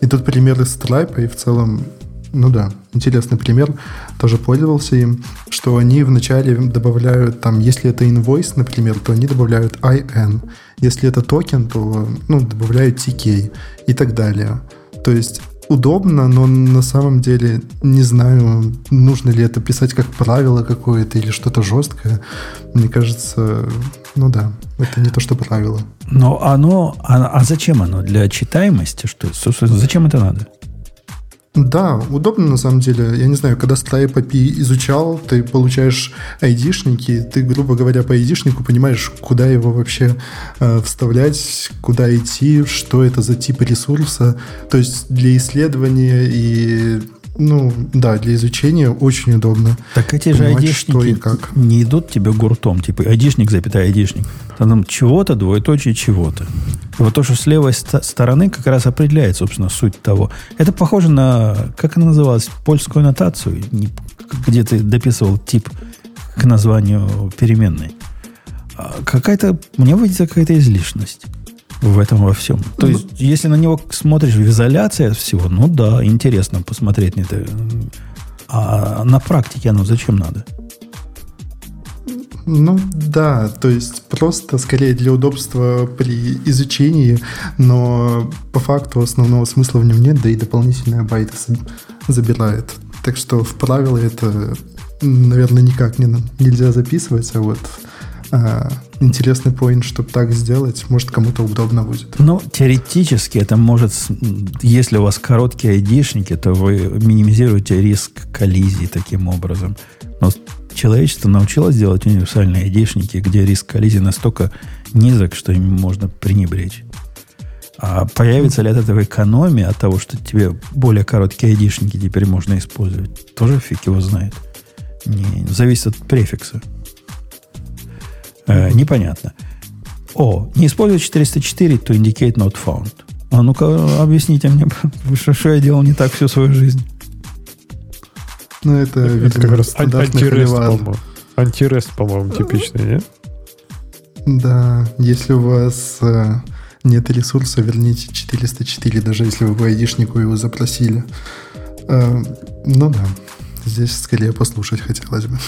И тут пример из Stripe, и в целом, ну да, интересный пример, тоже пользовался им, что они вначале добавляют, там, если это invoice, например, то они добавляют IN, если это токен, то, ну, добавляют TK и так далее. То есть удобно, но на самом деле не знаю, нужно ли это писать как правило какое-то или что-то жесткое. Мне кажется, ну да, это не то, что правило. Но оно, а, а зачем оно? Для читаемости? Что, зачем это надо? Да, удобно на самом деле. Я не знаю, когда Stripe API изучал, ты получаешь айдишники, ты, грубо говоря, по айдишнику понимаешь, куда его вообще э, вставлять, куда идти, что это за тип ресурса. То есть для исследования и ну, да, для изучения очень удобно. Так эти же айдишники как. не идут тебе гуртом, типа айдишник, запятая айдишник. Там чего-то, двоеточие чего-то. Вот то, что с левой стороны как раз определяет, собственно, суть того. Это похоже на, как она называлась, польскую нотацию, где ты дописывал тип к названию переменной. А какая-то, мне выйдет какая-то излишность в этом во всем. То есть, если на него смотришь в изоляции от всего, ну да, интересно посмотреть на это. А на практике оно зачем надо? Ну да, то есть просто скорее для удобства при изучении, но по факту основного смысла в нем нет, да и дополнительные байты забирает. Так что в правила это, наверное, никак не, нельзя записывать, а вот а, интересный поинт, чтобы так сделать. Может, кому-то удобно будет. Ну, теоретически это может... Если у вас короткие айдишники, то вы минимизируете риск коллизии таким образом. Но человечество научилось делать универсальные айдишники, где риск коллизии настолько низок, что им можно пренебречь. А появится ли от этого экономия, от того, что тебе более короткие айдишники теперь можно использовать? Тоже фиг его знает. Не, зависит от префикса. Э, непонятно. О, не использовать 404 to indicate not found. А ну-ка, объясните мне, что, что я делал не так всю свою жизнь. Ну, это, это видимо, как раз антирест, по-моему. Антирест, по-моему, типичный, нет? Да, если у вас э, нет ресурса, верните 404, даже если вы в айдишнику его запросили. Э, ну да, здесь скорее послушать хотелось бы.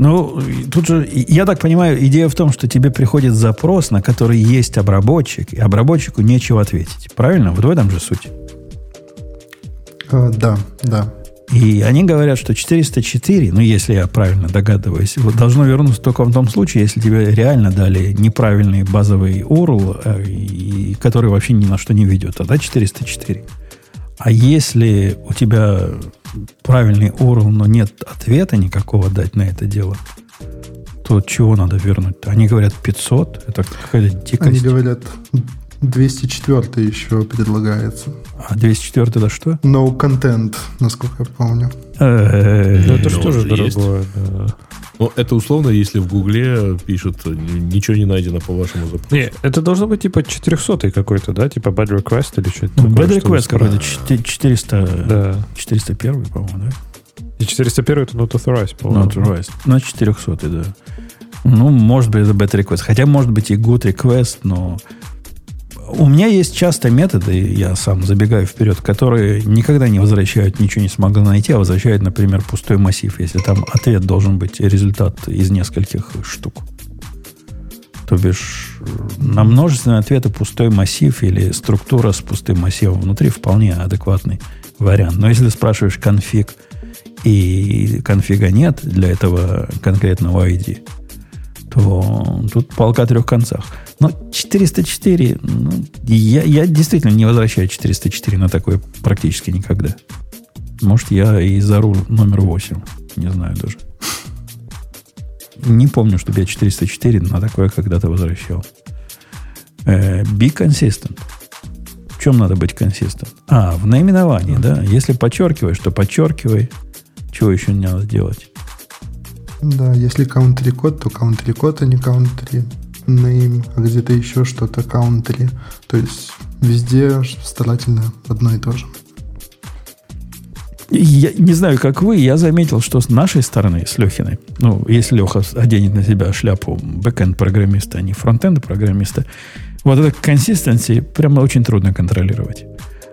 Ну, тут же, я так понимаю, идея в том, что тебе приходит запрос, на который есть обработчик, и обработчику нечего ответить. Правильно? Вот в этом же суть. А, да, да. И они говорят, что 404, ну, если я правильно догадываюсь, вот должно вернуться только в том случае, если тебе реально дали неправильный базовый URL, э, который вообще ни на что не ведет. Тогда 404. А если у тебя правильный URL, но нет ответа никакого дать на это дело, то чего надо вернуть-то? Они говорят 500, это какая-то дикость. Они говорят 204 еще предлагается. А 204 это что? No content, насколько я помню. Ну, это что же дорогое, Ну, это условно, если в Гугле пишут, ничего не найдено по вашему запросу. Не, это должно быть типа 400 какой-то, да? Типа bad request или что-то ну, Bad request какой-то, 400, да. 401, по-моему, да? И 401 это not authorized, по-моему. Not authorized. На 400, да. Ну, может быть, это bad request. Хотя, может быть, и good request, но у меня есть часто методы, я сам забегаю вперед, которые никогда не возвращают, ничего не смогли найти, а возвращают, например, пустой массив, если там ответ должен быть результат из нескольких штук. То бишь, на множественные ответы пустой массив или структура с пустым массивом внутри вполне адекватный вариант. Но если спрашиваешь конфиг, и конфига нет для этого конкретного ID, то тут полка трех концах. Но 404, ну, я, я действительно не возвращаю 404 на такое практически никогда. Может, я и за руль номер 8. Не знаю даже. Не помню, чтобы я 404 на такое когда-то возвращал. Э, be consistent. В чем надо быть consistent? А, в наименовании, да. Если подчеркиваешь, то подчеркивай. Чего еще не надо делать? Да, если country code, то country code, а не country name, а где-то еще что-то country. То есть везде старательно одно и то же. Я не знаю, как вы, я заметил, что с нашей стороны, с Лехиной, ну, если Леха оденет на себя шляпу бэкенд программиста, а не фронтенд программиста, вот это consistency прямо очень трудно контролировать.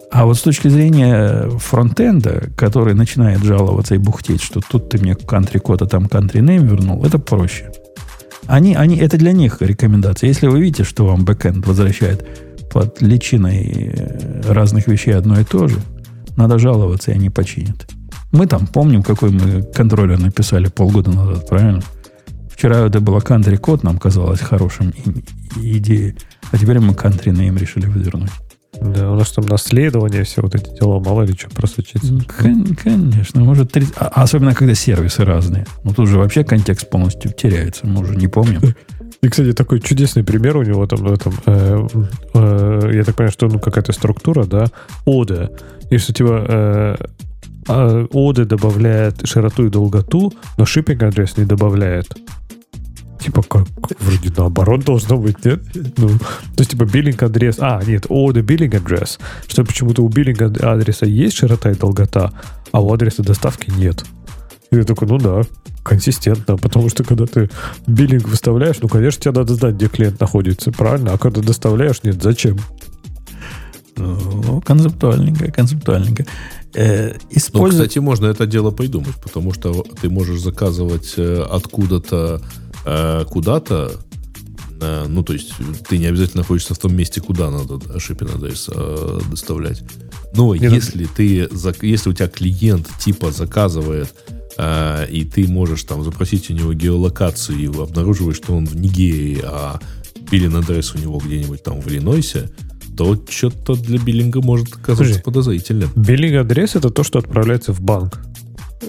А вот с точки зрения фронтенда, который начинает жаловаться и бухтеть, что тут ты мне country code, а там country name вернул, это проще. Они, они, это для них рекомендация. Если вы видите, что вам бэкенд возвращает под личиной э, разных вещей одно и то же, надо жаловаться, и они починят. Мы там помним, какой мы контроллер написали полгода назад, правильно? Вчера это было country код, нам казалось хорошим идеей, а теперь мы country name решили выдернуть. Да, у нас там наследование, все вот эти дела, мало ли что просочится. Конечно, может, 30, а, особенно когда сервисы разные. Ну, тут же вообще контекст полностью теряется, мы уже не помним. И, кстати, такой чудесный пример у него там, в этом, э, э, я так понимаю, что ну, какая-то структура, да, ода. И что типа э, а, оды добавляет широту и долготу, но шиппинг адрес не добавляет. Типа как? Вроде наоборот должно быть, нет? Ну, то есть, типа, биллинг адрес... А, нет, order billing address. Что почему-то у биллинг адреса есть широта и долгота, а у адреса доставки нет. И я такой, ну да, консистентно, потому что когда ты биллинг выставляешь, ну, конечно, тебе надо знать, где клиент находится, правильно? А когда доставляешь, нет, зачем? Ну, концептуальненько, концептуальненько. Э, используй... Ну, кстати, можно это дело придумать, потому что ты можешь заказывать э, откуда-то э, куда-то, э, ну, то есть ты не обязательно находишься в том месте, куда надо shipping адрес э, доставлять. Но не если надо. ты, если у тебя клиент типа заказывает э, и ты можешь там запросить у него геолокацию и обнаруживаешь, что он в Нигерии, а биллинг адрес у него где-нибудь там в Иллинойсе, то что-то для биллинга может оказаться Слушай, подозрительным. Биллинг адрес это то, что отправляется в банк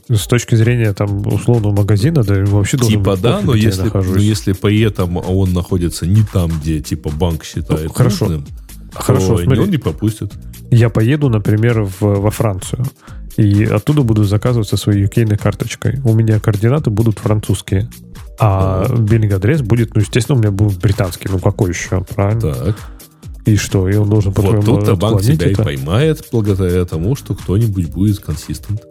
с точки зрения там условного магазина, да, вообще должен Типа да, но если, но если при этом он находится не там, где типа банк считает ну, хорошо. нужным, Хорошо, то смотри, он не попустит. Я поеду, например, в, во Францию. И оттуда буду заказывать со своей UK карточкой. У меня координаты будут французские. А ага. биллинг-адрес будет, ну, естественно, у меня будет британский. Ну, какой еще, правильно? Так. И что? И он должен, по-твоему, Вот тут банк тебя это? и поймает благодаря тому, что кто-нибудь будет консистент.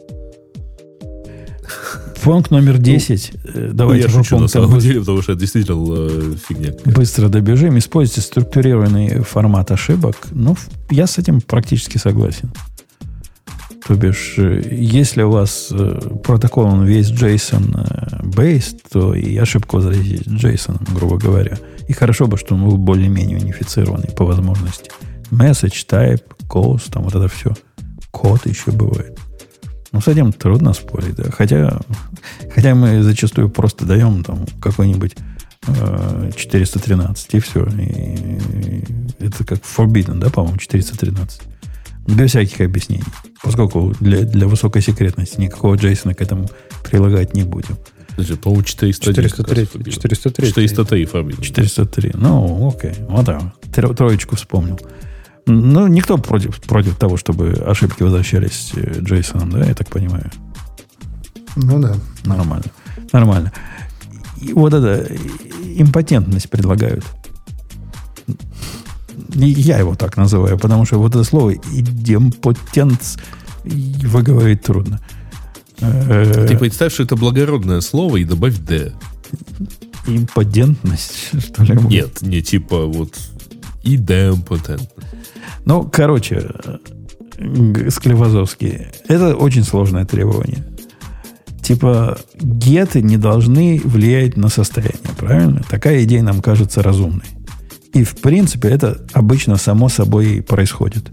Пункт номер 10. Ну, э, Давайте я шучу, на самом деле, потому что это действительно э, фигня. Быстро добежим. Используйте структурированный формат ошибок. Ну, я с этим практически согласен. То бишь, э, если у вас протокол он весь JSON based, то и ошибку возразить JSON, грубо говоря. И хорошо бы, что он был более-менее унифицированный по возможности. Message, type, cost, там вот это все. Код еще бывает. Ну, с этим трудно спорить, да. Хотя, хотя мы зачастую просто даем там какой-нибудь э, 413, и все. И, и это как forbidden, да, по-моему, 413. Без всяких объяснений. Поскольку для, для высокой секретности никакого Джейсона к этому прилагать не будем. Значит, по-моему, 403. 403. 403. 403 forbidden. 403. Ну, окей. Вот так. Троечку вспомнил. Ну, никто против, против того, чтобы ошибки возвращались э, Джейсоном, да, я так понимаю? Ну да. Нормально. Нормально. И вот это импотентность предлагают. Я его так называю, потому что вот это слово идемпотенц выговорить трудно. Э, Ты представь, что это благородное слово и добавь «д». Импотентность, что ли? Нет, не типа вот идемпотентность. Ну, короче, Склевозовский, это очень сложное требование. Типа, геты не должны влиять на состояние, правильно? Такая идея нам кажется разумной. И, в принципе, это обычно само собой происходит.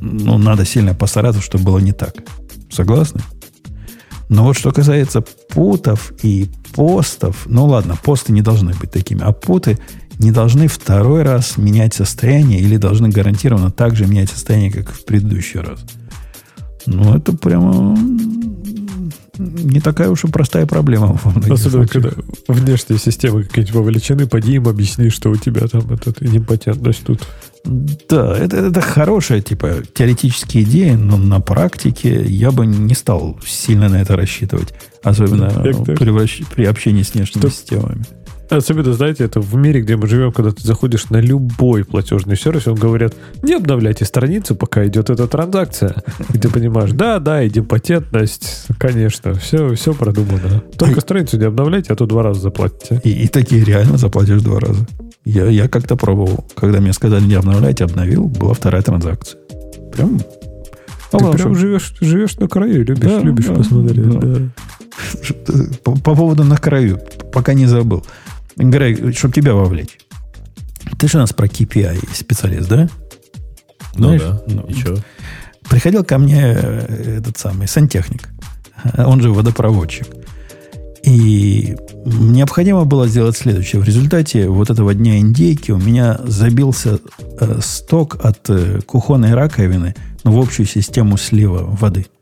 Ну, надо сильно постараться, чтобы было не так. Согласны? Но вот что касается путов и постов, ну ладно, посты не должны быть такими, а путы не должны второй раз менять состояние или должны гарантированно так же менять состояние, как в предыдущий раз. Ну, это прямо не такая уж и простая проблема. Особенно, когда внешние системы какие-нибудь вовлечены, поди им объясни, что у тебя там этот импотентность тут. Да, это, это хорошая, типа, теоретические идеи, но на практике я бы не стал сильно на это рассчитывать. Особенно при, при общении с внешними Что? системами. Особенно, знаете, это в мире, где мы живем, когда ты заходишь на любой платежный сервис, он говорят, не обновляйте страницу, пока идет эта транзакция. И ты понимаешь, да, да, идемпотентность, конечно, все, все продумано. Только страницу не обновляйте, а то два раза заплатите. И, и такие реально заплатишь два раза. Я, я как-то пробовал. Когда мне сказали, не обновляйте, обновил, была вторая транзакция. Прям ты а прям живешь, живешь на краю, любишь, да, любишь да, посмотреть. Да. Да. По, по поводу на краю, пока не забыл. Грей, чтобы тебя вовлечь. Ты же у нас про KPI специалист, да? Ну Знаешь? да, ну, ничего. Приходил ко мне э, этот самый сантехник, он же водопроводчик. И необходимо было сделать следующее. В результате вот этого дня индейки у меня забился э, сток от э, кухонной раковины в общую систему слива воды –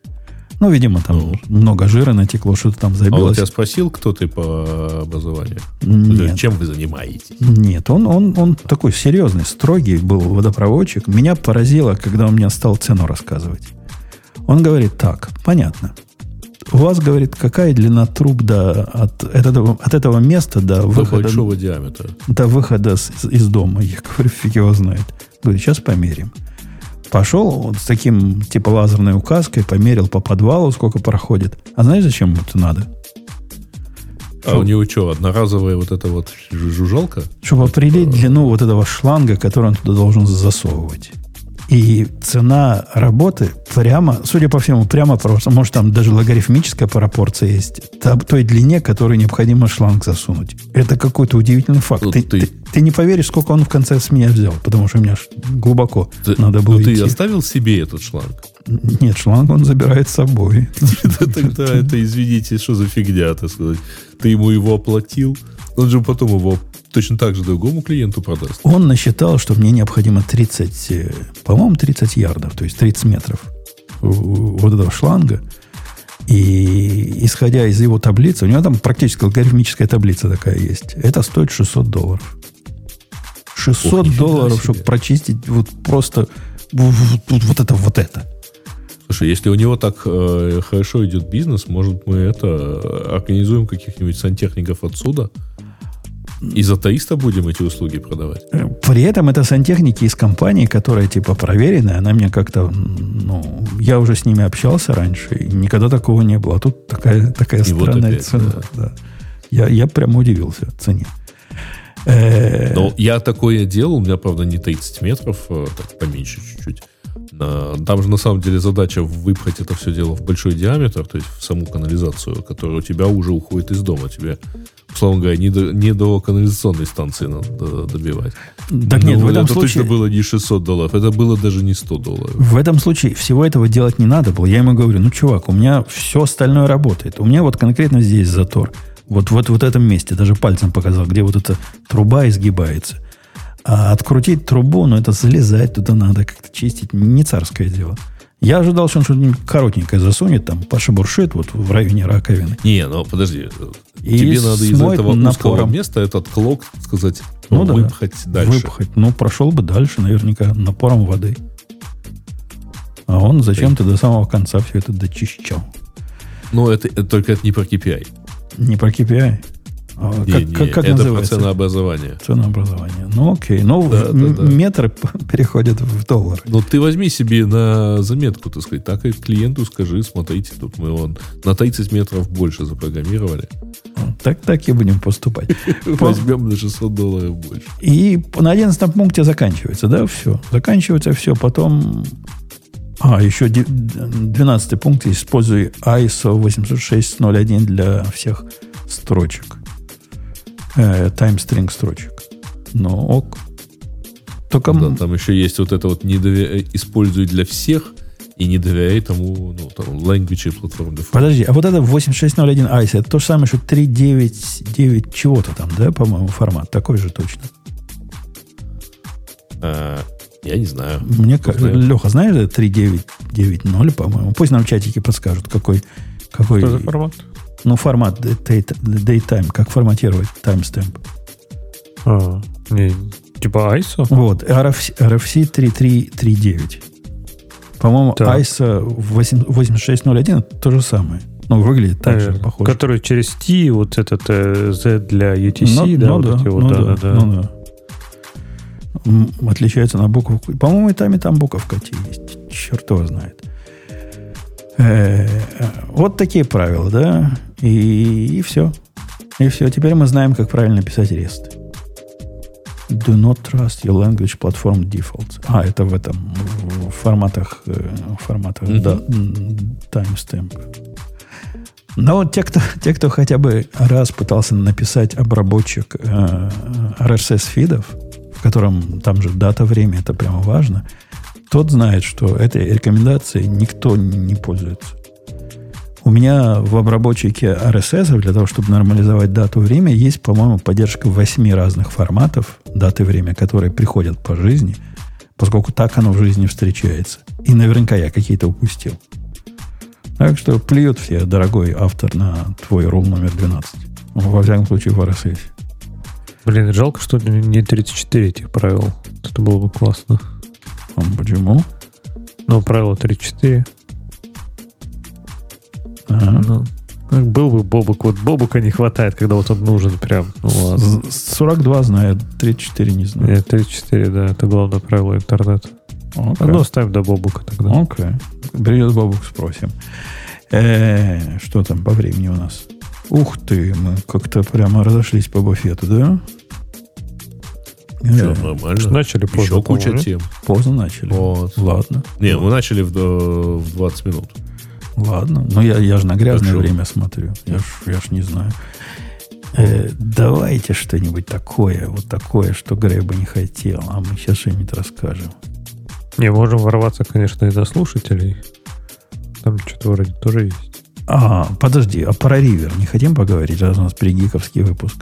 ну, видимо, там ну. много жира натекло, что-то там забилось. А он тебя спросил, кто ты по образованию? Нет. Чем вы занимаетесь? Нет, он, он, он такой серьезный, строгий был водопроводчик. Меня поразило, когда он мне стал цену рассказывать. Он говорит, так, понятно. У вас, говорит, какая длина труб до, от, этого, от этого места до, до выхода... большого диаметра. До выхода из, из дома. Я говорю, фиг его знает. Говорю, сейчас померим. Пошел вот с таким, типа, лазерной указкой, померил по подвалу, сколько проходит. А знаешь, зачем это надо? А у него что, одноразовая вот эта вот жужжалка? Чтобы определить длину вот этого шланга, который он туда должен засовывать. И цена работы прямо, судя по всему, прямо просто, может, там даже логарифмическая пропорция есть, там, той длине, которой необходимо шланг засунуть. Это какой-то удивительный факт. Ну, ты, ты... Ты, ты не поверишь, сколько он в конце с меня взял, потому что у меня глубоко ты, надо было Ну, ты оставил себе этот шланг? Нет, шланг он забирает с собой. Тогда это, извините, что за фигня, так сказать. Ты ему его оплатил, он же потом его точно так же другому клиенту продаст. Он насчитал, что мне необходимо 30, э, по-моему, 30 ярдов, то есть 30 метров вот этого шланга. И исходя из его таблицы, у него там практически алгоритмическая таблица такая есть. Это стоит 600 долларов. 600 Ох, долларов, чтобы прочистить вот просто вот, вот, вот это, вот это. Слушай, если у него так э, хорошо идет бизнес, может мы это э, организуем каких-нибудь сантехников отсюда, и за 300 будем эти услуги продавать? Э, при этом это сантехники из компании, которая типа проверенная. Она мне как-то, ну, я уже с ними общался раньше, и никогда такого не было. А тут такая, такая и странная вот опять, цена. Да. Да. Я, я прям удивился цене. Э, Но я такое делал, у меня, правда, не 30 метров, так поменьше чуть-чуть. Там же на самом деле задача выпхать это все дело в большой диаметр, то есть в саму канализацию, которая у тебя уже уходит из дома. Тебе условно говоря, не до, не до канализационной станции надо добивать. Так нет, в этом это случае... точно было не 600 долларов, это было даже не 100 долларов. В этом случае всего этого делать не надо было. Я ему говорю, ну, чувак, у меня все остальное работает. У меня вот конкретно здесь затор. Вот, вот, вот этом месте, даже пальцем показал, где вот эта труба изгибается. А открутить трубу, ну, это залезать туда надо, как-то чистить, не царское дело. Я ожидал, что он что-нибудь коротенькое засунет, там, пошебуршит вот в районе раковины. Не, ну подожди. И Тебе надо из этого напором. узкого места этот клок, сказать, ну, выпхать да, дальше. Выпхать. Ну, прошел бы дальше, наверняка, напором воды. А он зачем-то до самого конца все это дочищал. Ну, это, это только это не про KPI. Не про KPI? А, не, как, не, как, как это называется? про ценообразование. Ценообразование. Ну, окей. Ну, да, да, да. метр переходит в доллар. Ну, ты возьми себе на заметку, так сказать, так и клиенту скажи, смотрите, тут мы он на 30 метров больше запрограммировали. Так, так и будем поступать. Возьмем на 600 долларов больше. И на 11 пункте заканчивается, да, все. Заканчивается все, потом... А, еще 12 пункт. Используй ISO 806.01 для всех строчек э, таймстринг строчек. Ну, ок. Только... Да, там еще есть вот это вот не доверяй, используй для всех и не доверяй тому, ну, там, language и платформ. Подожди, а вот это 8601 ICE, это то же самое, что 399 чего-то там, да, по-моему, формат? Такой же точно. А, я не знаю. Мне как... Леха, знаешь, это 399 9.0, по-моему. Пусть нам в чатике подскажут, какой... какой Что за формат? Ну, формат daytime, как форматировать timestamp. А, не, типа ISO? Вот, RFC, RFC 3339. По-моему, так. ISO 8601 то же самое. Ну, выглядит так же, похоже. Который через T, вот этот э, Z для UTC, ну, да, ну, вот да, эти вот, ну, да, да, да. Ну, да. Отличается на буковку. По-моему, и там, и там буковка есть. Черт его знает. Э, вот такие правила, да? И, и все. И все. Теперь мы знаем, как правильно писать REST. Do not trust your language platform defaults. А, это в этом, в форматах, э, в форматах mm-hmm. да, timestamp. Но вот те кто, те, кто хотя бы раз пытался написать обработчик э, RSS-фидов, в котором там же дата, время, это прямо важно, тот знает, что этой рекомендацией никто не пользуется. У меня в обработчике RSS для того, чтобы нормализовать дату, время, есть, по-моему, поддержка восьми разных форматов даты, время, которые приходят по жизни, поскольку так оно в жизни встречается. И наверняка я какие-то упустил. Так что плюют все, дорогой автор, на твой рул номер 12. Во всяком случае, в RSS. Блин, жалко, что не 34 этих правил. Это было бы классно. А почему? Ну, правило 34. Ага. Ну, был бы Бобук. Вот Бобука не хватает, когда вот он нужен прям. Ну, ладно. 42 знает, 34 не знаю. Нет, 34, да. Это главное правило интернета. Okay. Одно ставим до Бобука тогда. Окей. Okay. Придет Бобук, спросим. Э, что там по времени у нас? Ух ты, мы как-то прямо разошлись по буфету, да? Что, нормально. Начали поздно. Еще куча тем. Поздно начали. Вот. Ладно. Не, мы начали в, в 20 минут. Ладно. Но я, я же на грязное Хорошо. время смотрю. Я ж, я ж не знаю. Э, давайте что-нибудь такое, вот такое, что Грей бы не хотел, а мы сейчас что-нибудь расскажем. Не, можем ворваться, конечно, и до слушателей. Там что-то вроде тоже есть. А, подожди, а про Ривер не хотим поговорить, раз у нас пригиковский выпуск?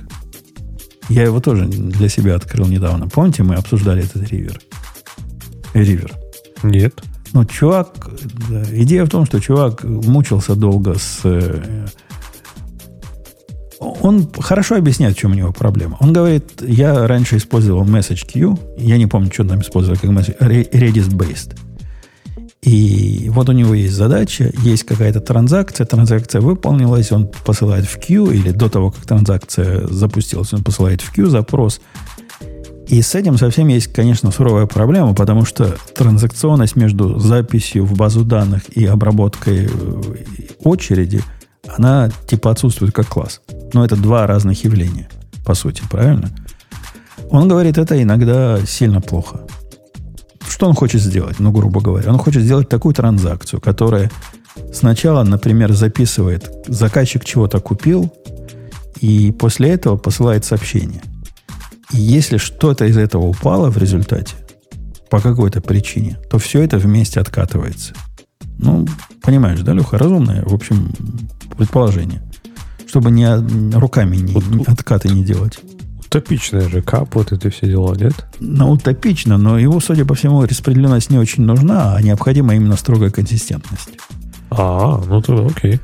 Я его тоже для себя открыл недавно. Помните, мы обсуждали этот Ривер? Ривер. Нет. Ну, чувак... Идея в том, что чувак мучился долго с э, он хорошо объясняет, в чем у него проблема. Он говорит, я раньше использовал message queue, я не помню, что там использовал, как message, Redis-based. И вот у него есть задача, есть какая-то транзакция, транзакция выполнилась, он посылает в queue, или до того, как транзакция запустилась, он посылает в queue запрос. И с этим совсем есть, конечно, суровая проблема, потому что транзакционность между записью в базу данных и обработкой э, очереди – она типа отсутствует как класс. Но это два разных явления, по сути, правильно? Он говорит, это иногда сильно плохо. Что он хочет сделать? Ну, грубо говоря, он хочет сделать такую транзакцию, которая сначала, например, записывает, заказчик чего-то купил, и после этого посылает сообщение. И если что-то из этого упало в результате, по какой-то причине, то все это вместе откатывается. Ну, понимаешь, да, Леха, разумное, в общем, предположение. Чтобы не руками не, вот, откаты не делать. Утопичное же, кап, вот это все дела, нет? Ну, утопично, но его, судя по всему, распределенность не очень нужна, а необходима именно строгая консистентность. А, ну то окей.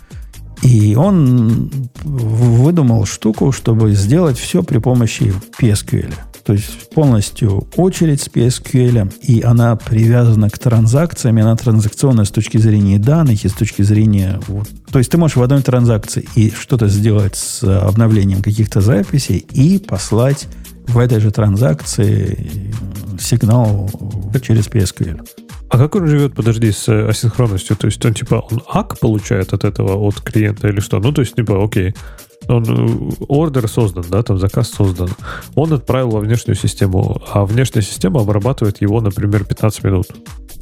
И он выдумал штуку, чтобы сделать все при помощи PSQL. То есть полностью очередь с PSQL, и она привязана к транзакциям, она транзакционная с точки зрения данных и с точки зрения... Вот. То есть ты можешь в одной транзакции и что-то сделать с обновлением каких-то записей и послать в этой же транзакции сигнал через PSQL. А как он живет, подожди, с асинхронностью? То есть он типа он ак получает от этого, от клиента или что? Ну, то есть, типа, окей, он э, ордер создан, да, там заказ создан. Он отправил во внешнюю систему, а внешняя система обрабатывает его, например, 15 минут.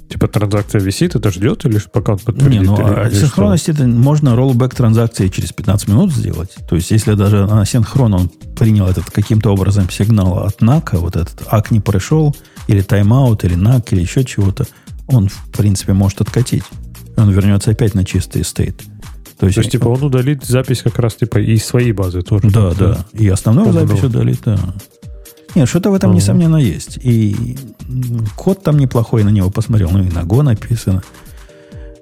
Типа транзакция висит, это ждет, или пока он подтвердит? Не, ну, или, а синхронность это можно роллбэк транзакции через 15 минут сделать. То есть, если даже на синхрон он принял этот каким-то образом сигнал от НАКа, вот этот АК не прошел, или тайм-аут, или НАК, или еще чего-то, он, в принципе, может откатить. Он вернется опять на чистый стейт. То есть, То есть типа, он удалит запись как раз, типа, из своей базы тоже. Да, да. да. И основную запись удалит, да. Нет, что-то в этом, uh-huh. несомненно, есть. И код там неплохой, на него посмотрел. Ну, и на Go написано.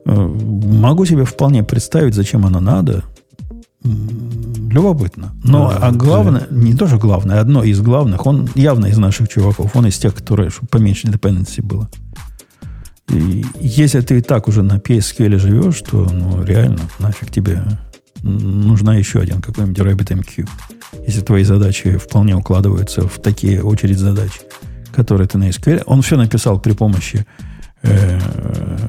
Могу себе вполне представить, зачем оно надо. Любопытно. Но а, а главное, да. не тоже главное, одно из главных, он явно из наших чуваков, он из тех, которые, чтобы поменьше dependency было. И если ты и так уже на PSQL живешь, то ну, реально нафиг тебе нужна еще один какой-нибудь RabbitMQ. Если твои задачи вполне укладываются в такие очередь задач, которые ты на SQL. Он все написал при помощи э,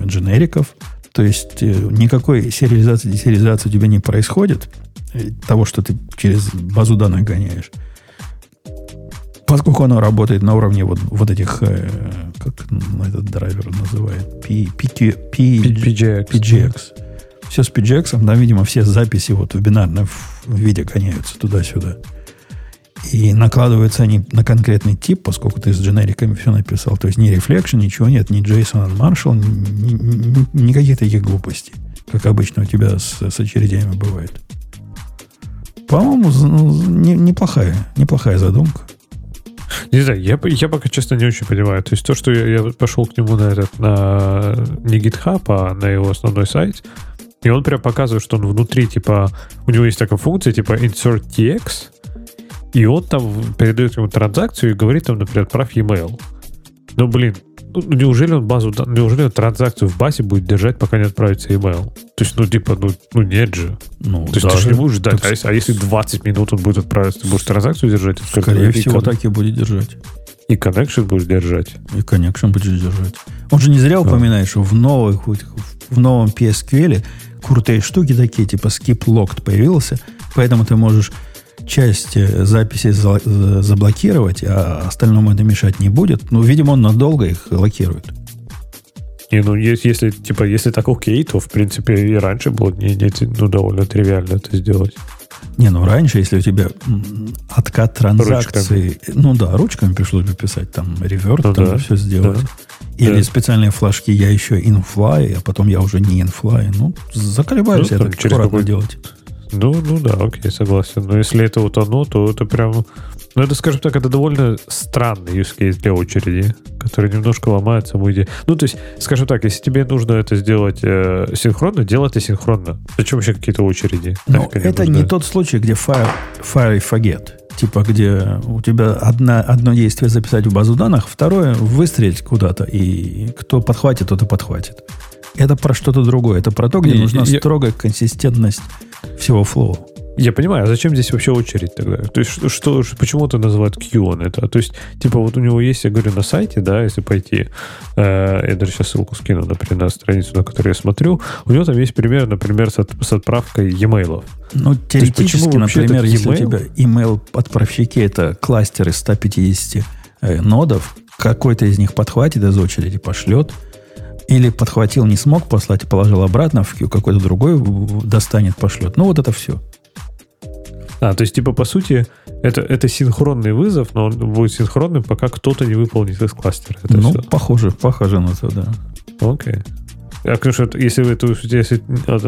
дженериков. То есть э, никакой сериализации, десериализации у тебя не происходит. Э, того, что ты через базу данных гоняешь. Поскольку оно работает на уровне вот, вот этих, э, как этот драйвер называет, P, PQ, P, PGX. PGX. Все с PGX, там, видимо, все записи вот в бинарном виде гоняются туда-сюда. И накладываются они на конкретный тип, поскольку ты с дженериками все написал. То есть ни reflection, ничего нет, ни JSON Marshall, ни, ни, никаких таких глупостей, как обычно у тебя с, с очередями бывает. По-моему, ну, не, неплохая, неплохая задумка. Не знаю, я, я пока, честно, не очень понимаю. То есть то, что я, я пошел к нему на этот, на не GitHub, а на его основной сайт, и он прям показывает, что он внутри, типа, у него есть такая функция, типа insert TX, и он там передает ему транзакцию и говорит там, например, отправь e-mail. Ну, блин, ну, неужели он базу, неужели он транзакцию в базе будет держать, пока не отправится email? То есть, ну, типа, ну, ну нет же. Ну, То есть, даже, ты же не будешь ждать. А если, а если 20 минут он будет отправиться, ты будешь транзакцию держать? Скорее всего, так и будет держать. И connection будешь держать. И connection будешь держать. Он же не зря упоминает, что в, новых, в новом PSQL крутые штуки такие, типа skip locked появился, поэтому ты можешь часть записей заблокировать, а остальному это мешать не будет. Ну, видимо, он надолго их локирует. Не, ну, если, типа, если так окей, то, в принципе, и раньше было не, не, ну, довольно тривиально это сделать. Не, ну раньше, если у тебя откат транзакции... Ручками. Ну да, ручками пришлось бы писать, там, реверт, ну, там да, все сделать. Да, Или да. специальные флажки «я еще infly», а потом «я уже не infly». Ну, заколебаюсь ну, это аккуратно делать. Ну, ну да, окей, согласен. Но если это вот оно, то это прям... Ну, это, скажем так, это довольно странный use case для очереди, который немножко ломает саму идею. Ну, то есть, скажем так, если тебе нужно это сделать э, синхронно, делай это синхронно. Зачем вообще какие-то очереди? Ну, это не, не тот случай, где fire, fire и forget. Типа, где у тебя одна, одно действие записать в базу данных, второе выстрелить куда-то, и кто подхватит, тот и подхватит. Это про что-то другое. Это про то, где не, нужна я... строгая консистентность всего флоу. Я понимаю, а зачем здесь вообще очередь тогда? То есть, что, что почему это называют Q он это? То есть, типа, вот у него есть, я говорю, на сайте, да, если пойти, э, я даже сейчас ссылку скину, например, на страницу, на которую я смотрю, у него там есть пример, например, с, от, с отправкой e-mail. Ну, теоретически, есть, например, если email? у тебя email отправщики это кластер из 150 э, нодов, какой-то из них подхватит из очереди, пошлет, или подхватил, не смог послать положил обратно в какой-то другой достанет, пошлет. Ну, вот это все. А, то есть, типа, по сути, это, это синхронный вызов, но он будет синхронным, пока кто-то не выполнит из кластера. Это ну, все. похоже, похоже на это, да. Окей. А, конечно, если, вы, если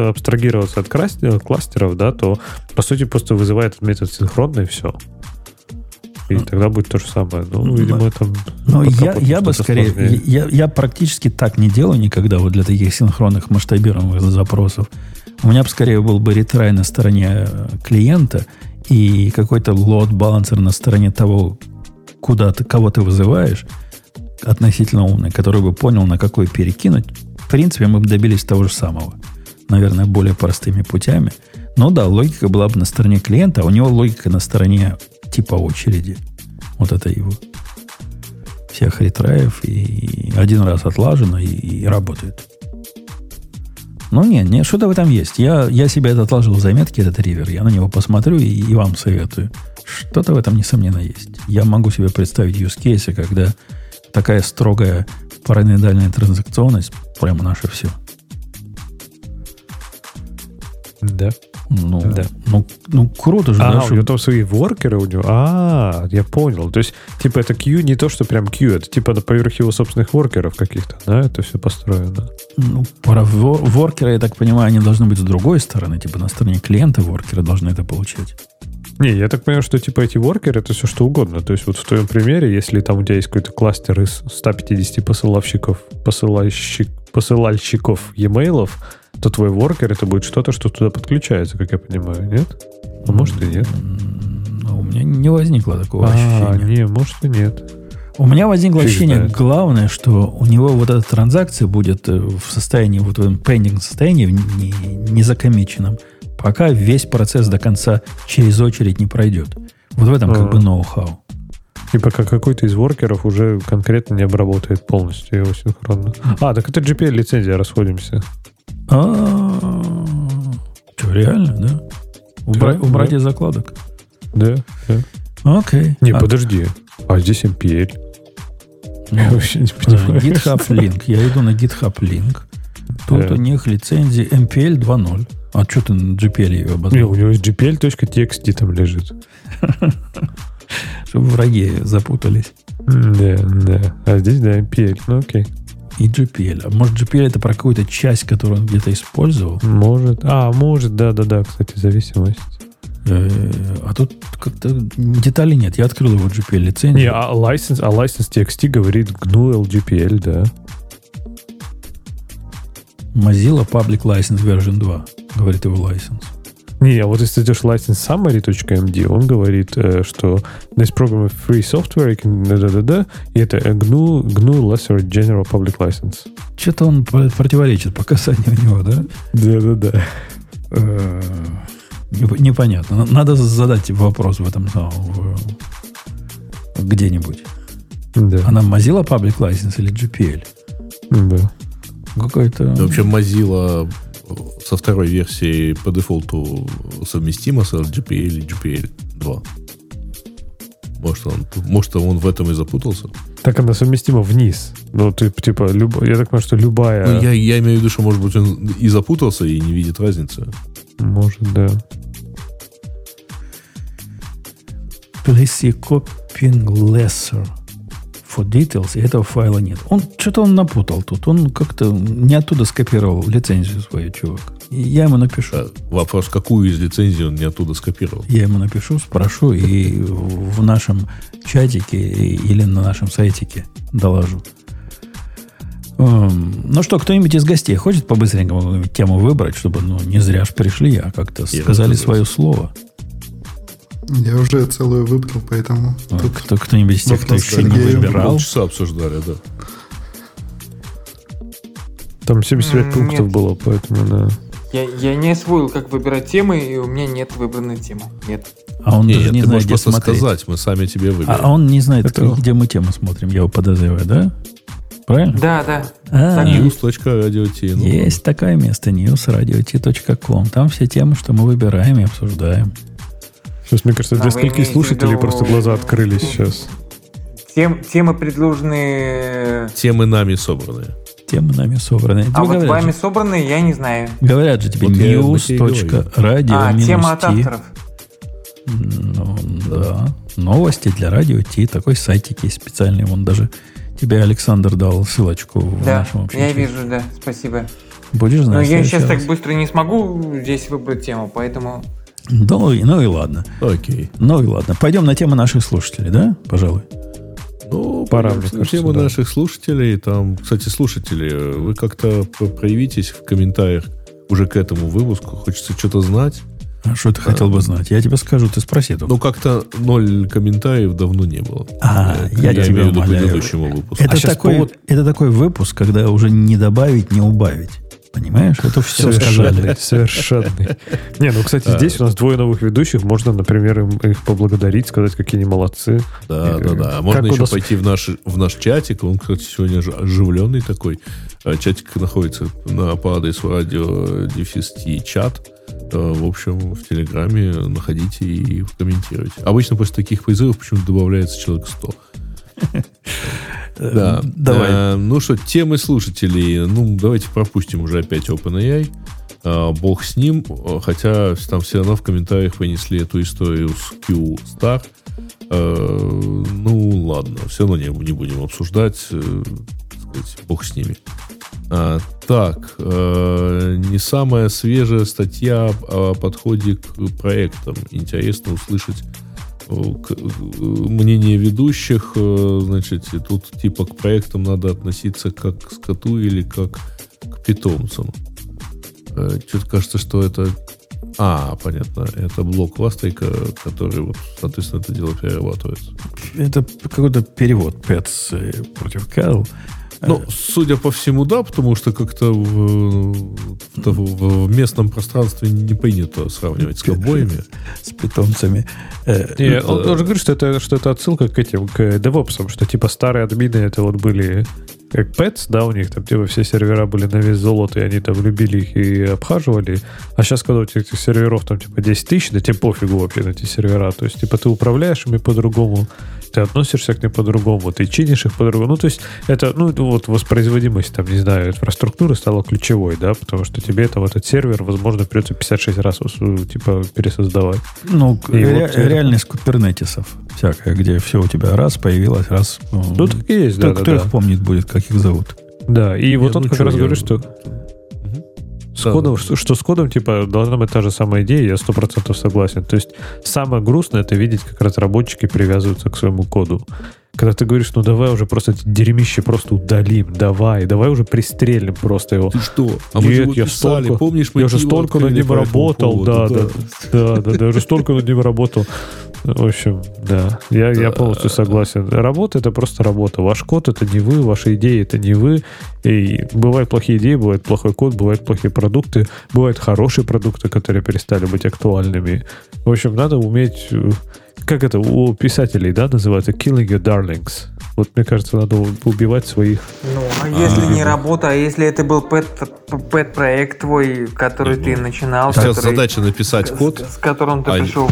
абстрагироваться от кластеров, да, то, по сути, просто вызывает метод синхронный, и все и ну, тогда будет то же самое. Ну, ну видимо, это... Ну, я, я бы скорее... Я, я практически так не делаю никогда вот для таких синхронных масштабируемых запросов. У меня бы скорее был бы ретрай на стороне э, клиента и какой-то лот-балансер на стороне того, куда ты, кого ты вызываешь, относительно умный, который бы понял, на какой перекинуть. В принципе, мы бы добились того же самого. Наверное, более простыми путями. Но да, логика была бы на стороне клиента, а у него логика на стороне типа очереди. Вот это его. Всех ретраев и один раз отлажено и, и работает. Ну, нет, нет, что-то в этом есть. Я, я себе это отложил в заметке, этот ривер. Я на него посмотрю и, и вам советую. Что-то в этом, несомненно, есть. Я могу себе представить case, когда такая строгая параноидальная транзакционность прямо наше все. Да. Ну, да. ну, ну круто же. А, да, у него там свои воркеры у него. А, я понял. То есть, типа, это Q не то, что прям Q, это типа поверх его собственных воркеров каких-то, да? Это все построено. Ну, про воркеры, я так понимаю, они должны быть с другой стороны. Типа, на стороне клиента воркеры должны это получать. Не, я так понимаю, что типа эти воркеры это все что угодно. То есть вот в твоем примере, если там у тебя есть какой-то кластер из 150 посылавщиков, посылающих, посылальщиков e-mail, то твой воркер это будет что-то, что туда подключается, как я понимаю, нет? А может и нет. Ну, у меня не возникло такого а, ощущения. Не, может и нет. У меня возникло Фиг ощущение, знает. главное, что у него вот эта транзакция будет э, в состоянии, вот в этом пендинг состоянии, не, не пока весь процесс до конца через очередь не пройдет. Вот в этом а. как бы ноу-хау. И пока какой-то из воркеров уже конкретно не обработает полностью его синхронно. А, так это GPL-лицензия, расходимся. А, что, реально, да? Убрать, да, убрать да. из закладок? Да, да. Окей. Не, а... подожди. А здесь MPL. Ну, Я вообще не понимаю. GitHub Link. Я иду на GitHub Link. Тут да. у них лицензии MPL 2.0. А что ты на GPL ее обозначил? Не, у него есть gpl.txt там лежит. Чтобы враги запутались. Да, да. А здесь, да, MPL. Ну, окей. И GPL. А может, GPL это про какую-то часть, которую он где-то использовал? Может. А, может, да-да-да, кстати, зависимость. Э, а тут как-то деталей нет. Я открыл его GPL лицензию. Не, а license, а license TXT говорит GNU LGPL, да. Mozilla Public License Version 2, говорит его license. Не, а вот если идешь license summary.md, он говорит, э, что this program is free software, да, да, да, да, и это GNU, GNU Lesser General Public License. Что-то он противоречит по касанию у него, да? Да, да, да. Э, непонятно. Надо задать вопрос в этом самом где-нибудь. Да. Она Mozilla Public License или GPL? Да. Какой-то... Вообще Mozilla со второй версией по дефолту совместима с GPL или GPL 2. Может, он, может, он в этом и запутался? Так она совместима вниз. Ну, ты, типа, люб... я так понимаю, что любая... Ну, я, я имею в виду, что, может быть, он и запутался, и не видит разницы. Может, да. Please see copying lesser for details, и этого файла нет. Он что-то он напутал тут. Он как-то не оттуда скопировал лицензию свою, чувак. И я ему напишу. А, вопрос, какую из лицензий он не оттуда скопировал? Я ему напишу, спрошу и в нашем чатике или на нашем сайтике доложу. Um, ну что, кто-нибудь из гостей хочет по-быстренькому тему выбрать, чтобы ну, не зря ж пришли, а как-то сказали свое слово? Я уже целую выбрал, поэтому... А, тут кто, кто-нибудь из тех, кто еще не выбирал? Полчаса обсуждали, да. Там 75 mm, пунктов нет. было, поэтому, да. Я, я не освоил, как выбирать темы, и у меня нет выбранной темы. Нет. А он нет, даже не ты знает, где смотреть. сказать, мы сами тебе выберем. А, он не знает, Это... где мы тему смотрим, я его подозреваю, да? Правильно? Да, да. А, news.radio.t. Ну, есть такое место, newsradio.t.com. Там все темы, что мы выбираем и обсуждаем. Сейчас, мне кажется, для скольких слушателей просто глаза открылись сейчас. Тем, темы предложены... Темы нами собранные. Темы нами собранные. А вот вами же, собранные, я не знаю. Говорят же тебе вот news.radio. А, тема от авторов. Ну, да. Новости для радио Ти. Такой сайтик есть специальный. Он даже тебе Александр дал ссылочку в да, нашем общем. я вижу, да. Спасибо. Будешь знать. Но я сейчас раз. так быстро не смогу здесь выбрать тему, поэтому... Ну, и, ну и ладно. Окей. Ну и ладно. Пойдем на тему наших слушателей, да? Пожалуй. Ну, пора, мне кажется, тему да. наших слушателей. Там, кстати, слушатели, вы как-то проявитесь в комментариях уже к этому выпуску. Хочется что-то знать. А что ты а, хотел бы знать? Я тебе скажу, ты спроси. Только. Ну, как-то ноль комментариев давно не было. А, я, я, я тебя умоляю. предыдущему выпуску. Это, а такой, повод... это такой выпуск, когда уже не добавить, не убавить. Понимаешь? Это все сказали. Совершенный. Не, ну, кстати, здесь у нас двое новых ведущих. Можно, например, им, их поблагодарить, сказать, какие они молодцы. Да, да, да. Можно еще пойти в наш, в наш чатик. Он, кстати, сегодня оживленный такой. А, чатик находится на по адресу радио дефис чат. А, в общем, в Телеграме находите и комментируйте. Обычно после таких призывов почему-то добавляется человек 100. Да. Давай. А, ну что, темы слушателей. Ну, давайте пропустим уже опять OpenAI. А, бог с ним. Хотя там все равно в комментариях вынесли эту историю с Q-Star. А, ну, ладно. Все равно не, не будем обсуждать. Э, сказать, бог с ними. А, так, э, не самая свежая статья о подходе к проектам. Интересно услышать мнение ведущих, э, значит, тут типа к проектам надо относиться как к скоту или как питомцам. Э, Что-то кажется, что это... А, понятно, это блок ластейка, который, вот, соответственно, это дело перерабатывает. Это какой-то перевод pets э, против cattle. Ну, судя по всему, да, потому что как-то в, в, в местном пространстве не принято сравнивать с ковбоями. С питомцами. Не, он, он же говорит, что это, что это отсылка к этим, к DevOps, что типа старые админы это вот были как Pets, да, у них там типа все сервера были на весь золото, и они там любили их и обхаживали. А сейчас, когда у тебя этих серверов там типа 10 тысяч, да тебе пофигу вообще на эти сервера. То есть, типа, ты управляешь ими по-другому, ты относишься к ним по-другому, ты чинишь их по-другому. Ну, то есть, это, ну, вот воспроизводимость, там, не знаю, инфраструктуры стала ключевой, да, потому что тебе там этот сервер, возможно, придется 56 раз, типа, пересоздавать. Ну, ре- вот, реальность кубернетисов всякая, где все у тебя раз появилось, раз... Ну, так и есть, да, Кто да, их помнит будет, как их зовут. Да, и вот он как раз говорит, что с да, кодом, да. Что, что с кодом, типа, должна быть та же самая идея, я сто процентов согласен. То есть самое грустное это видеть, как разработчики привязываются к своему коду. Когда ты говоришь, ну давай уже просто эти дерьмище просто удалим, давай, давай уже пристрелим просто его. Ты что? А мы Нет, я писали, столько, помнишь, мы я уже столько над ним работал, поводу, да, да, да, да, да, я уже столько над ним работал. В общем, да, я, да. я полностью согласен. Работа это просто работа. Ваш код это не вы, ваши идеи это не вы. И бывают плохие идеи, бывает плохой код, бывают плохие продукты, бывают хорошие продукты, которые перестали быть актуальными. В общем, надо уметь как это у писателей, да, называется killing your darlings. Вот мне кажется, надо убивать своих. Ну, а если не работа, а если это был пэт, пэт проект твой, который ты начинал, Сейчас задача написать код, с, с которым ты а пришел.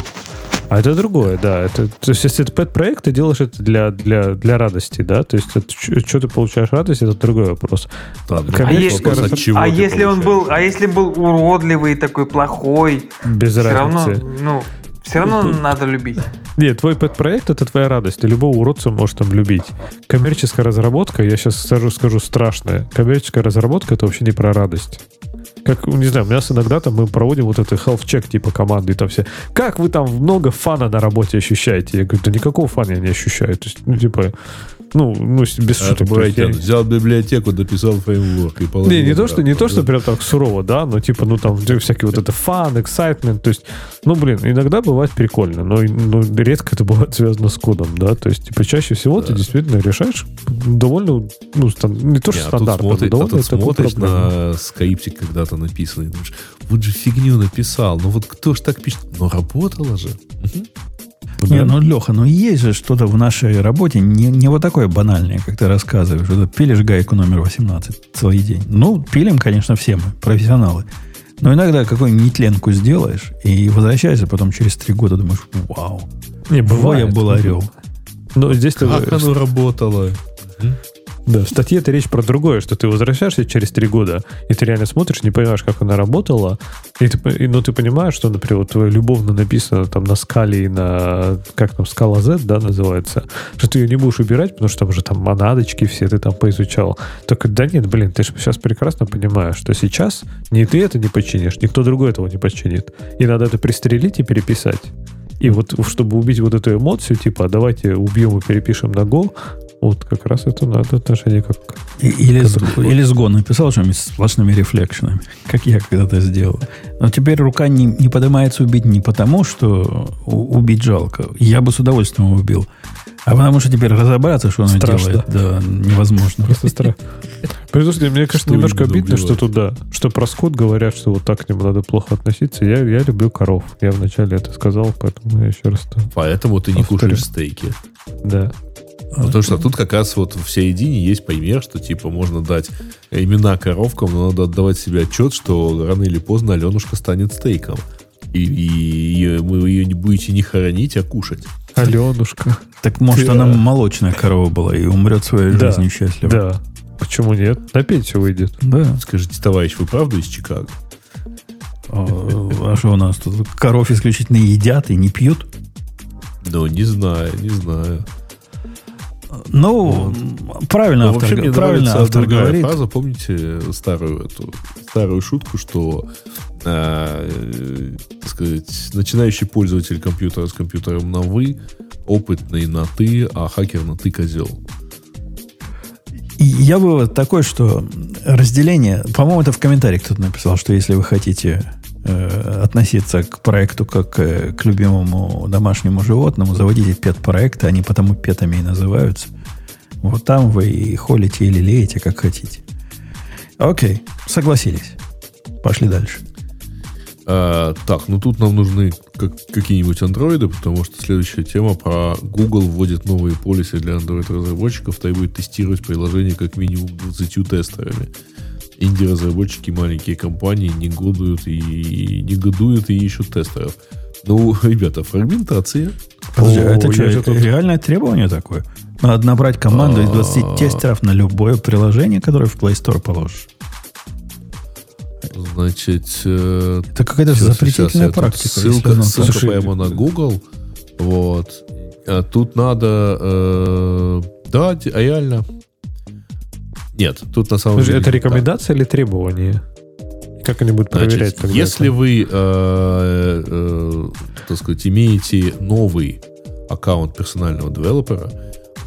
А это другое, да. Это, то есть, если это пэт-проект, ты делаешь это для, для, для радости, да? То есть, это, что ты получаешь радость, это другой вопрос. Да, а, если, вопрос, от чего а если он был, а если был уродливый, такой плохой, без все разницы. равно, ну, все равно надо любить. Нет, твой пэт-проект — это твоя радость. Ты любого уродца можешь там любить. Коммерческая разработка, я сейчас скажу, скажу страшное. Коммерческая разработка — это вообще не про радость. Как, не знаю, у нас иногда там мы проводим вот это health check типа команды, и там все, как вы там много фана на работе ощущаете? Я говорю, да никакого фана я не ощущаю. То есть, ну, типа, ну, ну без шуток. я... Взял библиотеку, дописал фреймворк и положил. Не, не то, что, не то, что прям так сурово, да, но типа, ну там всякие вот это фан, excitement, то есть, ну, блин, иногда бывает прикольно, но ну, редко это бывает связано с кодом, да, то есть, типа, чаще всего да. ты действительно решаешь довольно, ну, стан... не то, что не, стандартно, а смотри, довольно а смотришь на скриптик когда-то написанный, думаешь, вот же фигню написал, ну вот кто ж так пишет? Ну, работало же. Угу. Не, ну, Леха, ну есть же что-то в нашей работе не, не вот такое банальное, как ты рассказываешь. Это пилишь гайку номер 18 целый день. Ну, пилим, конечно, все мы, профессионалы. Но иногда какую-нибудь нетленку сделаешь и возвращаешься потом через три года, думаешь, вау. Не, бывает. я был орел. Но здесь как ты... оно работало? Да, в статье это речь про другое, что ты возвращаешься через три года, и ты реально смотришь, не понимаешь, как она работала, и ты, и, ну, ты понимаешь, что, например, вот любовно написано там на скале и на, как там, скала Z, да, называется, что ты ее не будешь убирать, потому что там же там монадочки все ты там поизучал. Только, да нет, блин, ты же сейчас прекрасно понимаешь, что сейчас ни ты это не починишь, никто другой этого не починит. И надо это пристрелить и переписать. И вот, чтобы убить вот эту эмоцию, типа, давайте убьем и перепишем на Go, вот как раз это надо отношение как... Или, с, или сгон написал что-нибудь с сплошными рефлекшенами, как я когда-то сделал. Но теперь рука не, не поднимается убить не потому, что убить жалко. Я бы с удовольствием убил. А потому что теперь разобраться, что он делает, да, невозможно. Просто страх. Подожди, мне кажется, немножко обидно, что туда, что про скот говорят, что вот так к нему надо плохо относиться. Я, я люблю коров. Я вначале это сказал, поэтому я еще раз... Поэтому ты не кушаешь стейки. Да. Ну, потому что тут как раз вот в середине есть пример, что типа можно дать имена коровкам, но надо отдавать себе отчет, что рано или поздно Аленушка станет стейком. И, и, и вы ее не будете не хоронить, а кушать. Аленушка. Так может Ты, она молочная корова была и умрет своей да, жизнью счастливо. Да. Почему нет? На пенсию выйдет. Да. Скажите, товарищ, вы правда из Чикаго? А, а что у нас тут? Коров исключительно едят и не пьют? Ну, не знаю, не знаю. Ну, правильно ну, автор, вообще, правильно автор говорит. фраза, помните старую эту старую шутку, что э, сказать, начинающий пользователь компьютера с компьютером на вы, опытный на ты, а хакер на ты козел. Я вывод такой, что разделение, по-моему, это в комментариях кто-то написал, что если вы хотите э, относиться к проекту как э, к любимому домашнему животному, заводите пет-проекты, они потому петами и называются. Вот там вы и холите или леете, как хотите. Окей, согласились. Пошли дальше. А, так, ну тут нам нужны как, какие-нибудь андроиды, потому что следующая тема про Google вводит новые полисы для Android-разработчиков, требует тестировать приложение как минимум 20 тестерами. Инди-разработчики, маленькие компании негодуют и негодуют и ищут тестеров. Ну, ребята, фрагментация. Подожди, а это что, это тут... реальное требование такое? Надо набрать команду из 20 а. тестеров на любое приложение, которое в Play Store положишь. Значит... Э, это какая-то запретительная практика. Ссылка, ссылка прямо на Google. Вот. А тут надо... Э, да, реально. Нет, тут на самом Слушай, деле... Это рекомендация да. или требование? Как они будут проверять Значит, Если это? вы, э, э, так сказать, имеете новый аккаунт персонального девелопера,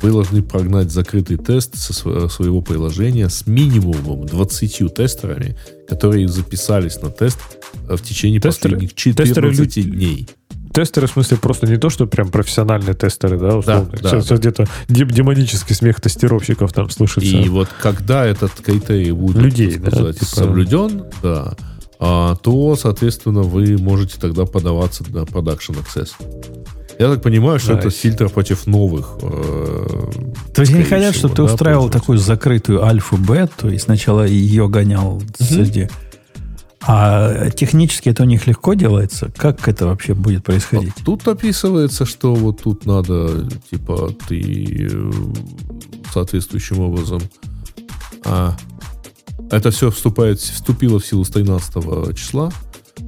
вы должны прогнать закрытый тест со своего приложения с минимумом 20 тестерами, которые записались на тест в течение тестеры, последних 14 тестеры дней. Тестеры, в смысле, просто не то, что прям профессиональные тестеры, да, условно. Да, да, да. где-то демонический смех тестировщиков там слышится. И вот когда этот критерий будет, Людей, сказать, да, типа... соблюден, да, а, то, соответственно, вы можете тогда подаваться на Production Access. Я так понимаю, что да, это фильтр против новых. Э, то есть они хотят, чтобы ты устраивал такую закрытую альфа-бету и сначала ее гонял угу. среди. А технически это у них легко делается? Как это вообще будет происходить? А тут описывается, что вот тут надо, типа, ты э, соответствующим образом. А, это все вступает, вступило в силу с 13 числа.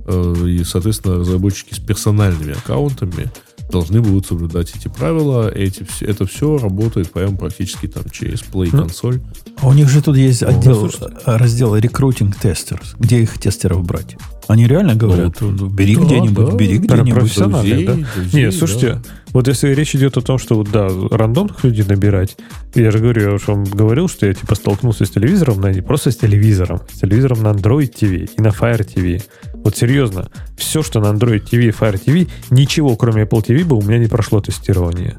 Э, и, соответственно, разработчики с персональными аккаунтами должны будут соблюдать эти правила. Эти, это все работает прямо практически там через Play ну, консоль. А у них же тут есть отдел, ну, раздел рекрутинг тестерс, где их тестеров брать. Они реально говорят, ну, ну бери да, где-нибудь, да, бери где-нибудь. Профессиональные, да? Друзей, Нет, слушайте, да. вот если речь идет о том, что, да, рандомных людей набирать, я же говорю, я уже вам говорил, что я типа столкнулся с телевизором, но не просто с телевизором, с телевизором на Android TV и на Fire TV. Вот серьезно, все, что на Android TV и Fire TV, ничего, кроме Apple TV, бы у меня не прошло тестирование.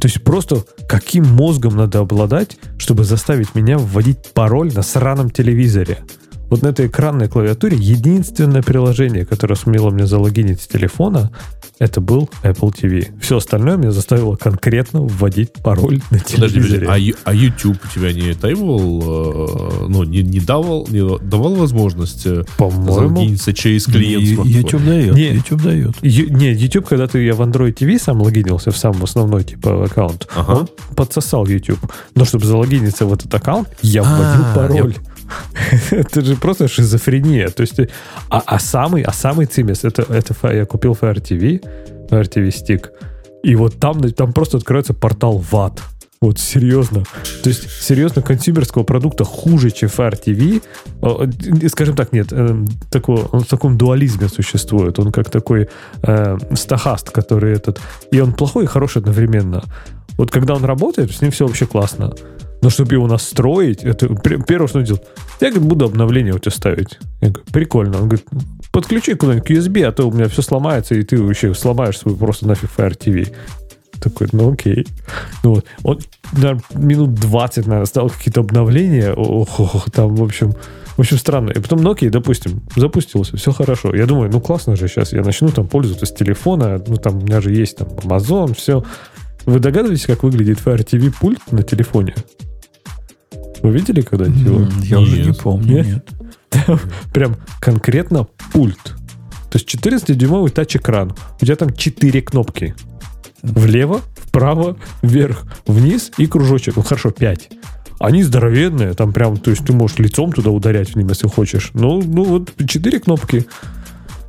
То есть просто каким мозгом надо обладать, чтобы заставить меня вводить пароль на сраном телевизоре? Вот на этой экранной клавиатуре единственное приложение, которое сумело мне залогинить с телефона, это был Apple TV. Все остальное меня заставило конкретно вводить пароль на телевизоре. Подожди, а, а YouTube у тебя не требовал, э, ну, не, не давал, не давал возможность э, залогиниться через клиент смартфона? YouTube дает. Не, YouTube дает. Ю, не, YouTube, когда ты я в Android TV сам логинился в сам основной типа аккаунт, ага. он подсосал YouTube. Но чтобы залогиниться в этот аккаунт, я вводил а, пароль. Я это же просто шизофрения. То есть, а, а самый, а самый цимес, это, это я купил Fire TV, Fire TV Stick, и вот там, там просто открывается портал в ад. Вот серьезно. То есть, серьезно, консюмерского продукта хуже, чем Fire TV. Скажем так, нет, э, такого, он в таком дуализме существует. Он как такой э, стахаст, который этот... И он плохой и хороший одновременно. Вот когда он работает, с ним все вообще классно. Но чтобы его настроить, это первое, что он делает, я говорит, буду обновление у тебя ставить. Я говорю, прикольно. Он говорит, подключи куда-нибудь к USB, а то у меня все сломается, и ты вообще сломаешь свой просто нафиг Fire TV. Такой, ну окей. Ну, вот. Он наверное, минут 20, наверное, стал какие-то обновления. Ох, ох, там, в общем, в общем, странно. И потом, ну окей, допустим, запустился, все хорошо. Я думаю, ну классно же сейчас, я начну там пользоваться с телефона, ну там у меня же есть там Amazon, все. Вы догадываетесь, как выглядит Fire TV пульт на телефоне? Вы видели когда-нибудь его? Я нет. уже не помню. Нет? нет. Прям конкретно пульт. То есть 14-дюймовый тач-экран. У тебя там 4 кнопки. Влево, вправо, вверх, вниз и кружочек. Ну хорошо, 5. Они здоровенные, там прям, то есть ты можешь лицом туда ударять в них, если хочешь. Ну, ну вот 4 кнопки.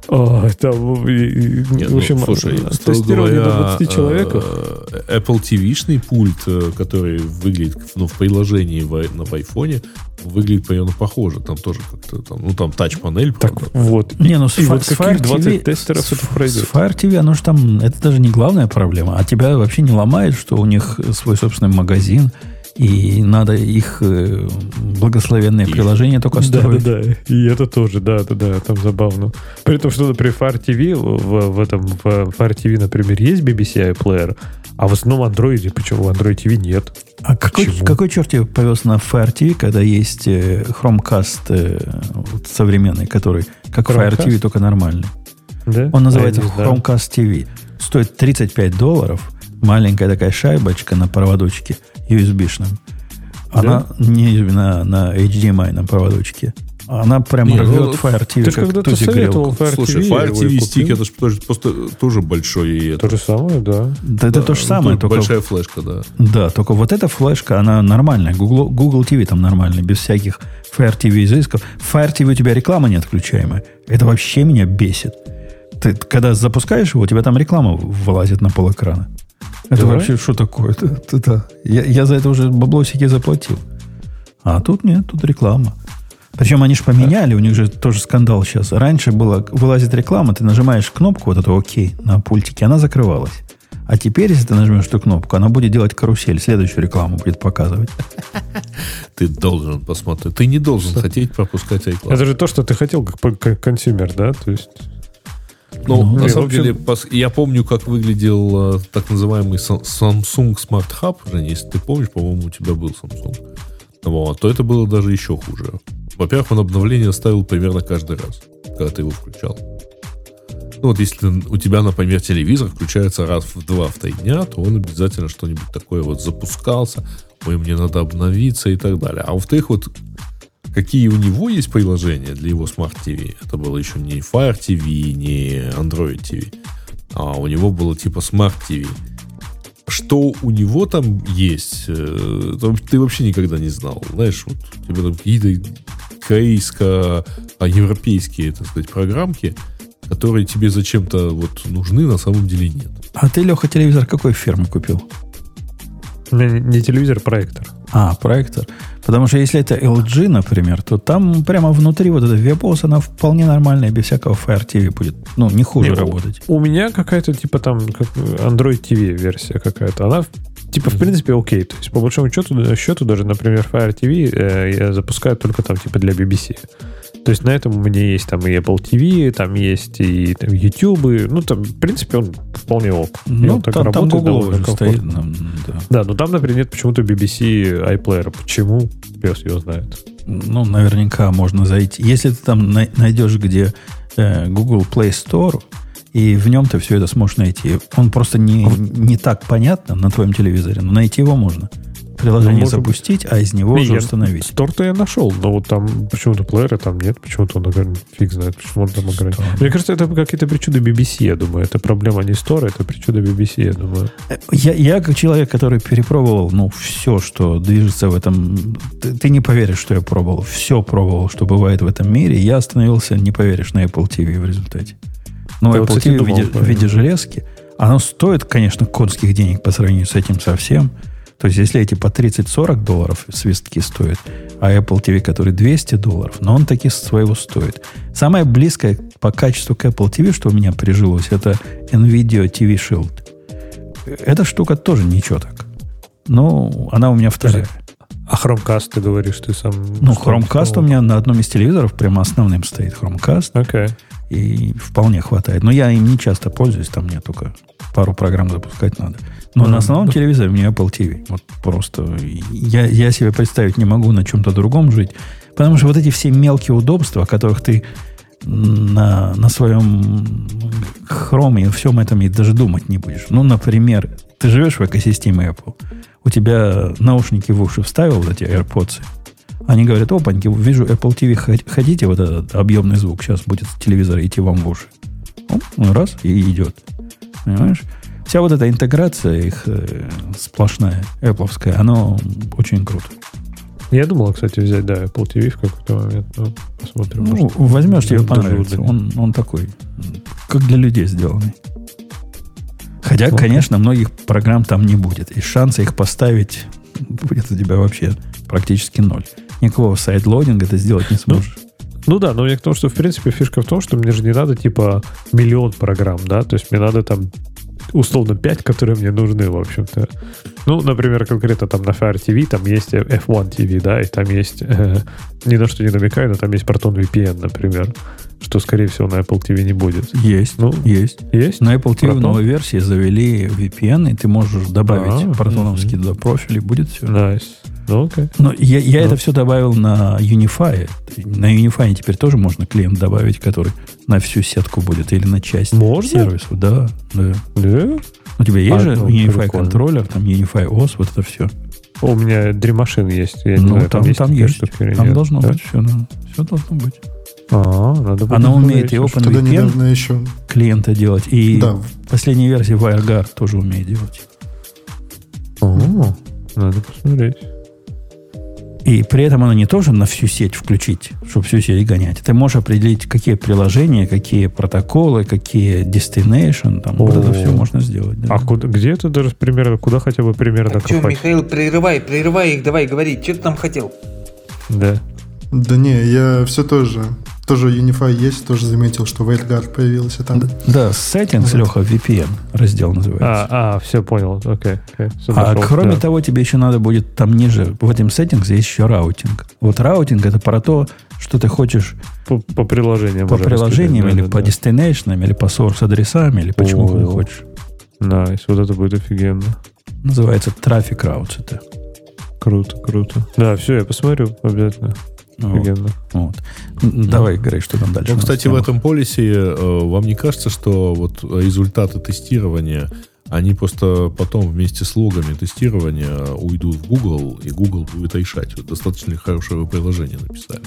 О, это, Нет, в общем, ну, слушай, тестирование говоря, до 20 человек. Э, Apple TV-шный пульт, э, который выглядит ну, в приложении в, на в айфоне, выглядит примерно похоже. Там тоже как-то там, ну там тач-панель. Так правда. вот. Не, ну с, и вот с Fire 20 TV, тестеров с, это пройдет. С Fire TV, оно же там, это даже не главная проблема. А тебя вообще не ломает, что у них свой собственный магазин, И надо их э, благословенные приложения только строить. Да, да, да. И это тоже, да, да, да, там забавно. При том, что, например, Fire TV, в, в этом, в Fire TV, например, есть BBC iPlayer, а в основном Android, почему в Android TV нет? А какой, какой черт тебе повез на Fire TV, когда есть э, Chromecast э, вот, современный, который как Chromecast? Fire TV, только нормальный? Да? Он называется а Chromecast TV. Стоит 35 долларов. Маленькая такая шайбочка на проводочке USB-шном. Она да? не на, на HDMI на проводочке. Она прям не, рвет ну, Fire TV, ты как когда-то советовал Fire Слушай, Fire TV стик это же просто тоже большой. И то же самое, да. да это то же самое. Только, большая флешка, да. Да, только вот эта флешка, она нормальная. Google, Google TV там нормальная, без всяких Fire TV изысков. Fire TV у тебя реклама не отключаемая. Это вообще меня бесит. Ты когда запускаешь его, у тебя там реклама вылазит на пол экрана. Это Давай. вообще что такое? Это, это, это. Я, я за это уже баблосики заплатил. А тут нет, тут реклама. Причем они же поменяли, у них же тоже скандал сейчас. Раньше было, вылазит реклама, ты нажимаешь кнопку, вот эту ОК на пультике, она закрывалась. А теперь, если ты нажмешь эту кнопку, она будет делать карусель, следующую рекламу будет показывать. Ты должен посмотреть. Ты не должен хотеть пропускать рекламу. Это же то, что ты хотел как, как consumer, да? То есть... Ну, ну на самом общем... деле, я помню, как выглядел э, так называемый Samsung Smart Hub, если ты помнишь, по-моему, у тебя был Samsung. Вот, то это было даже еще хуже. Во-первых, он обновление ставил примерно каждый раз, когда ты его включал. Ну вот если у тебя, например, телевизор включается раз в два в три дня, то он обязательно что-нибудь такое вот запускался, ой, мне надо обновиться и так далее. А во-вторых, вот какие у него есть приложения для его Smart TV. Это было еще не Fire TV, не Android TV, а у него было типа Smart TV. Что у него там есть, э, ты вообще никогда не знал. Знаешь, вот у тебя там какие-то корейско-европейские, так сказать, программки, которые тебе зачем-то вот нужны, на самом деле нет. А ты, Леха, телевизор какой фирмы купил? Не, не телевизор, а проектор. А, проектор. Потому что если это LG, например, то там прямо внутри вот эта WebOS, она вполне нормальная, без всякого Fire TV будет. Ну, не хуже не, работать. У, у меня какая-то типа там как Android TV версия какая-то. Она типа, в принципе, окей. То есть, по большому счету, счету даже, например, Fire TV э, я запускаю только там, типа, для BBC. То есть, на этом у меня есть там и Apple TV, там есть и там, YouTube, ну, там, в принципе, он вполне ок. Ну, так там, работает, там Google уже стоит. Нам, да. да, но там, например, нет почему-то BBC iPlayer. Почему? Пес его знает. Ну, наверняка можно зайти. Если ты там найдешь, где э, Google Play Store, и в нем ты все это сможешь найти. Он просто не, не так понятно на твоем телевизоре, но найти его можно. Приложение ну, запустить, а из него не, уже установить. Стор-то я нашел, но вот там почему-то плеера там нет, почему-то он, наверное, фиг знает, почему он там ограничен. Мне кажется, это какие-то причуды BBC, я думаю. Это проблема не стора, это причуда BBC, я думаю. Я, я как человек, который перепробовал, ну, все, что движется в этом... Ты, ты не поверишь, что я пробовал. Все пробовал, что бывает в этом мире. Я остановился, не поверишь, на Apple TV в результате. Ну, Apple вот, TV в виде, в виде железки, оно стоит, конечно, конских денег по сравнению с этим совсем. То есть, если эти по 30-40 долларов свистки стоят, а Apple TV, который 200 долларов, но он таки своего стоит. Самое близкое по качеству к Apple TV, что у меня прижилось, это NVIDIA TV Shield. Эта штука тоже ничего так. Но она у меня вторая. А Chromecast, ты говоришь, ты сам... Ну, Chromecast у меня на одном из телевизоров прямо основным стоит Chromecast. Окей. Okay. И вполне хватает. Но я им не часто пользуюсь, там мне только пару программ запускать надо. Но mm-hmm. на основном телевизоре у меня Apple TV. Вот просто я, я себе представить не могу на чем-то другом жить. Потому что вот эти все мелкие удобства, о которых ты на, на своем хроме и всем этом и даже думать не будешь. Ну, например, ты живешь в экосистеме Apple, у тебя наушники в уши вставил, вот эти AirPods, они говорят, опаньки, вижу Apple TV, хотите вот этот объемный звук, сейчас будет телевизор идти вам в уши. Ну, раз, и идет. Понимаешь? Вся вот эта интеграция их э, сплошная, Apple, она очень круто. Я думал, кстати, взять, да, Apple TV в какой-то момент, но посмотрим. Ну, может, возьмешь, тебе понравится. Он, он такой, как для людей сделанный. Хотя, okay. конечно, многих программ там не будет. И шансы их поставить будет у тебя вообще практически ноль никакого сайт-лодинга ты сделать не ну, сможешь. Ну, ну да, но я к тому, что в принципе фишка в том, что мне же не надо типа миллион программ, да, то есть мне надо там условно 5, которые мне нужны, в общем-то. Ну, например, конкретно там на Fire TV, там есть F1 TV, да, и там есть, э, ни на что не намекаю, но там есть Proton VPN, например, что, скорее всего, на Apple TV не будет. Есть, ну, есть. Есть? На Apple TV Proton? в новой версии завели VPN, и ты можешь добавить а, протоновский угу. профиль, и будет все. Nice. Ну, okay. Но я, я ну. это все добавил на Unify. На Unify теперь тоже можно клиент добавить, который на всю сетку будет или на часть можно? сервиса. Да, да. Да? У тебя есть а, же ну, Unify прикольно. контроллер, там Unify OS, вот это все. У меня Dream Machine есть. Я ну, знаю, там, там есть. Там, есть. там нет, должно да? быть все. Да. Все должно быть. А, надо Она умеет и OpenVPN еще... клиента делать, и да. последняя версия WireGuard тоже умеет делать. О, надо посмотреть. И при этом она не тоже на всю сеть включить, чтобы всю сеть гонять. Ты можешь определить, какие приложения, какие протоколы, какие destination, там, О, вот это все можно сделать. Да. А куда, где это даже примерно, куда хотя бы примерно так что, Михаил, прерывай, прерывай их, давай, говори, что ты там хотел? Да. Да не, я все тоже тоже UniFi есть, тоже заметил, что WireGuard появился там. Да, Settings, вот. Леха, VPN раздел называется. А, а все понял, окей. Okay, okay. А кроме да. того, тебе еще надо будет там ниже, в этом Settings есть еще routing. Вот routing это про то, что ты хочешь по, по приложениям. По приложениям, или да, по да. destination, или по source адресам, или почему ты хочешь. Nice, вот это будет офигенно. Называется Traffic Routes это. Круто, круто. Да, все, я посмотрю обязательно. Офигенно. Вот. вот. Давай, Грей, что там дальше? Ну, кстати, в этом полисе э, вам не кажется, что вот результаты тестирования, они просто потом вместе с логами тестирования уйдут в Google, и Google будет решать. Вот достаточно хорошее вы приложение написали.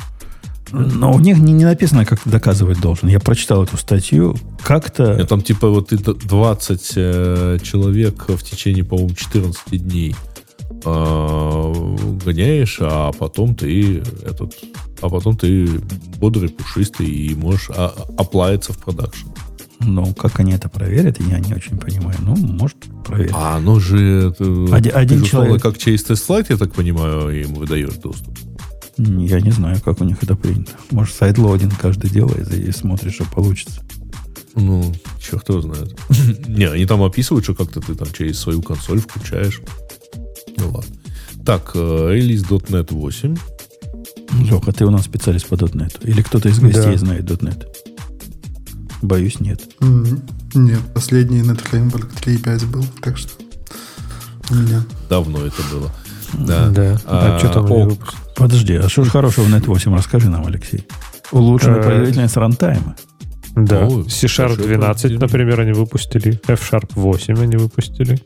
Но у них не, не написано, как ты доказывать должен. Я прочитал эту статью. Как-то... Там типа вот ты 20 э, человек в течение, по-моему, 14 дней э, гоняешь, а потом ты этот, а потом ты бодрый, пушистый и можешь а, оплавиться в продакшн. Ну, как они это проверят, я не очень понимаю. Ну, может, проверить. А, ну же... Это, один, один человек... как через тест-слайд, я так понимаю, им выдаешь доступ. Я не знаю, как у них это принято. Может, sideloading каждый делает и смотришь, что получится. Ну, черт его знает. Не, они там описывают, что как-то ты там через свою консоль включаешь. Ну ладно. Так, э, релиз .NET 8. Леха, ты у нас специалист по .NET. Или кто-то из гостей да. знает .NET? Боюсь, нет. Нет, последний .NET Framework 3.5 был, так что нет. Давно это было. Да. да. А, а что там? О, подожди, а что же хорошего в Net 8? Расскажи нам, Алексей. Улучшенная э, производительность рантайма. Да. C-Sharp 12, например, они выпустили. F-Sharp 8 они выпустили.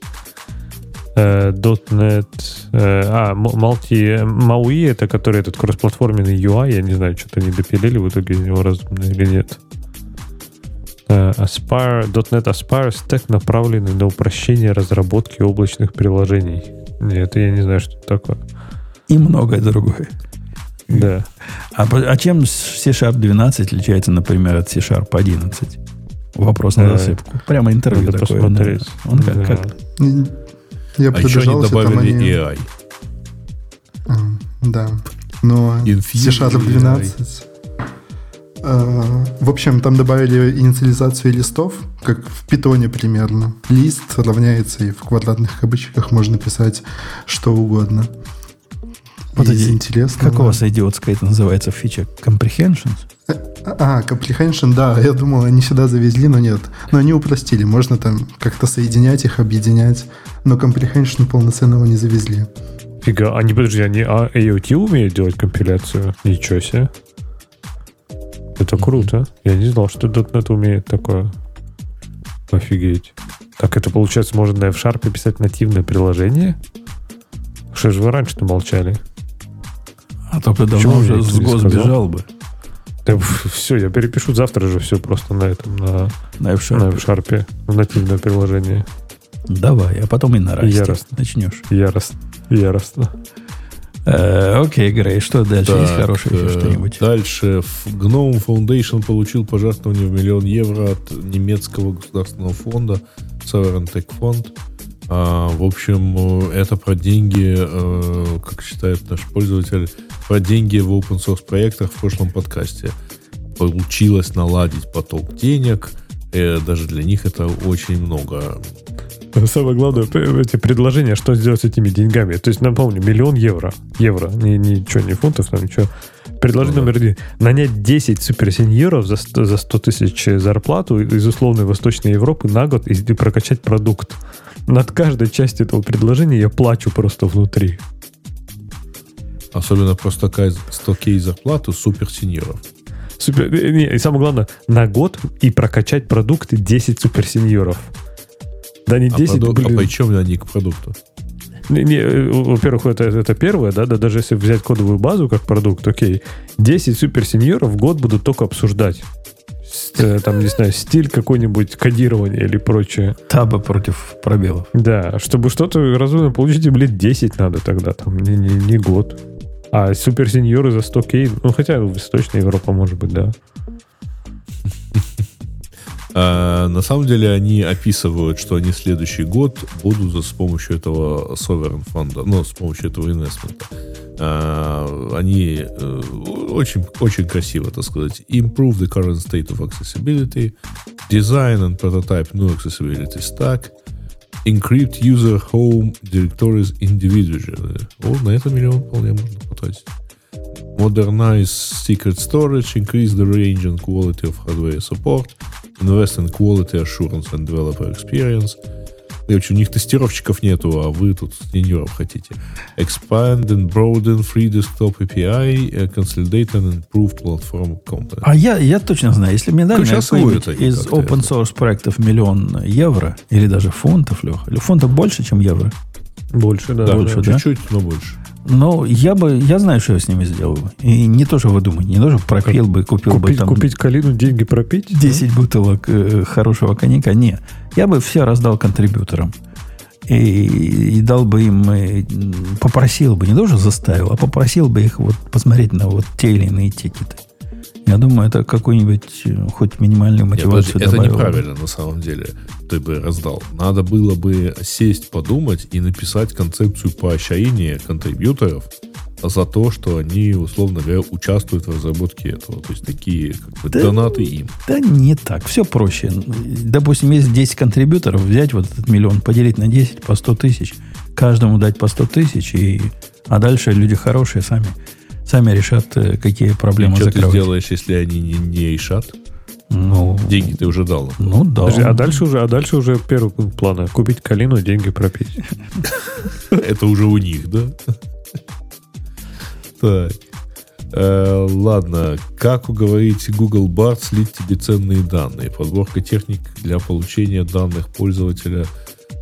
Э, .NET, э, а, Multi, MAUI, это который этот кроссплатформенный UI, я не знаю, что-то не допилили в итоге из него разумно или нет. Э, Aspire, .NET Aspire стек направленный на упрощение разработки облачных приложений. Нет, я не знаю, что это такое. И многое другое. Да. А, а чем C-Sharp 12 отличается, например, от C-Sharp 11? Вопрос на засыпку. Прямо интервью Надо такое. Посмотреть. Он как, да. как? Я а еще они добавили они... AI. А, да. Но C-Sharp 12... Uh, в общем, там добавили инициализацию листов, как в питоне примерно. Лист равняется, и в квадратных кавычках можно писать что угодно. Вот эти интересно. Как у вас идиотская это называется фича? Comprehensions? Э, а, comprehension, да. Я думал, они сюда завезли, но нет. Но они упростили. Можно там как-то соединять их, объединять но comprehension полноценного не завезли. Фига, они, подожди, они а, AOT умеют делать компиляцию? Ничего себе. Это круто. Я не знал, что .NET умеет такое. Офигеть. Так это, получается, можно на F-Sharp писать нативное приложение? Что же вы раньше-то молчали? А то бы давно уже с гос бежал бы. Да, все, я перепишу завтра же все просто на этом, на, на F-Sharp, на F-Sharp в нативное приложение. Давай, а потом и на Яростно. начнешь. Яростно. Яростно. Э, окей, Грей, что дальше? Так, Есть хорошее еще э, что-нибудь? Дальше. GNOME Foundation получил пожертвование в миллион евро от немецкого государственного фонда Sovereign Tech Fund. А, в общем, это про деньги, э, как считает наш пользователь, про деньги в open source проектах в прошлом подкасте. Получилось наладить поток денег – и даже для них это очень много. Самое главное, эти предложения, что сделать с этими деньгами. То есть, напомню, миллион евро. Евро. Не, ничего, не фунтов, там ничего. Предложение ну, номер один. Нанять 10 суперсеньоров за 100, за 100 тысяч зарплату из условной Восточной Европы на год и, и прокачать продукт. Над каждой частью этого предложения я плачу просто внутри. Особенно просто 100 кей зарплату суперсеньоров. Супер, э, не, и самое главное, на год и прокачать продукты 10 суперсеньоров. Да не 10, а, продук, блин. а почем они к продукту? Не, не, э, во-первых, это, это первое, да, да, даже если взять кодовую базу как продукт, окей, 10 суперсеньоров в год будут только обсуждать. Э, там, не знаю, стиль какой-нибудь кодирования или прочее. Табы против пробелов. Да, чтобы что-то разумно получить, блин, 10 надо тогда, там, не, не, не год. А суперсеньоры за 100 кей, ну, хотя Восточная Европа, может быть, да. А, на самом деле они описывают, что они следующий год будут с помощью этого sovereign фонда, ну, с помощью этого инвестмента. А, они э, очень, очень красиво, так сказать, improve the current state of accessibility, design and prototype new accessibility stack, encrypt user home directories individually. О, на это миллион вполне можно потратить modernize secret storage, increase the range and quality of hardware support, invest in quality assurance and developer experience. Короче, у них тестировщиков нету, а вы тут сеньоров хотите. Expand and broaden free desktop API, uh, consolidate and improve platform content. А я, я точно знаю, если мне дали из open source проектов миллион евро, или даже фунтов, Леха, или фунтов больше, чем евро? Больше, да. да больше, да? Чуть-чуть, но больше. Но я бы, я знаю, что я с ними сделал. И не то, что вы думаете, не то, что пропил бы, купил купить, бы там... Купить калину, деньги пропить? 10 да? бутылок э, хорошего коньяка. Не. Я бы все раздал контрибьюторам. И, и дал бы им, и э, попросил бы, не тоже заставил, а попросил бы их вот посмотреть на вот те или иные тикеты. Я думаю, это какую-нибудь э, хоть минимальную мотивацию Нет, Это неправильно на самом деле. Ты бы раздал. Надо было бы сесть, подумать и написать концепцию поощрения контрибьюторов за то, что они, условно говоря, участвуют в разработке этого. То есть такие как бы, да, донаты им. Да не так. Все проще. Допустим, есть 10 контрибьюторов, взять вот этот миллион, поделить на 10 по 100 тысяч, каждому дать по 100 тысяч, и, а дальше люди хорошие сами сами решат, э, какие проблемы и что закрывать. ты сделаешь, если они не, не решат? Ну, деньги ты уже дал. Ну да. Подожди, а дальше уже, а дальше уже первый плана. Купить калину, деньги пропить. Это уже у них, да? Так. Э, ладно, как уговорить Google Bard слить тебе ценные данные? Подборка техник для получения данных пользователя.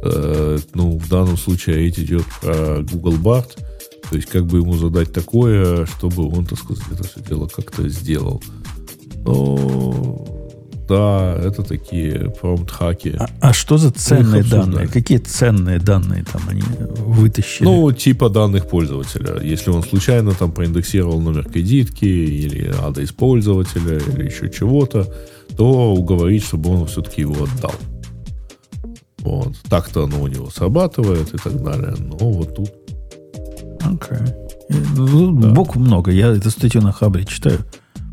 Э, ну, в данном случае речь идет про Google Bard. То есть, как бы ему задать такое, чтобы он, так сказать, это все дело как-то сделал. Но да, это такие промпт-хаки. А, а что за ценные данные? Какие ценные данные там они вытащили? Ну, типа данных пользователя. Если он случайно там проиндексировал номер кредитки или адрес пользователя или еще чего-то, то уговорить, чтобы он все-таки его отдал. Вот. Так-то оно у него срабатывает и так далее. Но вот тут Окей. Ну, да. Букв много. Я эту статью на Хабре читаю.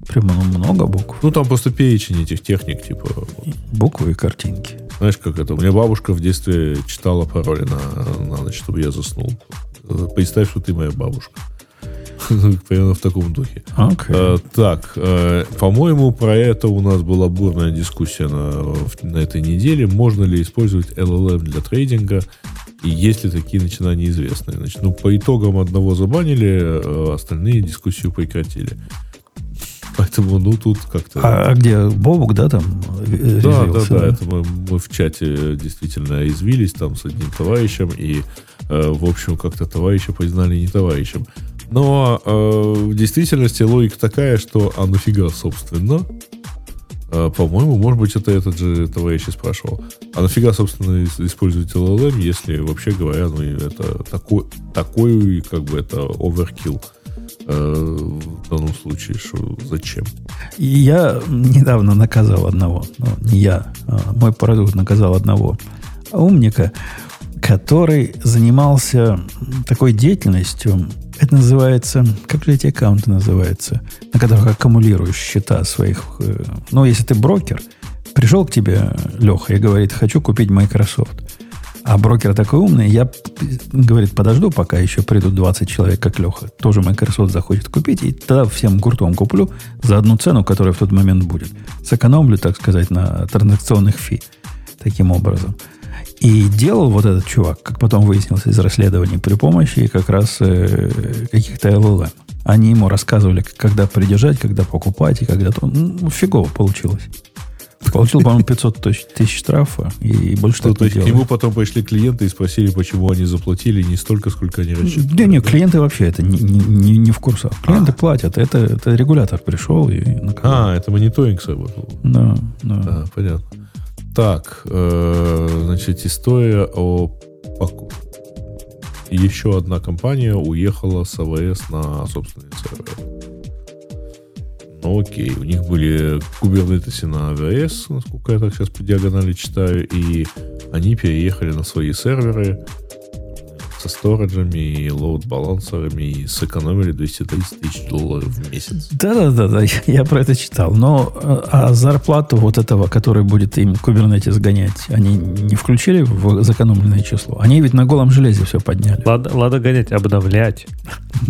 Прямо ну, много букв. Ну, там просто перечень этих техник, типа... Буквы и картинки. Знаешь, как это? У меня бабушка в детстве читала пароли на, на ночь, чтобы я заснул. Представь, что ты моя бабушка. Примерно в таком духе. Okay. А, так, а, по-моему, про это у нас была бурная дискуссия на, на этой неделе. Можно ли использовать LLM для трейдинга? И есть ли такие начинания известные? Значит, ну, по итогам одного забанили, а остальные дискуссию прекратили. Поэтому, ну, тут как-то... А, а где Бобук, да, там? Да, да, да, это мы, мы в чате действительно извились там с одним товарищем, и, э, в общем, как-то товарища признали не товарищем. Но э, в действительности логика такая, что а нафига, собственно, э, по-моему, может быть, это этот же товарищ и спрашивал. А нафига, собственно, использовать LLM, если, вообще говоря, ну, это такой, такой как бы, это overkill э, в данном случае, что зачем? Я недавно наказал одного, ну, не я, а мой продукт наказал одного умника, который занимался такой деятельностью, это называется, как же эти аккаунты называются, на которых аккумулируешь счета своих. Э, ну, если ты брокер, пришел к тебе Леха и говорит, хочу купить Microsoft. А брокер такой умный, я, говорит, подожду, пока еще придут 20 человек, как Леха. Тоже Microsoft захочет купить, и тогда всем гуртом куплю за одну цену, которая в тот момент будет. Сэкономлю, так сказать, на транзакционных фи. Таким образом. И делал вот этот чувак, как потом выяснилось из расследований, при помощи как раз э, каких-то LLM. Они ему рассказывали, когда придержать, когда покупать, и когда то. Ну, фигово получилось. Получил, по-моему, 500 тысяч штрафа и больше ну, то есть к нему потом пришли клиенты и спросили, почему они заплатили не столько, сколько они рассчитывали. Да нет, клиенты вообще это не, не, не в курсах. Клиенты а. платят. Это, это регулятор пришел и наказал. А, это мониторинг сработал. Да, да. А, понятно. Так, э, значит, история о еще одна компания уехала с АВС на собственный сервер. Ну окей, у них были кубернетесы на AWS, насколько я так сейчас по диагонали читаю, и они переехали на свои серверы со сториджами и лоуд-балансерами и сэкономили 230 тысяч долларов в месяц. Да-да-да, я про это читал. Но а зарплату вот этого, который будет им Kubernetes сгонять, они не включили в сэкономленное число? Они ведь на голом железе все подняли. Ладно, ладно гонять, обновлять.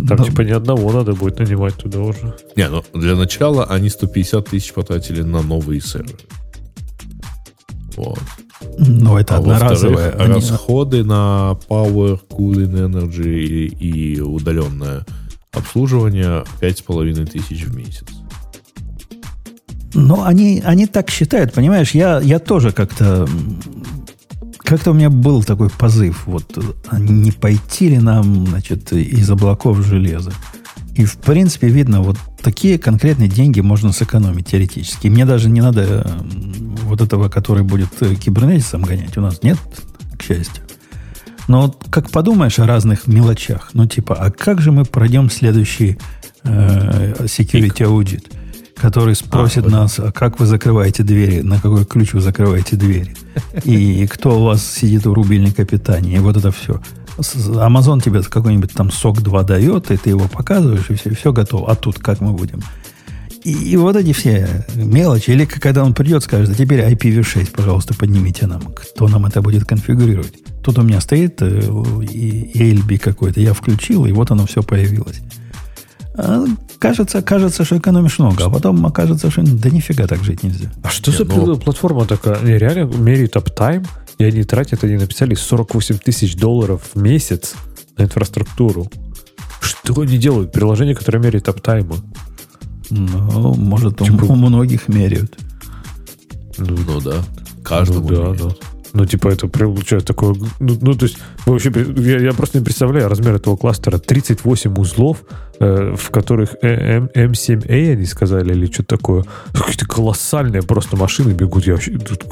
Там, типа, ни одного надо будет нанимать туда уже. Не, ну, для начала они 150 тысяч потратили на новые серверы. Вот. Ну, это а одноразовые. Они... Расходы на Power, Cooling Energy и, удаленное обслуживание 5,5 тысяч в месяц. Ну, они, они так считают, понимаешь? Я, я тоже как-то... Как-то у меня был такой позыв, вот не пойти ли нам, значит, из облаков железа. И, в принципе, видно, вот такие конкретные деньги можно сэкономить теоретически. Мне даже не надо вот этого, который будет э, кибернетисом гонять. У нас нет, к счастью. Но вот как подумаешь о разных мелочах, ну типа, а как же мы пройдем следующий э, security audit, который спросит а, нас, а как вы закрываете двери, на какой ключ вы закрываете двери, и кто у вас сидит у рубильника питания, и вот это все. Amazon тебе какой-нибудь там сок 2 дает, и ты его показываешь, и все, все готово. А тут как мы будем? И, и вот эти все мелочи. Или когда он придет, скажет, а теперь IPv6, пожалуйста, поднимите нам. Кто нам это будет конфигурировать? Тут у меня стоит э, ALB какой-то. Я включил, и вот оно все появилось. А, кажется, кажется, что экономишь много, а потом окажется, что да нифига так жить нельзя. А что Нет, за ну... платформа такая? Они реально меряют аптайм, и они тратят, они написали 48 тысяч долларов в месяц на инфраструктуру. Что они делают? Приложение, которое меряет аптаймы. Ну, может, типа... у, многих меряют. Ну, ну да. Каждому ну, да, да. Ну, типа, это получается такое... Ну, ну то есть, вообще, я, я просто не представляю размер этого кластера. 38 узлов, э, в которых M, э, M7A, они сказали, или что-то такое. Какие-то колоссальные просто машины бегут. Я вообще, тут,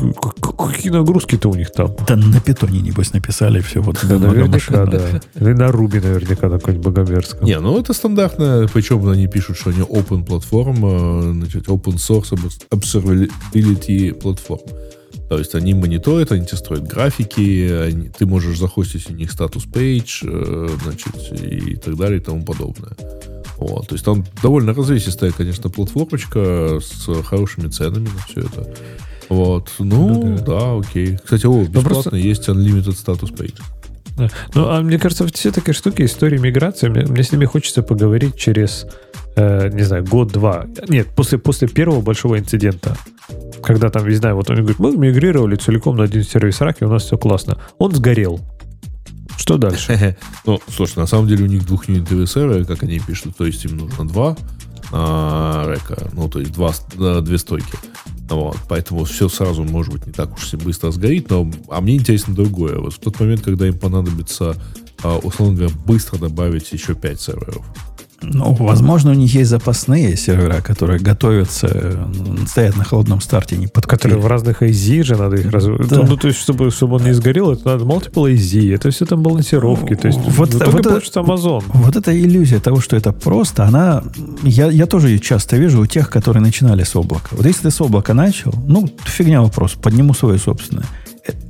какие нагрузки-то у них там? Да на питоне, небось, написали все. Вот да, наверняка, да. Или на Руби наверняка на какой-нибудь богомерзком. Не, ну это стандартно. Причем они пишут, что они open платформа, значит, open source observability платформа. То есть они мониторят, они тебе строят графики, они, ты можешь захостить у них статус пейдж, э, значит, и так далее и тому подобное. Вот, то есть там довольно развесистая, конечно, платформочка с хорошими ценами на все это. Вот, ну, ну да. да, окей. Кстати, о, бесплатно просто... есть Unlimited Status Page. Да. Ну, а мне кажется, все такие штуки, истории миграции, мне, мне с ними хочется поговорить через, э, не знаю, год-два. Нет, после, после первого большого инцидента когда там, не знаю, вот он говорит, мы мигрировали целиком на один сервис раки, у нас все классно. Он сгорел. Что дальше? ну, слушай, на самом деле у них двухюнитовые серверы, как они пишут, то есть им нужно два а, река, ну, то есть два, две стойки. Вот, поэтому все сразу, может быть, не так уж быстро сгорит, но а мне интересно другое. Вот в тот момент, когда им понадобится, а, условно говоря, быстро добавить еще пять серверов, ну, возможно, у них есть запасные сервера, которые готовятся, стоят на холодном старте, не под Которые в разных AZ же надо их раз... Да. Ну, то есть, чтобы, чтобы он не сгорел, это надо multiple AZ, это все там балансировки. То есть, вот, вот, получится Amazon. Вот эта иллюзия того, что это просто, она... Я, я тоже ее часто вижу у тех, которые начинали с облака. Вот если ты с облака начал, ну, фигня вопрос, подниму свое собственное.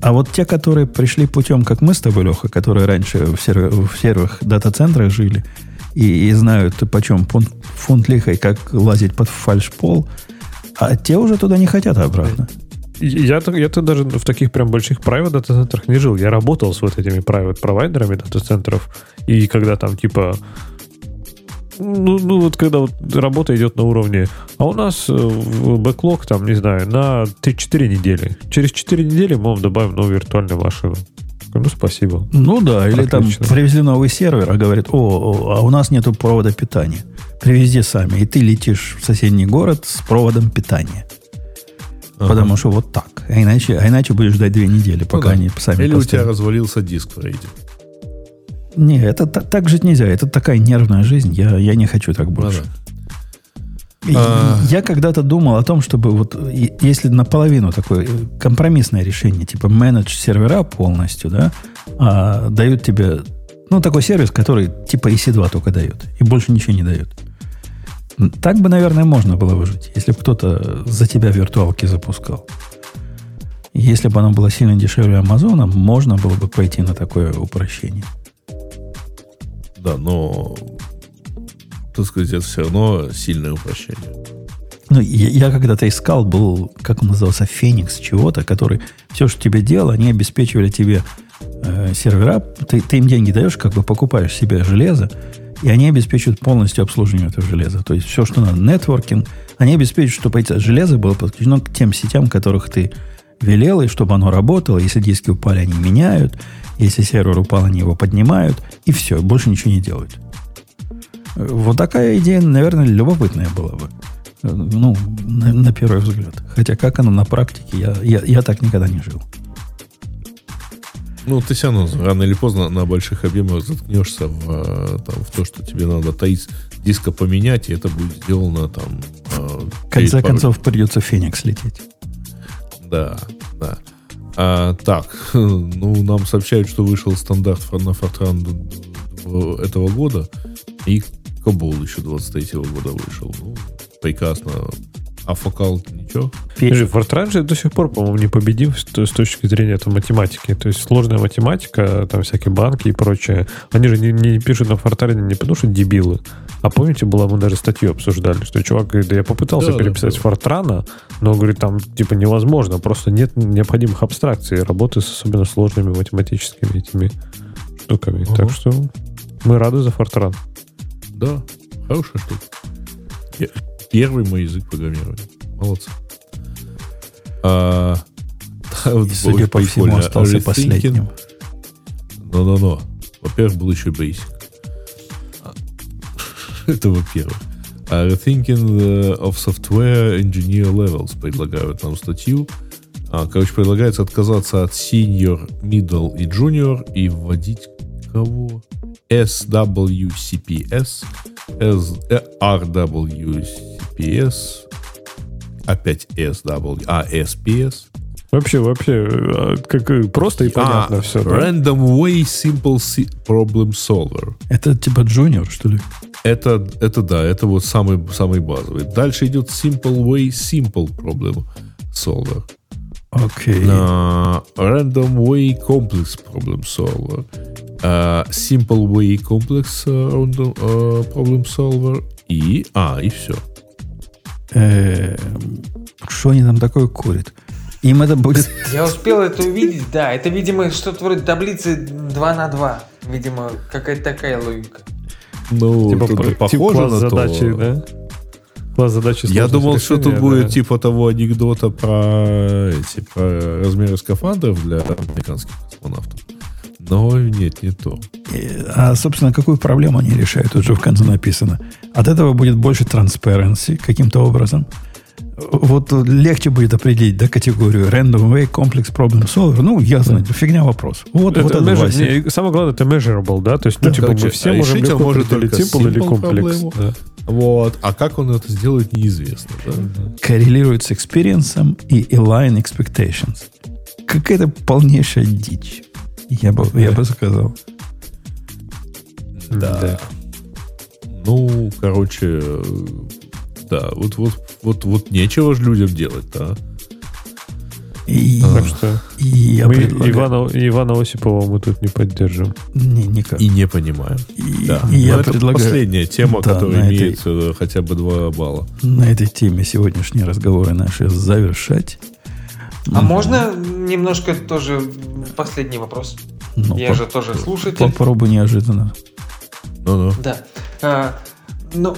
А вот те, которые пришли путем, как мы с тобой, Леха, которые раньше в, сервер, в серверах дата-центрах жили, и, и знают, почем фунт, фунт лихой, как лазить под фальшпол, а те уже туда не хотят обратно. Я-то, я-то даже в таких прям больших private дата-центрах не жил. Я работал с вот этими private провайдерами дата-центров. И когда там типа ну, ну вот когда вот работа идет на уровне, а у нас э, бэклог там, не знаю, на 3-4 недели. Через 4 недели мы вам добавим новую виртуальную машину. Ну, спасибо. Ну да, или Отлично. там привезли новый сервер, а говорят, о, о, а у нас нету провода питания. Привези сами. И ты летишь в соседний город с проводом питания. Ага. Потому что вот так. А иначе, а иначе будешь ждать две недели, пока ну, да. они сами Или поставят. у тебя развалился диск в рейде. Не, это так жить нельзя. Это такая нервная жизнь. Я, я не хочу так больше. Ну, да. А... Я когда-то думал о том, чтобы вот если наполовину такое компромиссное решение, типа менедж сервера полностью, да, а, дают тебе, ну, такой сервис, который типа EC2 только дает, и больше ничего не дает. Так бы, наверное, можно было выжить, если бы кто-то за тебя виртуалки запускал. Если бы оно было сильно дешевле Амазона, можно было бы пойти на такое упрощение. Да, но, так сказать, это все равно сильное упрощение. Ну, я, я когда-то искал, был, как он назывался, Феникс чего-то, который все, что тебе делал, они обеспечивали тебе э, сервера. Ты, ты им деньги даешь, как бы покупаешь себе железо, и они обеспечивают полностью обслуживание этого железа. То есть все, что надо, нетворкинг, они обеспечивают, чтобы это железо было подключено к тем сетям, которых ты велел, и чтобы оно работало. Если диски упали, они меняют. Если сервер упал, они его поднимают, и все, больше ничего не делают. Вот такая идея, наверное, любопытная была бы. Ну, на, на первый взгляд. Хотя как оно на практике, я, я, я так никогда не жил. Ну, ты все равно рано или поздно на больших объемах заткнешься в, э, там, в то, что тебе надо таить диска поменять, и это будет сделано там... Э, в конце концов, придется Феникс лететь. Да, да. А, так, ну, нам сообщают, что вышел стандарт на Fortran этого года, и Кобол еще 23 -го года вышел. Ну, прекрасно. А фокал ничего? Подожди, Fortran же до сих пор, по-моему, не победил с, с точки зрения это математики. То есть сложная математика, там всякие банки и прочее. Они же не, не пишут на Fortran не потому, что дебилы. А помните, была мы даже статью обсуждали, что чувак говорит, да я попытался да, переписать да. Fortran, но, говорит, там типа невозможно, просто нет необходимых абстракций, работы с особенно сложными математическими этими штуками. Угу. Так что мы рады за Fortran. Да, хорошая штука. Первый мой язык программирования. Молодцы. А, вот, судя по всему, остался последним. Но-но-но. Во-первых, был еще Basic. Это во-первых. А Rethinking of Software Engineer Levels предлагают нам статью. А, короче, предлагается отказаться от Senior, Middle и Junior и вводить кого? SWCPS, S, RWCPS, опять SW, а SPS. Вообще, вообще, а, как просто и понятно а, все. Random да? Way Simple Problem Solver. Это типа Junior, что ли? Это, это да, это вот самый, самый базовый. Дальше идет Simple Way Simple Problem Solver. Окей. Okay. Random Way Complex Problem Solver. Uh, simple Way Complex uh, random, uh, Problem Solver. И... А, и все. Что они там такое курят? Им это будет... Я успел это увидеть, да. Это, видимо, что-то вроде таблицы 2 на 2. Видимо, какая-то такая логика. Ну, типа, тут похоже типа на задачи, то. да? Задачи Я думал, решения, что тут да. будет типа того анекдота про, эти, про размеры скафандров для американских космонавтов. Но нет, не то. А, собственно, какую проблему они решают? Тут же в конце написано. От этого будет больше transparency каким-то образом вот легче будет определить да, категорию Random Way Complex Problem Solver. Ну, ясно, да. фигня вопрос. Вот, это вот это measure, не, Самое главное, это measurable, да? То есть, ну, да, типа, короче, мы все а можем легко может или simple, или комплекс. Да. Вот. А как он это сделает, неизвестно. Да? Коррелирует с experience и align expectations. Какая-то полнейшая дичь. Я бы, я бы сказал. Да. да. Ну, короче, да, вот, вот, вот, вот нечего же людям делать, да. И, так что и я мы предлагаю... Ивана, Ивана Осипова мы тут не поддержим. Не, никак. И не понимаем. И, да. и я это предлагаю... последняя тема, да, которая имеет этой... хотя бы два балла. На этой теме сегодняшние разговоры наши завершать. А угу. можно немножко тоже последний вопрос? Ну, Я по- же тоже слушатель. Попробуй неожиданно. Ну, ну. Да. Ну,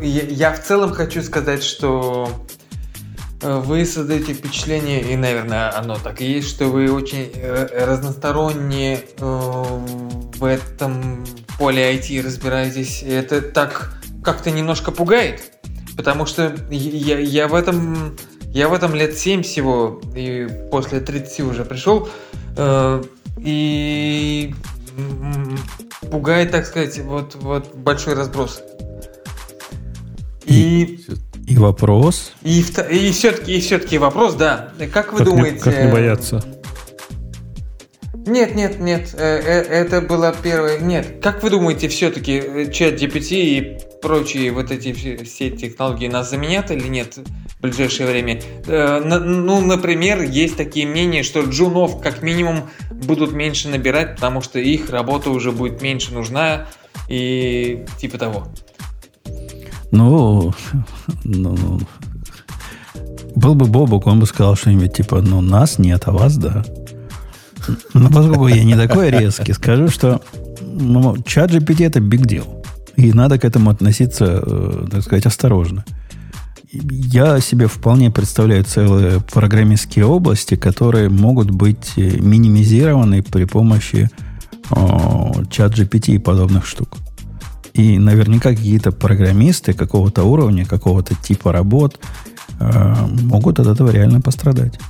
я, я в целом хочу сказать, что э, вы создаете впечатление, и, наверное, оно так и есть, что вы очень э, разносторонне э, в этом поле IT разбираетесь. Это так как-то немножко пугает, потому что я, я в этом я в этом лет 7 всего, и после 30 уже пришел, и пугает, так сказать, вот, вот большой разброс. И, и вопрос. И, и все-таки, и все-таки вопрос, да. Как вы как думаете? Не, как не бояться? Нет, нет, нет. Э, э, это было первое. Нет. Как вы думаете, все-таки э, чат GPT и прочие вот эти все технологии нас заменят или нет в ближайшее время? Ну, например, есть такие мнения, что джунов как минимум будут меньше набирать, потому что их работа уже будет меньше нужна и типа того. Ну, ну, был бы Бобок, он бы сказал что-нибудь типа, ну, нас нет, а вас да. Но поскольку я не такой резкий, скажу, что ну, чат GPT это big deal. И надо к этому относиться, э, так сказать, осторожно. Я себе вполне представляю целые программистские области, которые могут быть э, минимизированы при помощи чат GPT и подобных штук. И наверняка какие-то программисты какого-то уровня, какого-то типа работ э, могут от этого реально пострадать.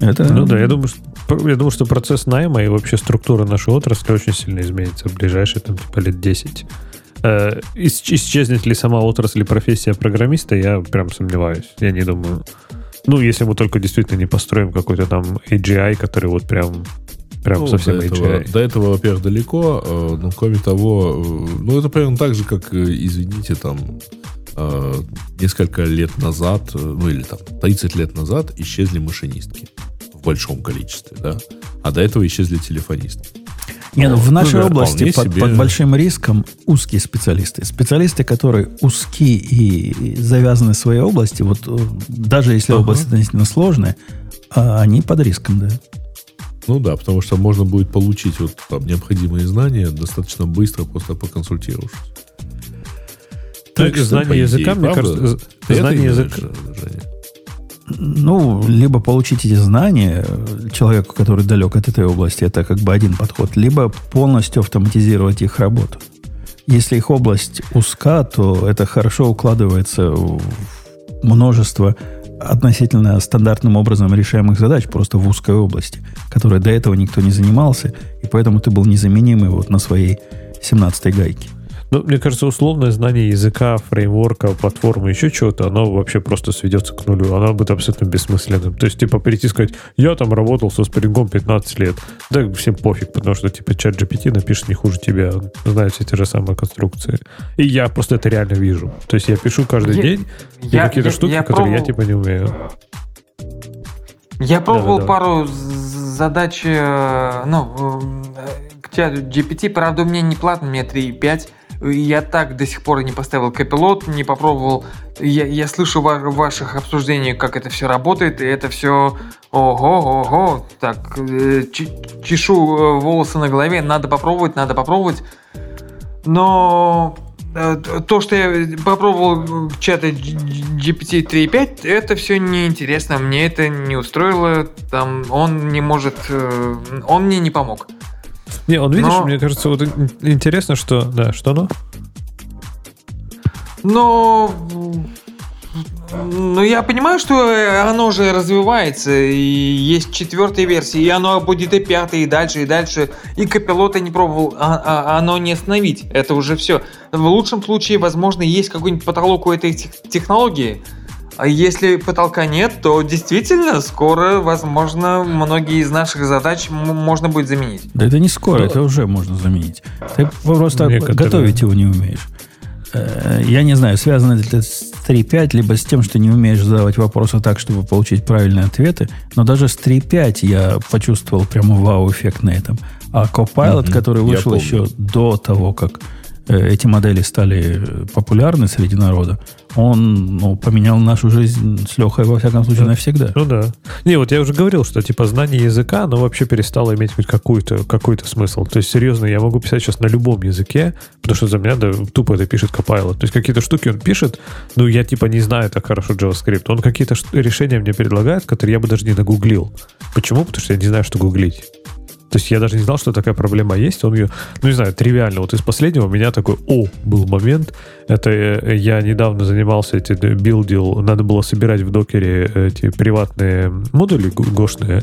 Это... Ну да, я думаю, что, я думаю, что процесс найма и вообще структура нашей отрасли очень сильно изменится в ближайшие там, типа, лет 10. Э, исчезнет ли сама отрасль и профессия программиста, я прям сомневаюсь. Я не думаю. Ну, если мы только действительно не построим какой-то там AGI, который вот прям Прям ну, совсем до этого, до этого, во-первых, далеко, э, но кроме того, э, ну это примерно так же, как, э, извините, там несколько лет назад, ну или там 30 лет назад исчезли машинистки в большом количестве, да, а до этого исчезли телефонистки. Не, ну, в нашей ну, да, области под, себе... под большим риском узкие специалисты. Специалисты, которые узкие и завязаны в своей области, вот даже если ага. область относительно сложная, они под риском, да. Ну да, потому что можно будет получить вот там необходимые знания достаточно быстро, просто поконсультировавшись. Так, что, знание языка, мне кажется, знание языка... Ну, либо получить эти знания человеку, который далек от этой области, это как бы один подход, либо полностью автоматизировать их работу. Если их область узка, то это хорошо укладывается в множество относительно стандартным образом решаемых задач просто в узкой области, которой до этого никто не занимался, и поэтому ты был незаменимый вот на своей 17-й гайке. Ну, мне кажется, условное знание языка, фреймворка, платформы, еще чего-то, оно вообще просто сведется к нулю. Оно будет абсолютно бессмысленным. То есть, типа, перейти и сказать, я там работал со спрингом 15 лет. Да всем пофиг, потому что, типа, чат GPT напишет не хуже тебя. Знает все те же самые конструкции. И я просто это реально вижу. То есть, я пишу каждый я, день я, какие-то я, штуки, я которые пробовал... я, типа, не умею. Я пробовал да, да, пару задач, э, ну, э, к чату GPT, правда, у меня не платно, у меня 3,5 я так до сих пор и не поставил капилот, не попробовал. Я, я слышу в ваших обсуждениях, как это все работает, и это все ого, ого. Так, э, чешу э, волосы на голове, надо попробовать, надо попробовать. Но э, то, что я попробовал в чате GPT 3.5, это все неинтересно, мне это не устроило, там он не может, он мне не помог. Не, он, видишь, Но... мне кажется, вот интересно, что... Да, что оно? Но... Ну, я понимаю, что оно уже развивается, и есть четвертая версия, и оно будет и пятая, и дальше, и дальше. И копилота не пробовал, а, а, оно не остановить. Это уже все. В лучшем случае, возможно, есть какой-нибудь потолок у этой технологии, а если потолка нет, то действительно скоро, возможно, многие из наших задач можно будет заменить. Да это не скоро, Но... это уже можно заменить. Ты просто Некоторые... готовить его не умеешь. Э, я не знаю, связано ли это с 3.5, либо с тем, что не умеешь задавать вопросы так, чтобы получить правильные ответы. Но даже с 3.5 я почувствовал прямо вау-эффект на этом. А Copilot, mm-hmm. который вышел еще до того, как э, эти модели стали популярны среди народа, он ну, поменял нашу жизнь с Лехой, во всяком случае, да. навсегда. Ну да. Не, вот я уже говорил, что типа знание языка, оно вообще перестало иметь хоть какой-то какой смысл. То есть, серьезно, я могу писать сейчас на любом языке, потому что за меня да, тупо это пишет Copilot. То есть, какие-то штуки он пишет, ну, я типа не знаю так хорошо JavaScript. Он какие-то решения мне предлагает, которые я бы даже не нагуглил. Почему? Потому что я не знаю, что гуглить. То есть я даже не знал, что такая проблема есть. Он ее, ну не знаю, тривиально. Вот из последнего у меня такой, о, был момент. Это э, я недавно занимался, эти билдил, надо было собирать в докере эти приватные модули гошные.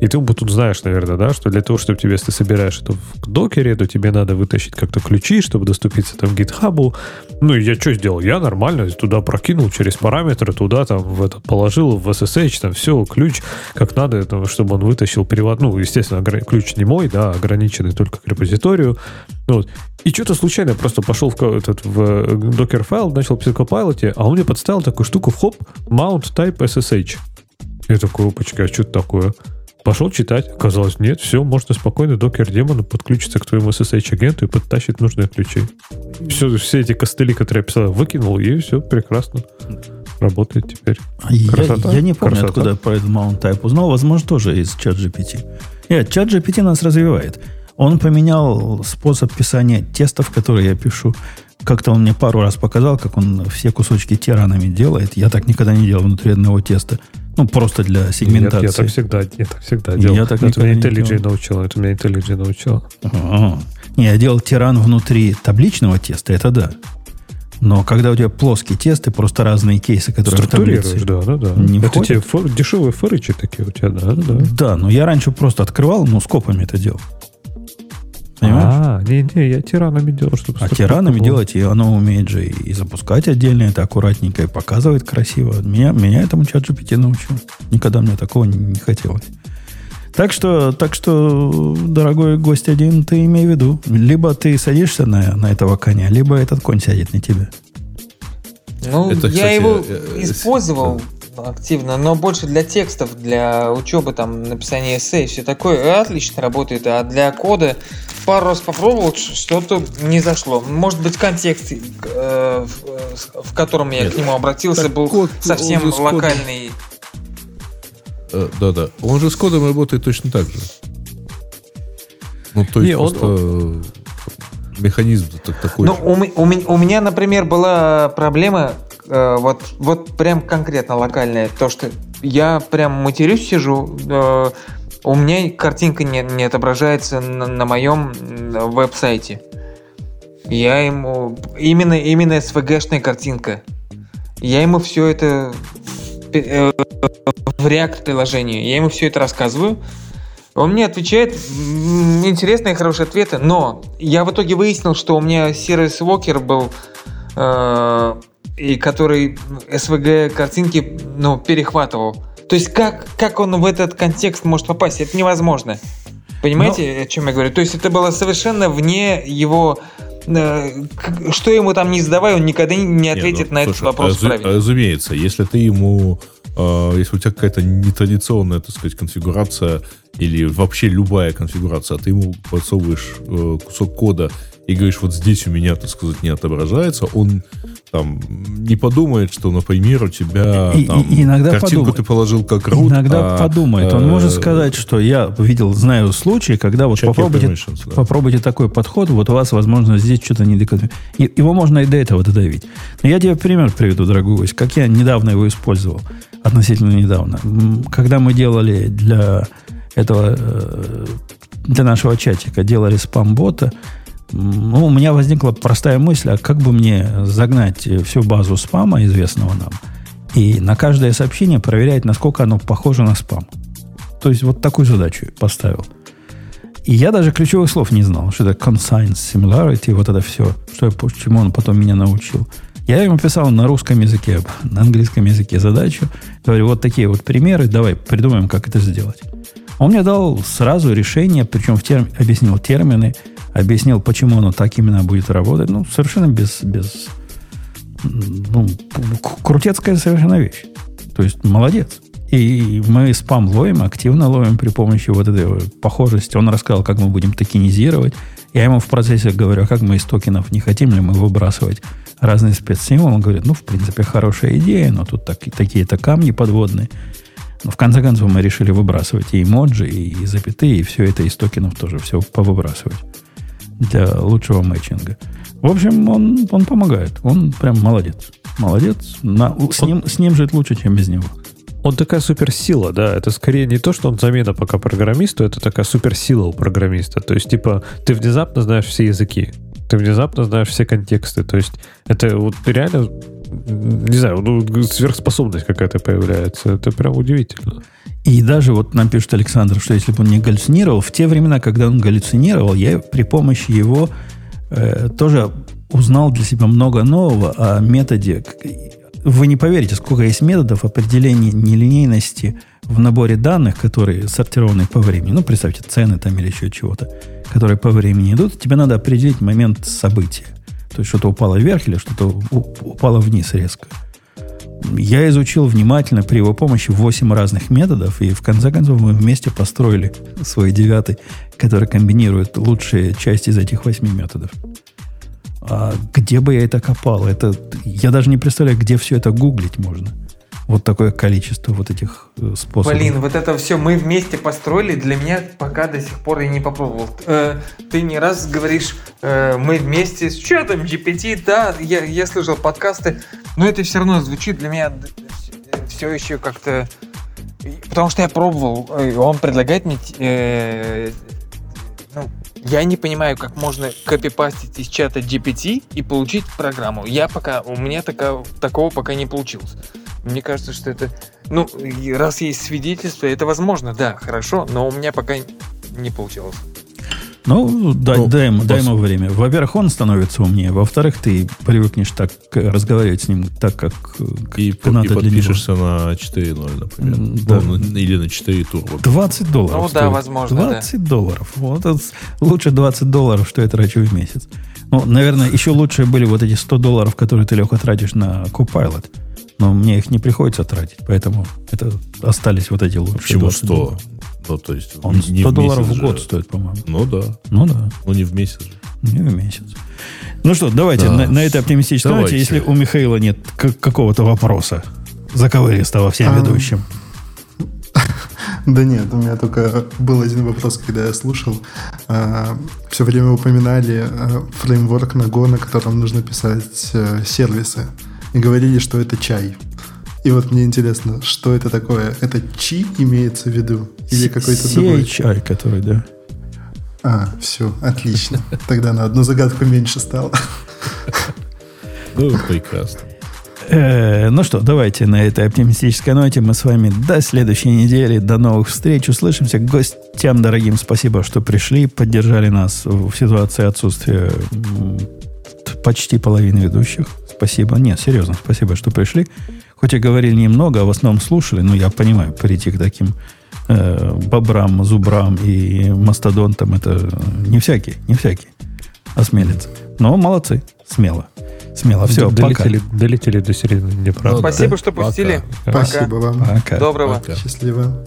И ты тут знаешь, наверное, да, что для того, чтобы тебе, если ты собираешь это в докере, то тебе надо вытащить как-то ключи, чтобы доступиться там к GitHub. Ну и я что сделал? Я нормально туда прокинул через параметры, туда там в это положил, в SSH, там все, ключ как надо, чтобы он вытащил приват, ну, естественно, ключ ключ не мой, да, ограниченный только к репозиторию. Ну вот. И что-то случайно просто пошел в, этот, в докер файл, начал писать Copilot, а он мне подставил такую штуку в хоп, mount type SSH. Я такой, опачка, а что это такое? Пошел читать, оказалось, нет, все, можно спокойно докер демону подключиться к твоему SSH-агенту и подтащить нужные ключи. Все, все эти костыли, которые я писал, выкинул, и все, прекрасно. Работает теперь. Красота. Я, я не помню, Красота. откуда про этот Mount Type узнал. Возможно, тоже из чат GPT. Нет, чат GPT нас развивает. Он поменял способ писания тестов, которые я пишу. Как-то он мне пару раз показал, как он все кусочки тиранами делает. Я так никогда не делал внутри одного теста. Ну, просто для сегментации. Нет, я так всегда, я так всегда делал. Я так это меня IntelliJ научил, это меня IntelliJ научил. Не, я делал тиран внутри табличного теста, это да. Но когда у тебя плоский тест и просто разные кейсы, которые в таблице да, да, да. не Это входят. те фор, дешевые форычи такие у тебя, да, да. Да, но я раньше просто открывал, ну, скопами это делал. Понимаешь? А, не-не, я тиранами делал, чтобы... А тиранами делать, и оно умеет же и запускать отдельно, это аккуратненько, и показывает красиво. Меня, меня этому чат GPT научил. Никогда мне такого не хотелось. Так что, так что, дорогой гость один, ты имей в виду. Либо ты садишься на, на этого коня, либо этот конь сядет на тебя. Ну, Это, я кстати, его э, э, использовал активно, но больше для текстов, для учебы, там, написания эссе и все такое. Отлично работает. А для кода пару раз попробовал, что-то не зашло. Может быть, контекст, э, в, в котором я Нет, к нему обратился, был код, совсем локальный. Кодом Э, да-да. Он же с кодом работает точно так же. Ну, то есть Не, просто он... механизм такой ну, У, у, у меня, например, была проблема, э, вот, вот прям конкретно локальная, то, что я прям матерюсь сижу, э, у меня картинка не, не отображается на, на моем веб-сайте. Я ему... Именно, именно SVG-шная картинка. Я ему все это э, в React приложении. Я ему все это рассказываю. Он мне отвечает интересные хорошие ответы, но я в итоге выяснил, что у меня сервис Walker был, э, и который SVG картинки ну, перехватывал. То есть как, как он в этот контекст может попасть? Это невозможно. Понимаете, но... о чем я говорю? То есть это было совершенно вне его э, что ему там не задавай, он никогда не ответит не, ну, на слушай, этот вопрос разу, правильно. Разумеется, если ты ему а, если у тебя какая-то нетрадиционная, так сказать, конфигурация или вообще любая конфигурация, а ты ему подсовываешь э, кусок кода и говоришь, вот здесь у меня, так сказать, не отображается, он там не подумает, что, например, у тебя и, там, и, иногда картинку подумает. ты положил как root, Иногда а, подумает. Он э, может сказать, что я видел, знаю случаи, когда вот попробуйте, да. попробуйте такой подход, вот у вас, возможно, здесь что-то не Его можно и до этого додавить. Но я тебе пример приведу, дорогой гость, как я недавно его использовал, относительно недавно. Когда мы делали для этого, э, для нашего чатика, делали спам-бота, ну, у меня возникла простая мысль, а как бы мне загнать всю базу спама, известного нам, и на каждое сообщение проверять, насколько оно похоже на спам. То есть вот такую задачу поставил. И я даже ключевых слов не знал, что это consigns, similarity, вот это все, что я, чему он потом меня научил. Я ему писал на русском языке, на английском языке задачу. Говорю, вот такие вот примеры, давай придумаем, как это сделать. Он мне дал сразу решение, причем в терм... объяснил термины, объяснил, почему оно так именно будет работать. Ну, совершенно без... без ну, крутецкая совершенно вещь. То есть, молодец. И мы спам ловим, активно ловим при помощи вот этой похожести. Он рассказал, как мы будем токенизировать. Я ему в процессе говорю, а как мы из токенов не хотим ли мы выбрасывать разные спецсимволы. Он говорит, ну, в принципе, хорошая идея, но тут так, такие-то камни подводные. Но в конце концов мы решили выбрасывать и эмоджи, и запятые, и все это из токенов тоже все повыбрасывать для лучшего мэтчинга. В общем, он, он помогает. Он прям молодец. Молодец. На, с, ним, с ним жить лучше, чем без него. Он такая суперсила, да. Это скорее не то, что он замена пока программисту, это такая суперсила у программиста. То есть, типа, ты внезапно знаешь все языки. Ты внезапно знаешь все контексты. То есть, это вот реально не знаю, ну, сверхспособность какая-то появляется. Это прям удивительно. И даже вот нам пишет Александр, что если бы он не галлюцинировал, в те времена, когда он галлюцинировал, я при помощи его э, тоже узнал для себя много нового о методе. Вы не поверите, сколько есть методов определения нелинейности в наборе данных, которые сортированы по времени. Ну, представьте, цены там или еще чего-то, которые по времени идут. Тебе надо определить момент события. То есть что-то упало вверх или что-то упало вниз резко. Я изучил внимательно при его помощи 8 разных методов, и в конце концов мы вместе построили свой девятый, который комбинирует лучшие части из этих 8 методов. А где бы я это копал? Это, я даже не представляю, где все это гуглить можно вот такое количество вот этих э, способов. Блин, вот это все мы вместе построили, для меня пока до сих пор я не попробовал. Э, ты не раз говоришь, э, мы вместе с чатом GPT, да, я, я слышал подкасты, но это все равно звучит для меня все еще как-то... Потому что я пробовал, э, он предлагает мне... Э, ну, я не понимаю, как можно копипастить из чата GPT и получить программу. Я пока, у меня така, такого пока не получилось. Мне кажется, что это... Ну, раз есть свидетельство, это возможно, да, хорошо, но у меня пока не получилось. Ну, дай, ну, дай, ему, дай ему время. Во-первых, он становится умнее. Во-вторых, ты привыкнешь так разговаривать с ним так, как, и, как надо и подпишешься на 4.0, например. Да. Ну, или на 4 турбо. 20 долларов. Ну стоит. да, возможно. 20 да. долларов. Вот это лучше 20 долларов, что я трачу в месяц. Ну, наверное, еще лучше были вот эти 100 долларов, которые ты, Леха, тратишь на Copilot но мне их не приходится тратить, поэтому это остались вот эти лучшие Почему 100? Долларов. Ну, то есть Он 100 не долларов в год же. стоит, по-моему. Ну да. Ну да. Ну не в месяц. Не в месяц. Ну что, давайте да. на, на этой оптимистичной ноте, если у Михаила нет какого-то вопроса заковыристого всем а... ведущим. Да нет, у меня только был один вопрос, когда я слушал. А, все время упоминали а, фреймворк на Go, на котором нужно писать а, сервисы и говорили, что это чай. И вот мне интересно, что это такое? Это чи имеется в виду? Или какой-то другой? чай, который, да. А, все, отлично. Тогда на одну загадку меньше стало. Ну, прекрасно. Э, ну что, давайте на этой оптимистической ноте мы с вами до следующей недели, до новых встреч, услышимся. Гостям дорогим спасибо, что пришли, поддержали нас в ситуации отсутствия почти половины ведущих. Спасибо. Нет, серьезно, спасибо, что пришли. Хоть и говорили немного, а в основном слушали, но я понимаю, перейти к таким э, бобрам, зубрам и мастодонтам это не всякий, не всякий осмелится. Но молодцы, смело. Смело. Все, долетели, пока. долетели до середины Днепра. Ну, Спасибо, что пустили. Пока. Спасибо вам. Пока. Доброго. Пока. Счастливо.